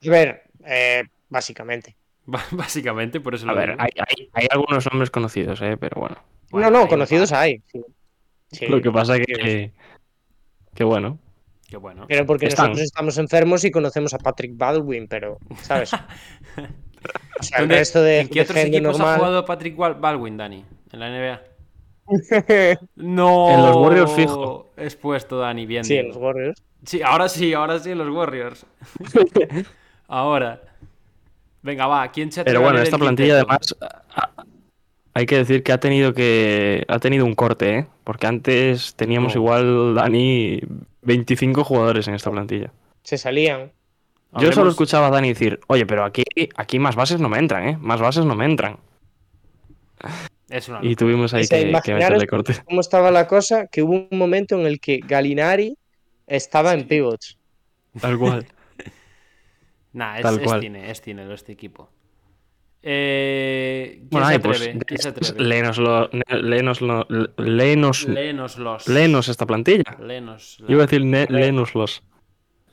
Speaker 2: A ver, eh, básicamente.
Speaker 3: Básicamente, por eso
Speaker 1: A
Speaker 3: lo
Speaker 1: ver, hay, hay- hay algunos nombres conocidos, ¿eh? Pero bueno.
Speaker 3: Bueno,
Speaker 2: no, no, conocidos hay. Sí. Sí,
Speaker 1: Lo que pasa que. Que bueno.
Speaker 3: Qué bueno.
Speaker 2: Pero porque
Speaker 1: Están.
Speaker 2: nosotros estamos enfermos y conocemos a Patrick Baldwin, pero, ¿sabes? O sea, el
Speaker 3: ¿Dónde-
Speaker 2: resto de,
Speaker 3: ¿En qué
Speaker 2: de
Speaker 3: otros equipos ha jugado Patrick Baldwin, Dani? En la NBA. No.
Speaker 1: En los Warriors fijo.
Speaker 3: Es puesto, Dani, bien.
Speaker 2: sí, en los Warriors.
Speaker 3: Sí, ahora sí, ahora sí en los Warriors. ahora. Venga, va, ¿quién se
Speaker 1: Pero bueno, esta plantilla
Speaker 3: quinteto?
Speaker 1: además. Hay que decir que ha tenido que. Ha tenido un corte, ¿eh? Porque antes teníamos
Speaker 3: No.
Speaker 1: igual, Dani, 25 jugadores en esta plantilla.
Speaker 2: Se salían.
Speaker 1: Yo solo escuchaba a Dani decir, oye, pero aquí, aquí más bases no me entran, ¿eh? Más bases no me entran.
Speaker 3: Es una
Speaker 1: Y tuvimos ahí
Speaker 2: O sea,
Speaker 1: que, que meterle corte.
Speaker 2: cómo estaba la cosa, que hubo un momento en el que Galinari estaba en pivots.
Speaker 1: Tal cual.
Speaker 3: Nah, es,
Speaker 1: Tal
Speaker 3: es
Speaker 1: cual.
Speaker 3: cine, es cine este equipo. Eh, ¿Quién
Speaker 1: Bueno,
Speaker 3: se
Speaker 1: pues?
Speaker 3: ¿Quién se atreve?
Speaker 1: léenoslo, léenoslo, léenos,
Speaker 3: Léenoslos.
Speaker 1: léenos esta plantilla.
Speaker 3: Léenos.
Speaker 1: Yo iba a decir, léenoslos.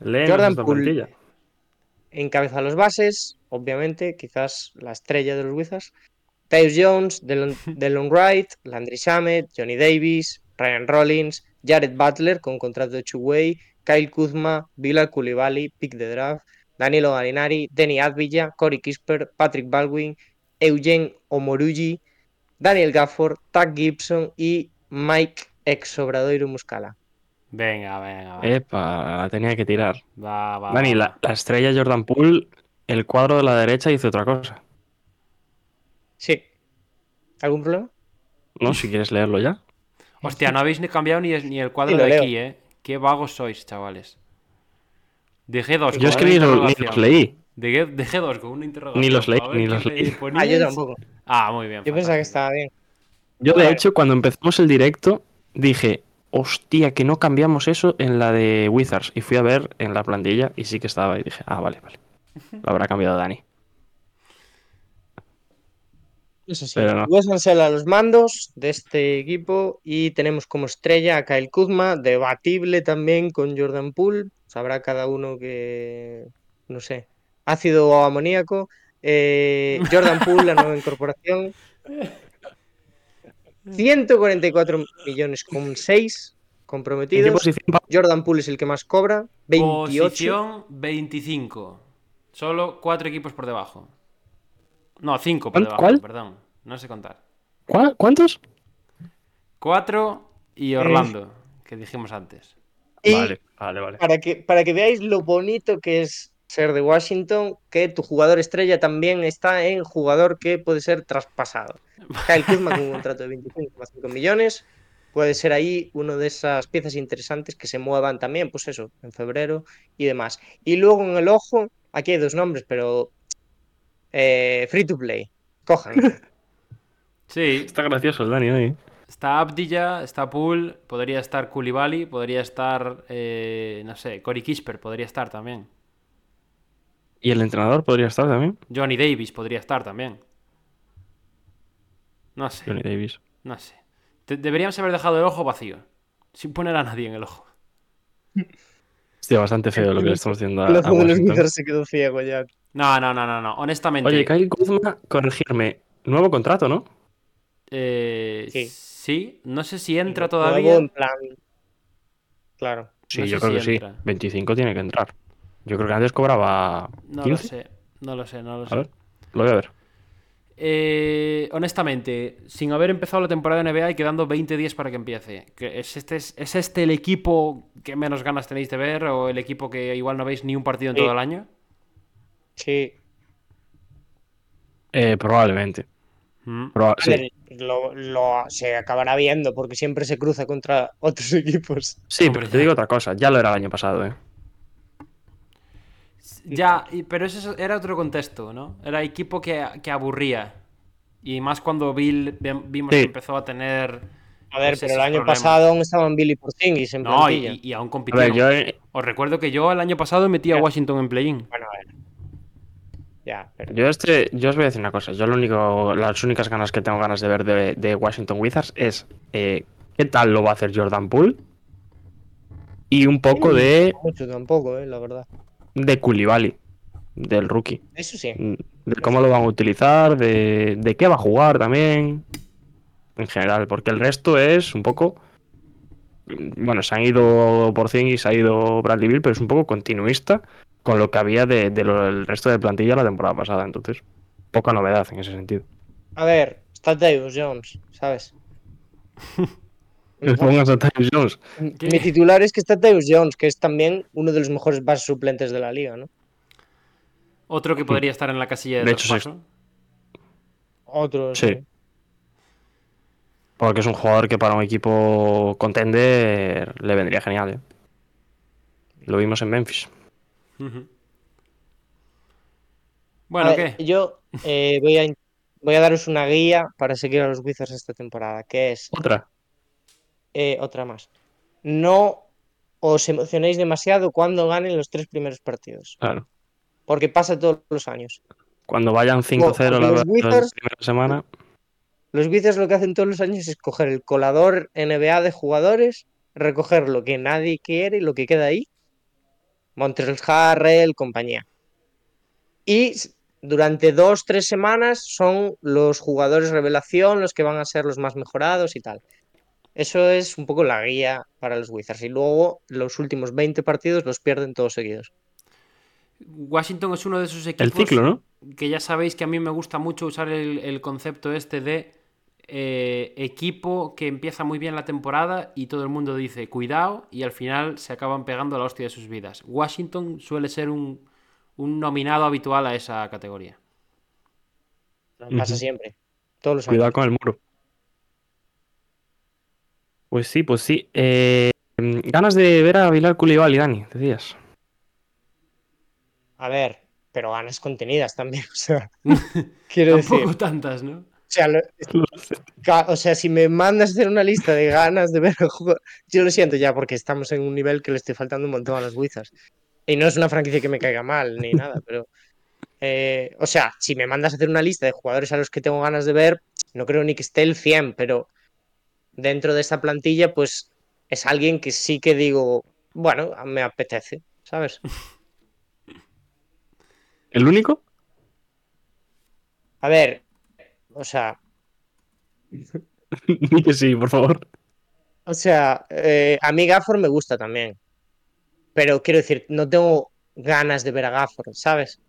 Speaker 1: Léenos
Speaker 2: Jordan
Speaker 1: esta
Speaker 2: Poole.
Speaker 1: plantilla.
Speaker 2: Encabeza los bases, obviamente, quizás la estrella de los Wizards. Tyus Jones, Delon, Delon Wright, Landry Shamet, Johnny Davis, Ryan Rollins, Jared Butler con contrato de two-way, Kyle Kuzma, Bilal Koulibaly, pick de draft, Danilo Galinari, Denny Advilla, Corey Kisper, Patrick Baldwin, Eugen Omorugi, Daniel Gafford, Tag Gibson y Mike ex Obradoiro Muscala.
Speaker 3: Venga, venga, va.
Speaker 1: Epa, la tenía que tirar.
Speaker 3: Va, va,
Speaker 1: Dani,
Speaker 3: va,
Speaker 1: la, la estrella Jordan Poole, el cuadro de la derecha hizo otra cosa.
Speaker 2: Sí. ¿Algún problema?
Speaker 1: ¿No? Si quieres leerlo ya.
Speaker 3: Hostia, no habéis ni cambiado ni, ni el cuadro
Speaker 2: Sí,
Speaker 3: de
Speaker 2: leo.
Speaker 3: aquí, ¿eh? Qué vagos sois, chavales. De G2
Speaker 1: Yo es que ni, lo- ni los leí.
Speaker 3: De, G- de G2 con una interrogación.
Speaker 1: Ni los leí, ni los leí.
Speaker 2: Ah, yo tampoco.
Speaker 3: Ah, muy bien.
Speaker 2: Yo pensaba que estaba bien.
Speaker 1: Yo, de hecho, cuando empezamos el directo, dije, hostia, que no cambiamos eso en la de Wizards. Y fui a ver en la plantilla y sí que estaba. Y dije, ah, vale, vale. Lo habrá cambiado Dani.
Speaker 2: Eso sí.
Speaker 1: Pero no.
Speaker 2: A los mandos de este equipo y tenemos como estrella a Kyle Kuzma, debatible también con Jordan Poole. Sabrá cada uno que, no sé, ácido o amoníaco. Eh, Jordan Poole, la nueva incorporación. 144 millones con 6
Speaker 1: ¿En qué
Speaker 2: comprometidos. Jordan Poole es el que más cobra, 28.
Speaker 3: Posición 25. Solo cuatro equipos por debajo. No, cinco por
Speaker 1: ¿Cuál-
Speaker 3: debajo,
Speaker 1: cuál?
Speaker 3: perdón. No sé contar.
Speaker 1: ¿Cuá- ¿Cuántos?
Speaker 3: Cuatro y Orlando, que dijimos antes.
Speaker 2: Y
Speaker 1: Vale, vale, vale.
Speaker 2: para que, para que veáis lo bonito que es ser de Washington, que tu jugador estrella también está en jugador que puede ser traspasado. Kyle Kuzma con un contrato de 25,5 millones puede ser ahí una de esas piezas interesantes que se muevan también, pues eso, en febrero y demás. Y luego en el ojo, aquí hay dos nombres, pero eh, free to play. Cojan.
Speaker 3: Sí,
Speaker 1: Está gracioso el Dani hoy.
Speaker 3: está Abdilla, está Poole, podría estar Koulibaly, podría estar, eh, no sé, Cory Kisper podría estar también.
Speaker 1: ¿Y el entrenador podría estar también?
Speaker 3: Johnny Davis podría estar también. No sé,
Speaker 1: Johnny Davis.
Speaker 3: no sé. Te- deberíamos haber dejado el ojo vacío, sin poner a nadie en el ojo.
Speaker 1: Hostia, bastante feo lo que le estamos haciendo a,
Speaker 2: El ojo de los se quedó ciego ya.
Speaker 3: No, no, no, no, no. Honestamente.
Speaker 1: Oye, Kyle Kuzma, corregirme. Nuevo contrato, ¿no?
Speaker 3: eh,
Speaker 2: Sí.
Speaker 3: sí. no sé si entra
Speaker 2: Nuevo
Speaker 3: todavía.
Speaker 2: en plan. Claro.
Speaker 1: Sí,
Speaker 3: No
Speaker 1: yo creo
Speaker 3: si
Speaker 1: que sí.
Speaker 3: entra.
Speaker 1: 25 tiene que entrar. Yo creo que antes cobraba
Speaker 3: No
Speaker 1: 15.
Speaker 3: lo sé, no lo sé, no lo
Speaker 1: A
Speaker 3: sé.
Speaker 1: ver, lo voy a ver.
Speaker 3: Eh, honestamente, sin haber empezado la temporada de NBA y quedando 20 días para que empiece, que ¿es, este, es, es este el equipo que menos ganas tenéis de ver o el equipo que igual no veis ni un partido en
Speaker 2: Sí.
Speaker 3: todo el año?
Speaker 2: Sí.
Speaker 1: Eh, probablemente.
Speaker 3: Mm.
Speaker 1: Proba-
Speaker 2: A
Speaker 1: sí,
Speaker 2: ver, lo, lo- se acabará viendo porque siempre se cruza contra otros equipos.
Speaker 1: sí, pero te digo otra cosa. Ya lo era el año pasado, ¿eh?
Speaker 3: Ya, y- pero ese era otro contexto, ¿no? Era equipo que, que aburría. Y más cuando Bill vimos
Speaker 1: Sí.
Speaker 3: que empezó a tener.
Speaker 2: A ver,
Speaker 3: pues,
Speaker 2: pero el año
Speaker 3: problemas.
Speaker 2: pasado aún estaban Billy Porzingis en
Speaker 3: No, y, y aún
Speaker 1: A
Speaker 3: compitieron.
Speaker 1: ver, yo. eh,
Speaker 3: Os recuerdo que yo el año pasado metí a. Washington en play-in.
Speaker 2: Bueno, a ver. Ya, pero...
Speaker 1: Yo, este, yo os voy a decir una cosa. Yo lo único, las únicas ganas que tengo ganas de ver de, de Washington Wizards es eh, qué tal lo va a hacer Jordan Poole y un poco de,
Speaker 2: Mucho tampoco, eh, la verdad.
Speaker 1: De Koulibaly, del rookie.
Speaker 2: Eso sí.
Speaker 1: De cómo lo van a utilizar, de, de qué va a jugar también. En general, porque el resto es un poco. Bueno, se han ido por y se ha ido Bradley Bill, pero es un poco continuista con lo que había del de, el resto de plantilla la temporada pasada. Entonces, poca novedad en ese sentido.
Speaker 2: A ver, está Davis Jones, ¿sabes?
Speaker 1: Que pongas a Tyus Jones.
Speaker 3: ¿Qué?
Speaker 2: Mi titular es que está Davis Jones, que es también uno de los mejores bases suplentes de la liga, ¿no?
Speaker 3: Otro que podría estar en la casilla de,
Speaker 1: De hecho.
Speaker 2: Otro.
Speaker 1: Sí. Porque es un jugador que para un equipo contender le vendría genial. ¿eh? Lo vimos en Memphis.
Speaker 3: Bueno,
Speaker 2: A ver,
Speaker 3: ¿qué?
Speaker 2: Yo eh, voy, a, voy a daros una guía para seguir a los Wizards esta temporada, que es
Speaker 1: Otra.
Speaker 2: Eh, otra más. No os emocionéis demasiado cuando ganen los tres primeros partidos,
Speaker 1: Claro.
Speaker 2: porque pasa todos los años.
Speaker 1: Cuando vayan 5-0 la, la primera semana.
Speaker 2: Los Wizards lo que hacen todos los años es coger el colador NBA de jugadores, recoger lo que nadie quiere y lo que queda ahí, Montrezl Harrell, compañía. Y durante dos, tres semanas son los jugadores revelación los que van a ser los más mejorados y tal. Eso es un poco la guía para los Wizards. Y luego los últimos 20 partidos los pierden todos seguidos.
Speaker 3: Washington es uno de esos equipos
Speaker 1: El ciclo, ¿no?
Speaker 3: que ya sabéis que a mí me gusta mucho usar el, el concepto este de eh, equipo que empieza muy bien la temporada y todo el mundo dice cuidado y al final se acaban pegando la hostia de sus vidas. Washington suele ser un, un nominado habitual a esa categoría.
Speaker 2: Pasa siempre. Todos los años.
Speaker 1: Cuidado con el muro. Pues sí, pues sí. Eh, ganas de ver a Bilal Koulibaly, Dani, decías.
Speaker 2: A ver, pero ganas contenidas también, o sea, quiero decir,
Speaker 3: Tampoco
Speaker 2: o
Speaker 3: tantas, ¿no?
Speaker 2: sea, lo- ca- o sea, si me mandas a hacer una lista de ganas de ver el juego, yo lo siento ya porque estamos en un nivel que le estoy faltando un montón a los Wizards. Y no es una franquicia que me caiga mal ni nada, pero eh, o sea, si me mandas a hacer una lista de jugadores a los que tengo ganas de ver, no creo ni que esté el 100, pero dentro de esa plantilla, pues es alguien que sí que digo, bueno, me apetece, ¿sabes?
Speaker 1: ¿El único?
Speaker 2: A ver, o sea,
Speaker 1: Di que sí, por favor.
Speaker 2: o sea, eh, a mí Gafford me gusta también, pero quiero decir, no tengo ganas de ver a Gafford, ¿sabes?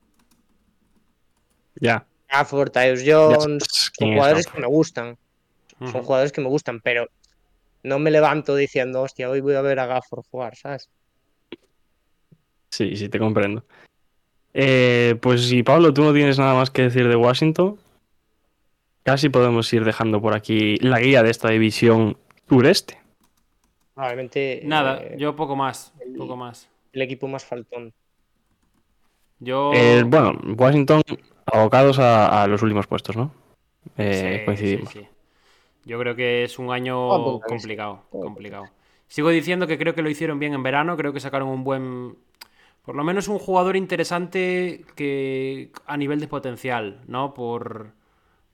Speaker 1: Ya.
Speaker 2: Gafford, Tyus Jones, son jugadores que me gustan, son jugadores que me gustan, pero no me levanto diciendo, hostia, hoy voy a ver a Gafford jugar, ¿sabes?
Speaker 1: Sí, sí, te comprendo. Eh, pues si Pablo, tú no tienes nada más que decir de Washington, casi podemos ir dejando por aquí la guía de esta división sureste.
Speaker 2: Probablemente
Speaker 3: Nada,
Speaker 2: eh,
Speaker 3: yo poco más,
Speaker 2: el-
Speaker 3: poco más.
Speaker 2: el equipo más faltón.
Speaker 3: Yo...
Speaker 1: Eh, bueno, Washington abocados a, a los últimos puestos, ¿no? Eh,
Speaker 3: Sí,
Speaker 1: coincidimos.
Speaker 3: sí, sí. Yo creo que es un año complicado, complicado. Sigo diciendo que creo que lo hicieron bien en verano, creo que sacaron un buen, por lo menos un jugador interesante que a nivel de potencial, ¿no? Por,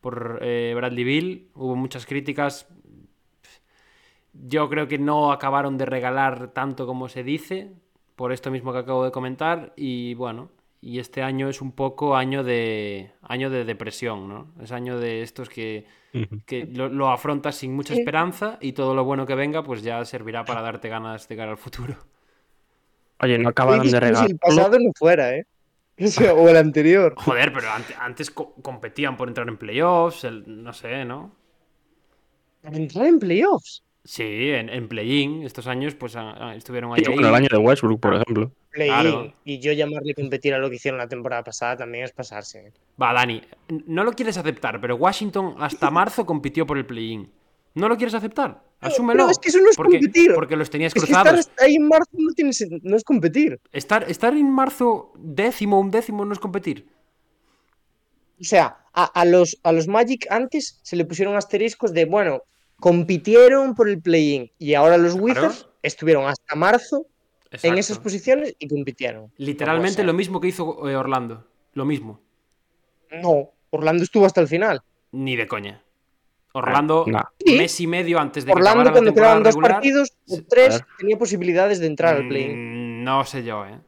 Speaker 3: por eh, Bradley Bill, hubo muchas críticas. Yo creo que no acabaron de regalar tanto como se dice, por esto mismo que acabo de comentar, y bueno, y este año es un poco año de año de depresión, ¿no? Es año de estos que, que lo, lo afrontas sin mucha esperanza y todo lo bueno que venga pues ya servirá para darte ganas de cara al futuro.
Speaker 1: Oye, no acabaron de
Speaker 2: como si
Speaker 1: regalar.
Speaker 2: el pasado no fuera, ¿eh? O, sea, o el anterior.
Speaker 3: Joder, pero ante- antes co- competían por entrar en playoffs, el- no sé, ¿no?
Speaker 2: Para entrar en playoffs.
Speaker 3: Sí, en, en play-in estos años pues a- a- estuvieron ahí.
Speaker 1: Sí, bueno, el año de Westbrook, por ejemplo.
Speaker 2: Play-in.
Speaker 3: Claro.
Speaker 2: Y yo llamarle competir a lo que hicieron la temporada pasada también es pasarse.
Speaker 3: Va, Dani, no lo quieres aceptar, pero Washington hasta marzo compitió por el play-in. ¿No lo quieres aceptar? Asúmelo.
Speaker 2: pero es que eso no es
Speaker 3: porque,
Speaker 2: competir.
Speaker 3: Porque los tenías
Speaker 2: Es que estar ahí en marzo no, tiene sen- no es competir.
Speaker 3: Estar, estar en marzo décimo, un décimo no es competir.
Speaker 2: O sea, a, a los, a los Magic antes se le pusieron asteriscos de, bueno, compitieron por el play-in. Y ahora los Wizards estuvieron hasta marzo en esas posiciones y compitieron.
Speaker 3: Literalmente lo mismo que hizo eh, Orlando. Lo mismo.
Speaker 2: No, Orlando estuvo hasta el final.
Speaker 3: Ni de coña. Orlando,
Speaker 1: no.
Speaker 2: Sí.
Speaker 3: mes y medio antes de que
Speaker 2: Orlando, cuando quedaban dos
Speaker 3: regular,
Speaker 2: partidos o tres,
Speaker 1: ver.
Speaker 2: tenía posibilidades de entrar al play-in.
Speaker 3: mm, No sé yo, ¿eh?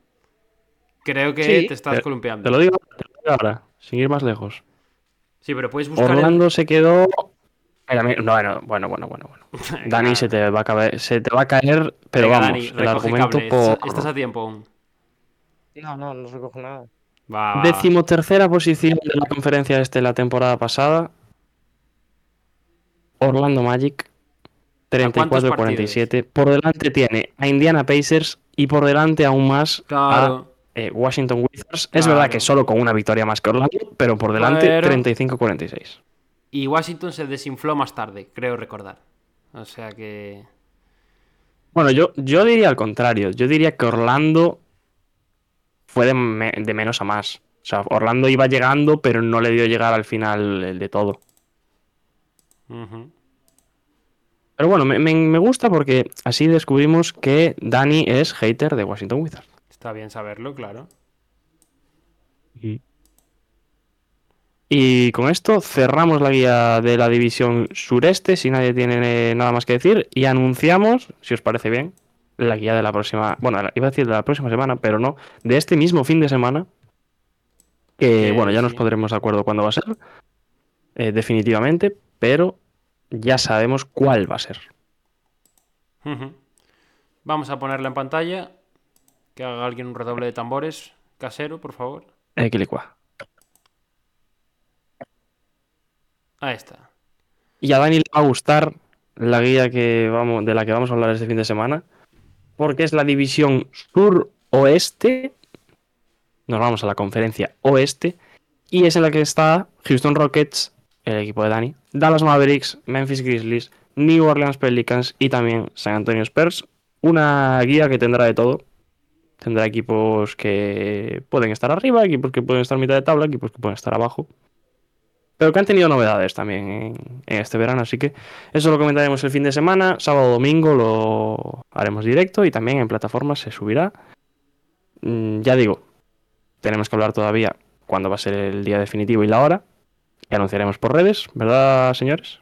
Speaker 3: Creo que
Speaker 2: Sí.
Speaker 3: te estás
Speaker 1: Te-
Speaker 3: columpiando.
Speaker 1: Te lo digo, te lo digo ahora, sin ir más lejos.
Speaker 3: Sí, pero puedes buscar. el-
Speaker 1: Orlando se quedó. No, bueno, bueno, bueno, bueno. Dani se te va a caer, se te va a caer, pero
Speaker 3: venga,
Speaker 1: vamos,
Speaker 3: Dani,
Speaker 1: el argumento por
Speaker 3: Estás- a tiempo aún.
Speaker 2: No, no, no recojo nada.
Speaker 3: Va,
Speaker 1: posición de la conferencia este la temporada pasada. Orlando Magic,
Speaker 3: cuántos
Speaker 1: 34-47. Por delante tiene a Indiana Pacers y por delante aún más a eh, Washington Wizards. Es verdad que solo con una victoria más que Orlando, pero por delante
Speaker 3: Pero-
Speaker 1: 35-46.
Speaker 3: Y Washington se desinfló más tarde, creo recordar. O sea que.
Speaker 1: Bueno, yo, yo diría al contrario. Yo diría que Orlando fue de, me- de menos a más. O sea, Orlando iba llegando, pero no le dio llegar al final el de todo. Pero bueno, me, me- me gusta porque así descubrimos que Dani es hater de Washington Wizards.
Speaker 3: Está bien saberlo, claro.
Speaker 1: Y con esto cerramos la guía de la división sureste, si nadie tiene nada más que decir, y anunciamos, si os parece bien, la guía de la próxima, bueno, iba a decir de la próxima semana, pero no, de este mismo fin de semana, que
Speaker 3: Eh,
Speaker 1: bueno, ya nos pondremos de acuerdo cuándo va a ser, eh, definitivamente, pero ya sabemos cuál va a ser.
Speaker 3: Vamos a ponerla en pantalla. Que haga alguien un redoble de tambores casero, por favor.
Speaker 1: Eh,
Speaker 3: Ahí está.
Speaker 1: Y a Dani le va a gustar la guía que vamos, de la que vamos a hablar este fin de semana, porque es la división sur-oeste. Nos vamos a la conferencia oeste, y es en la que está Houston Rockets, el equipo de Dani, Dallas Mavericks, Memphis Grizzlies, New Orleans Pelicans y también San Antonio Spurs. Una guía que tendrá de todo, Tendrá equipos que pueden estar arriba, equipos que pueden estar a mitad de tabla, equipos que pueden estar abajo. Pero que han tenido novedades también en, en este verano, así que eso lo comentaremos el fin de semana. Sábado domingo lo haremos directo y también en plataformas se subirá. Mm, ya digo, tenemos que hablar todavía cuándo va a ser el día definitivo y la hora. Y anunciaremos por redes, ¿verdad, señores?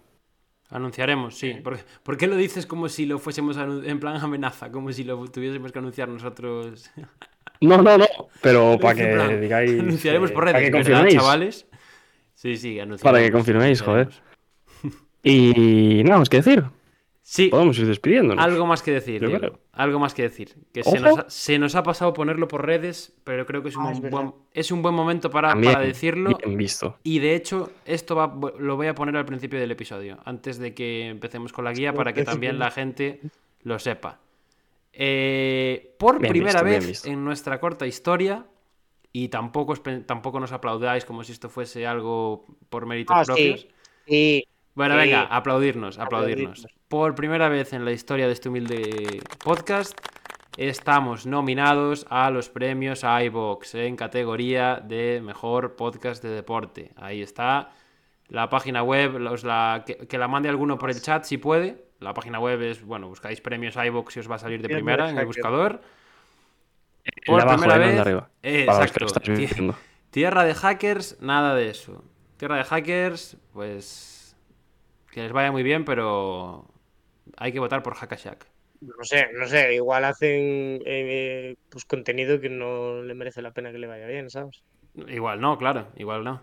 Speaker 3: Anunciaremos, sí. ¿Por, por qué lo dices como si lo fuésemos en plan amenaza? Como si lo tuviésemos que anunciar nosotros.
Speaker 1: No, no, no, pero para que digáis.
Speaker 3: Anunciaremos
Speaker 1: eh,
Speaker 3: por redes,
Speaker 1: que
Speaker 3: ¿verdad, chavales? Sí, sí.
Speaker 1: Para que confirméis, joder. Y nada más que decir.
Speaker 3: Sí,
Speaker 1: Podemos ir despidiéndonos.
Speaker 3: algo más que decir,
Speaker 1: Yo
Speaker 3: Diego.
Speaker 1: creo.
Speaker 3: Algo más que decir. Que se nos, ha, se nos ha pasado ponerlo por redes, pero creo que es un,
Speaker 2: Ah, es
Speaker 3: buen, es un buen momento para,
Speaker 1: También,
Speaker 3: para decirlo.
Speaker 1: Bien visto.
Speaker 3: Y de hecho, esto va, lo voy a poner al principio del episodio, antes de que empecemos con la guía, para que también la gente lo sepa. Eh, por
Speaker 1: Bien
Speaker 3: primera
Speaker 1: visto,
Speaker 3: vez en nuestra corta historia, y tampoco, tampoco nos aplaudáis como si esto fuese algo por méritos
Speaker 2: Ah,
Speaker 3: propios.
Speaker 2: sí. Y
Speaker 3: Bueno,
Speaker 2: Sí.
Speaker 3: venga, aplaudirnos, aplaudirnos.
Speaker 2: Aplaudirnos.
Speaker 3: Por primera vez en la historia de este humilde podcast, estamos nominados a los premios iVox en categoría de mejor podcast de deporte. Ahí está la página web, os la, que, que la mande alguno por el chat si puede. La página web es, bueno, buscáis premios iVox y os va a salir de primera en el buscador.
Speaker 1: De abajo,
Speaker 3: primera vez-
Speaker 1: arriba.
Speaker 3: Eh,
Speaker 1: Para los que
Speaker 3: exacto. Tierra de hackers, nada de eso. Tierra de hackers, pues. Que les vaya muy bien, pero. Hay que votar por Hackashack.
Speaker 2: no sé, no sé, igual hacen eh, pues contenido que no le merece la pena que le vaya bien, ¿sabes?
Speaker 3: Igual no, claro, igual no.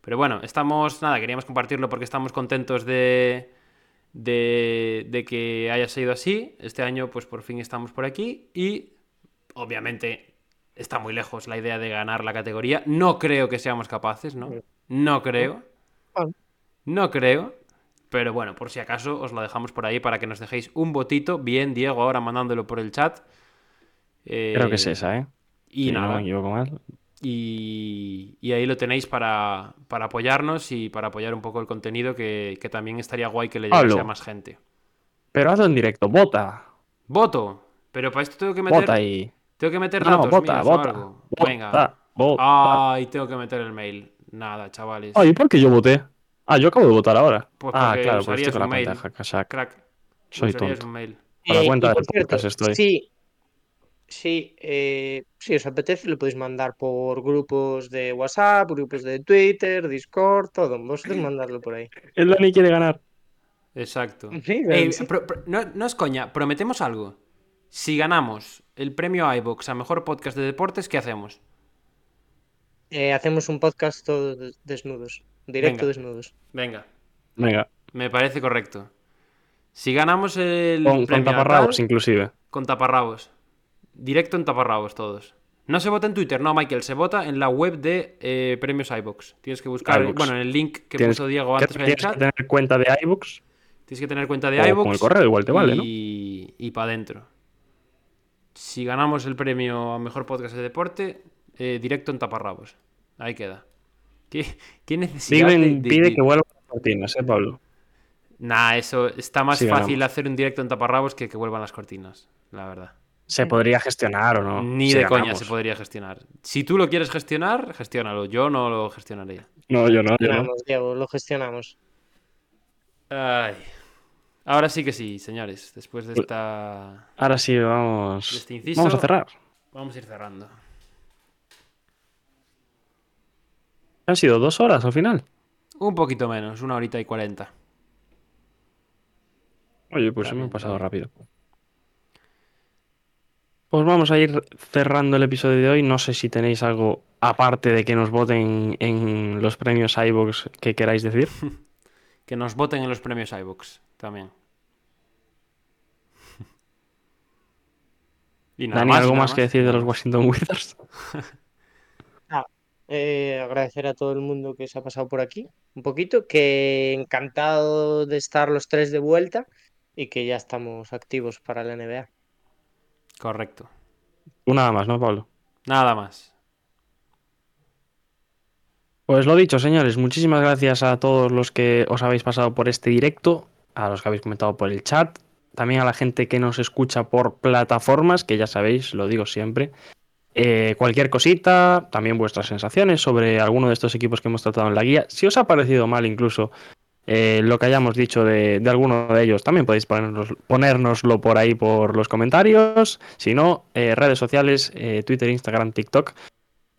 Speaker 3: Pero bueno, estamos. Nada, queríamos compartirlo porque estamos contentos de. De, de que haya sido así. Este año, pues por fin estamos por aquí. Y obviamente está muy lejos la idea de ganar la categoría. No creo que seamos capaces, ¿no? No creo. No creo. Pero bueno, por si acaso os lo dejamos por ahí para que nos dejéis un votito. Bien, Diego, ahora mandándolo por el chat. Eh,
Speaker 1: Creo que es esa, ¿eh?
Speaker 3: Y
Speaker 1: Si
Speaker 3: nada.
Speaker 1: No me equivoco mal.
Speaker 3: Y, y ahí lo tenéis para, para apoyarnos y para apoyar un poco el contenido que, que también estaría guay que le llegase a más gente.
Speaker 1: Pero hazlo en directo, vota.
Speaker 3: ¡Voto! Pero para esto tengo que meter,
Speaker 1: Vota ahí.
Speaker 3: Tengo que meter
Speaker 1: No,
Speaker 3: datos
Speaker 1: vota,
Speaker 3: míos o
Speaker 1: vota.
Speaker 3: algo.
Speaker 1: Vota,
Speaker 3: Venga.
Speaker 1: vota.
Speaker 3: Ay, tengo que meter el mail. Nada, chavales.
Speaker 1: Ay, ¿por qué yo voté? Ah, yo acabo de votar ahora.
Speaker 3: Pues
Speaker 1: ah, claro, pues estoy con la
Speaker 3: mail.
Speaker 1: Hackashack.
Speaker 3: Crack.
Speaker 1: Soy tonto.
Speaker 3: un mail.
Speaker 1: A la
Speaker 2: Eh,
Speaker 1: cuenta del
Speaker 2: por cierto,
Speaker 1: podcast estoy.
Speaker 2: Sí, sí, eh, si os apetece lo podéis mandar por grupos de WhatsApp, grupos de Twitter, Discord, todo. Vosotros mandadlo por ahí.
Speaker 1: El Dani quiere ganar.
Speaker 3: Exacto.
Speaker 2: Sí,
Speaker 3: Ey,
Speaker 2: sí.
Speaker 3: pro- pro- no, no es coña, prometemos algo. Si ganamos el premio iVox a mejor podcast de deportes, ¿qué hacemos?
Speaker 2: Eh, hacemos un podcast todos des- desnudos, directo
Speaker 3: Venga.
Speaker 2: desnudos.
Speaker 3: Venga,
Speaker 1: Venga,
Speaker 3: me parece correcto. Si ganamos el
Speaker 1: con, con
Speaker 3: premio a
Speaker 1: taparrabos
Speaker 3: tal,
Speaker 1: inclusive.
Speaker 3: con taparrabos. Directo en taparrabos todos. No se vota en Twitter, no, Michael, se vota en la web de eh, premios iVox. Tienes que buscar,
Speaker 1: iVoox.
Speaker 3: bueno, en el link que
Speaker 1: Tienes
Speaker 3: puso Diego antes en el
Speaker 1: Tienes
Speaker 3: chat.
Speaker 1: que tener cuenta de iBooks
Speaker 3: Tienes que tener cuenta de
Speaker 1: o
Speaker 3: iVoox.
Speaker 1: con el correo igual te vale, ¿no?
Speaker 3: y, y para adentro. Si ganamos el premio a mejor podcast de deporte, eh, directo en taparrabos. Ahí queda. ¿Qué, qué necesidad de-
Speaker 1: pide
Speaker 3: de-
Speaker 1: que vuelvan las cortinas, ¿eh, Pablo?
Speaker 3: Nah, eso está más
Speaker 1: Sí,
Speaker 3: fácil
Speaker 1: ganamos.
Speaker 3: hacer un directo en taparrabos que que vuelvan las cortinas, la verdad.
Speaker 1: ¿Se podría gestionar o no?
Speaker 3: Ni
Speaker 1: Si
Speaker 3: de coña se podría gestionar. Si tú lo quieres gestionar, gestiónalo. Yo no lo gestionaría.
Speaker 1: No, yo no, yo no.
Speaker 2: Gestionamos, Diego, lo gestionamos.
Speaker 3: Ay. Ahora sí que sí, señores. Después
Speaker 1: Pues
Speaker 3: de esta.
Speaker 1: Ahora sí, vamos.
Speaker 3: Este inciso-
Speaker 1: Vamos a cerrar.
Speaker 3: Vamos a ir cerrando.
Speaker 1: Han sido dos horas al final.
Speaker 3: Un poquito menos, una horita y cuarenta.
Speaker 1: Oye, pues se me ha pasado
Speaker 3: está
Speaker 1: rápido. Pues vamos a ir cerrando el episodio de hoy. No sé si tenéis algo aparte de que nos voten en los premios iVoox que queráis decir.
Speaker 3: Que nos voten en los premios iVoox también. Y nada
Speaker 1: Dani,
Speaker 3: más,
Speaker 1: ¿algo
Speaker 3: nada
Speaker 1: más que decir de los Washington Wizards?
Speaker 2: Eh, agradecer a todo el mundo que se ha pasado por aquí un poquito, que encantado de estar los tres de vuelta y que ya estamos activos para la NBA.
Speaker 3: Correcto.
Speaker 1: Tú nada más, ¿no, Pablo?
Speaker 3: Nada más.
Speaker 1: Pues lo dicho, señores, muchísimas gracias a todos los que os habéis pasado por este directo, a los que habéis comentado por el chat, también a la gente que nos escucha por plataformas, que ya sabéis, lo digo siempre. Eh, cualquier cosita, también vuestras sensaciones sobre alguno de estos equipos que hemos tratado en la guía. Si os ha parecido mal incluso eh, lo que hayamos dicho de, alguno de ellos, también podéis ponernos, ponérnoslo por ahí por los comentarios. Si no, eh, redes sociales, Twitter, Instagram, TikTok.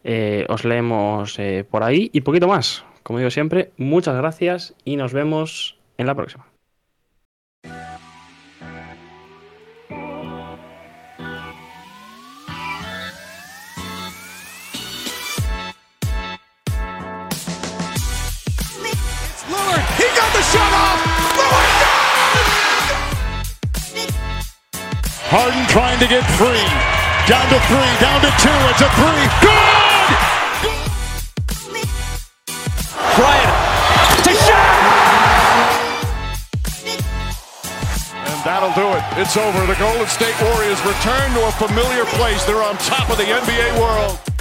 Speaker 1: Eh, os leemos eh, por ahí y poquito más. Como digo siempre, muchas gracias y nos vemos en la próxima.
Speaker 4: Lillard, he got the shot off. Lillard
Speaker 5: Harden trying to get free. Down to three, down to two. It's a three. Good! That'll do it. It's over. The Golden State Warriors return to a familiar place. They're on top of the NBA world.